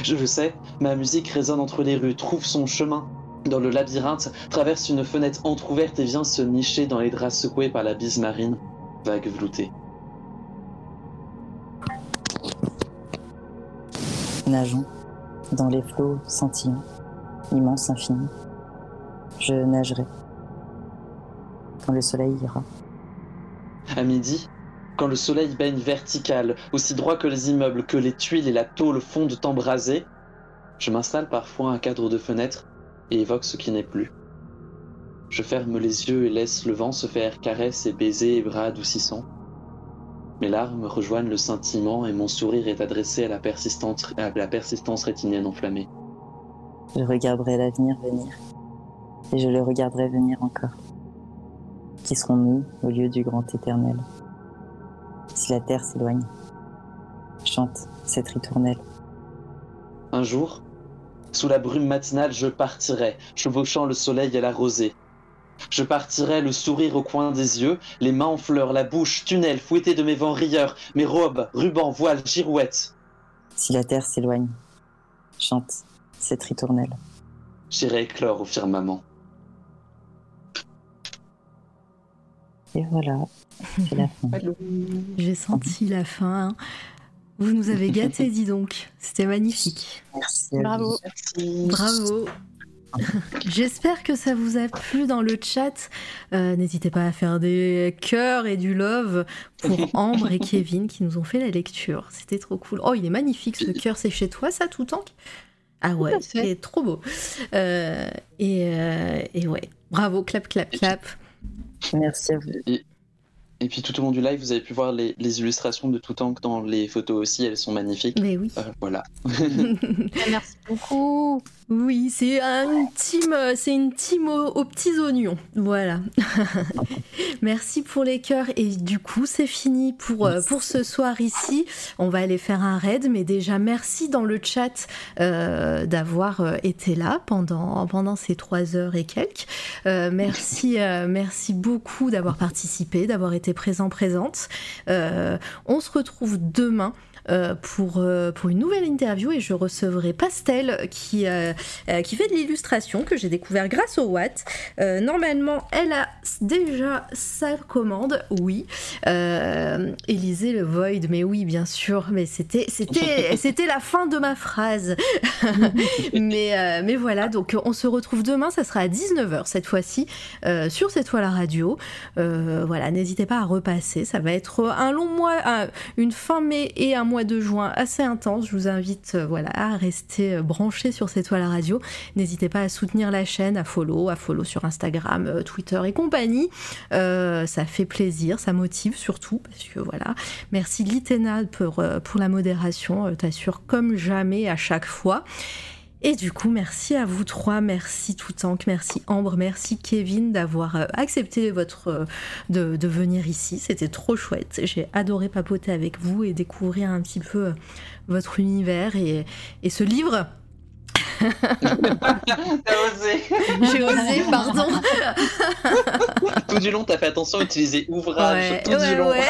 Je le sais, ma musique résonne entre les rues, trouve son chemin dans le labyrinthe, traverse une fenêtre entr'ouverte et vient se nicher dans les draps secoués par la bise marine, vague veloutée. Nageons dans les flots scintillants, immense infini. Je nagerai quand le soleil ira. À midi, quand le soleil baigne vertical, aussi droit que les immeubles, que les tuiles et la tôle fondent embrasés, je m'installe parfois à un cadre de fenêtre et évoque ce qui n'est plus. Je ferme les yeux et laisse le vent se faire caresses et baisers et bras adoucissants. Mes larmes rejoignent le scintillement et mon sourire est adressé à la, persistante, à la persistance rétinienne enflammée. Je regarderai l'avenir venir, et je le regarderai venir encore. Qui serons-nous au lieu du grand éternel Si la terre s'éloigne, chante cette ritournelle. Un jour, sous la brume matinale, je partirai, chevauchant le soleil à la rosée. Je partirai le sourire au coin des yeux, les mains en fleurs, la bouche, tunnel, fouettée de mes vents rieurs, mes robes, rubans, voiles, girouettes. Si la terre s'éloigne, chante cette ritournelle. J'irai éclore au firmament. Et voilà, c'est la fin. J'ai senti la fin. Vous nous avez gâtés, dis donc. C'était magnifique. Merci. Bravo. Bravo. J'espère que ça vous a plu dans le chat. Euh, N'hésitez pas à faire des cœurs et du love pour Ambre et Kevin qui nous ont fait la lecture. C'était trop cool. Oh, il est magnifique ce cœur. C'est chez toi, ça, tout tank? Ah ouais, c'est trop beau. Euh, et, euh, et ouais, bravo, clap, clap, clap. Merci à vous. Et puis tout au long du live, vous avez pu voir les, les illustrations de Toutank dans les photos aussi, elles sont magnifiques. Mais oui. Euh, voilà. [laughs] [laughs] Merci beaucoup. Oui, c'est un team, c'est une team aux, petits oignons. Voilà. [laughs] Merci pour les cœurs et du coup c'est fini pour euh, pour ce soir ici. On va aller faire un raid, mais déjà merci dans le chat euh, d'avoir euh, été là pendant pendant ces trois heures et quelques. Merci merci beaucoup d'avoir participé, d'avoir été présent présente. On se retrouve demain euh, pour, euh, pour une nouvelle interview et je recevrai Pastel qui, euh, qui fait de l'illustration que j'ai découvert grâce au Watt. Normalement, elle a déjà sa commande, oui. Élisée le Void, mais oui, bien sûr, mais c'était [laughs] la fin de ma phrase. [laughs] mais, mais voilà, donc on se retrouve demain, ça sera à 19h cette fois-ci sur cette toile à radio. Voilà, n'hésitez pas à repasser, ça va être un long mois, un- une fin mai et un mois de juin assez intense. Je vous invite euh, voilà, à rester euh, branchés sur cette toile radio. N'hésitez pas à soutenir la chaîne, à follow, à follow sur Instagram, euh, Twitter et compagnie. Ça fait plaisir, ça motive surtout parce que voilà. Merci Litena pour, pour la modération, t'assures comme jamais à chaque fois. Et du coup, merci à vous trois, merci Toutank, merci Ambre, merci Kevin d'avoir euh, accepté votre euh, de, de venir ici. C'était trop chouette. J'ai adoré papoter avec vous et découvrir un petit peu euh, votre univers et, et ce livre. T'as osé. J'ai osé, pardon. [laughs] Tout du long, t'as fait attention à utiliser ouvrage. Ouais, tout ouais, du long. ouais.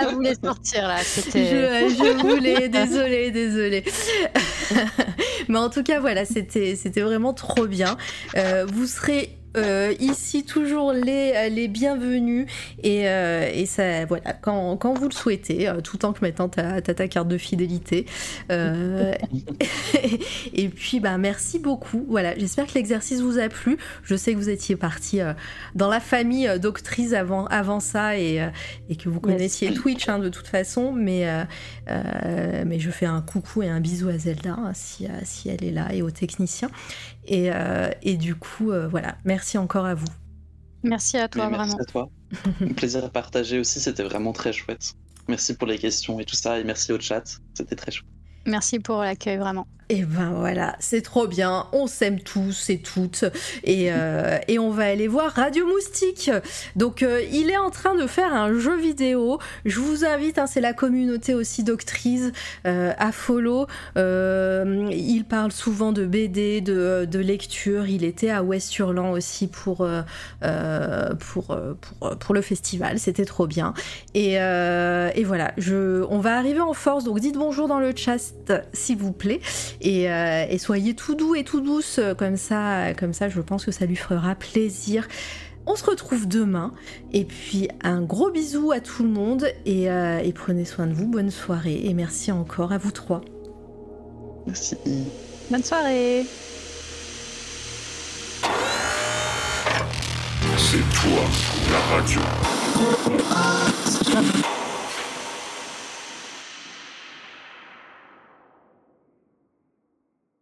Elle voulait sortir là, Je, je voulais, désolé, désolé. [laughs] Mais en tout cas, voilà, c'était vraiment trop bien. Euh, vous serez euh, ici toujours les, les bienvenus. Et, euh, et ça voilà quand, quand vous le souhaitez euh, tout en que as ta carte de fidélité. Euh, [laughs] et puis bah merci beaucoup. Voilà j'espère que l'exercice vous a plu. Je sais que vous étiez parti euh, dans la famille euh, doctrice avant avant ça et, euh, et que vous connaissiez Twitch hein, de toute façon mais euh, euh, mais je fais un coucou et un bisou à Zelda hein, si, euh, si elle est là et aux techniciens et, euh, et du coup euh, voilà merci encore à vous Merci à toi, merci vraiment. à toi. [laughs] Un plaisir à partager aussi, c'était vraiment très chouette. Merci pour les questions et tout ça, et merci au chat, c'était très chouette. Merci pour l'accueil, vraiment. Et ben voilà, c'est trop bien, on s'aime tous et toutes, et, euh, [laughs] et on va aller voir Radio Moustique. Donc euh, il est en train de faire un jeu vidéo, je vous invite, hein, c'est la communauté aussi doctrice euh, à follow. Euh, il parle souvent de BD, de, de lecture, il était à West-Hurlan aussi pour, pour, pour, pour le festival, c'était trop bien. Et, et voilà, je, on va arriver en force, donc dites bonjour dans le chat s'il vous plaît. Et, euh, et soyez tout doux et tout douce euh, comme ça, comme ça je pense que ça lui fera plaisir. On se retrouve demain et puis un gros bisou à tout le monde et, euh, et prenez soin de vous, bonne soirée et merci encore à vous trois. Merci. Bonne soirée. C'est toi, la radio.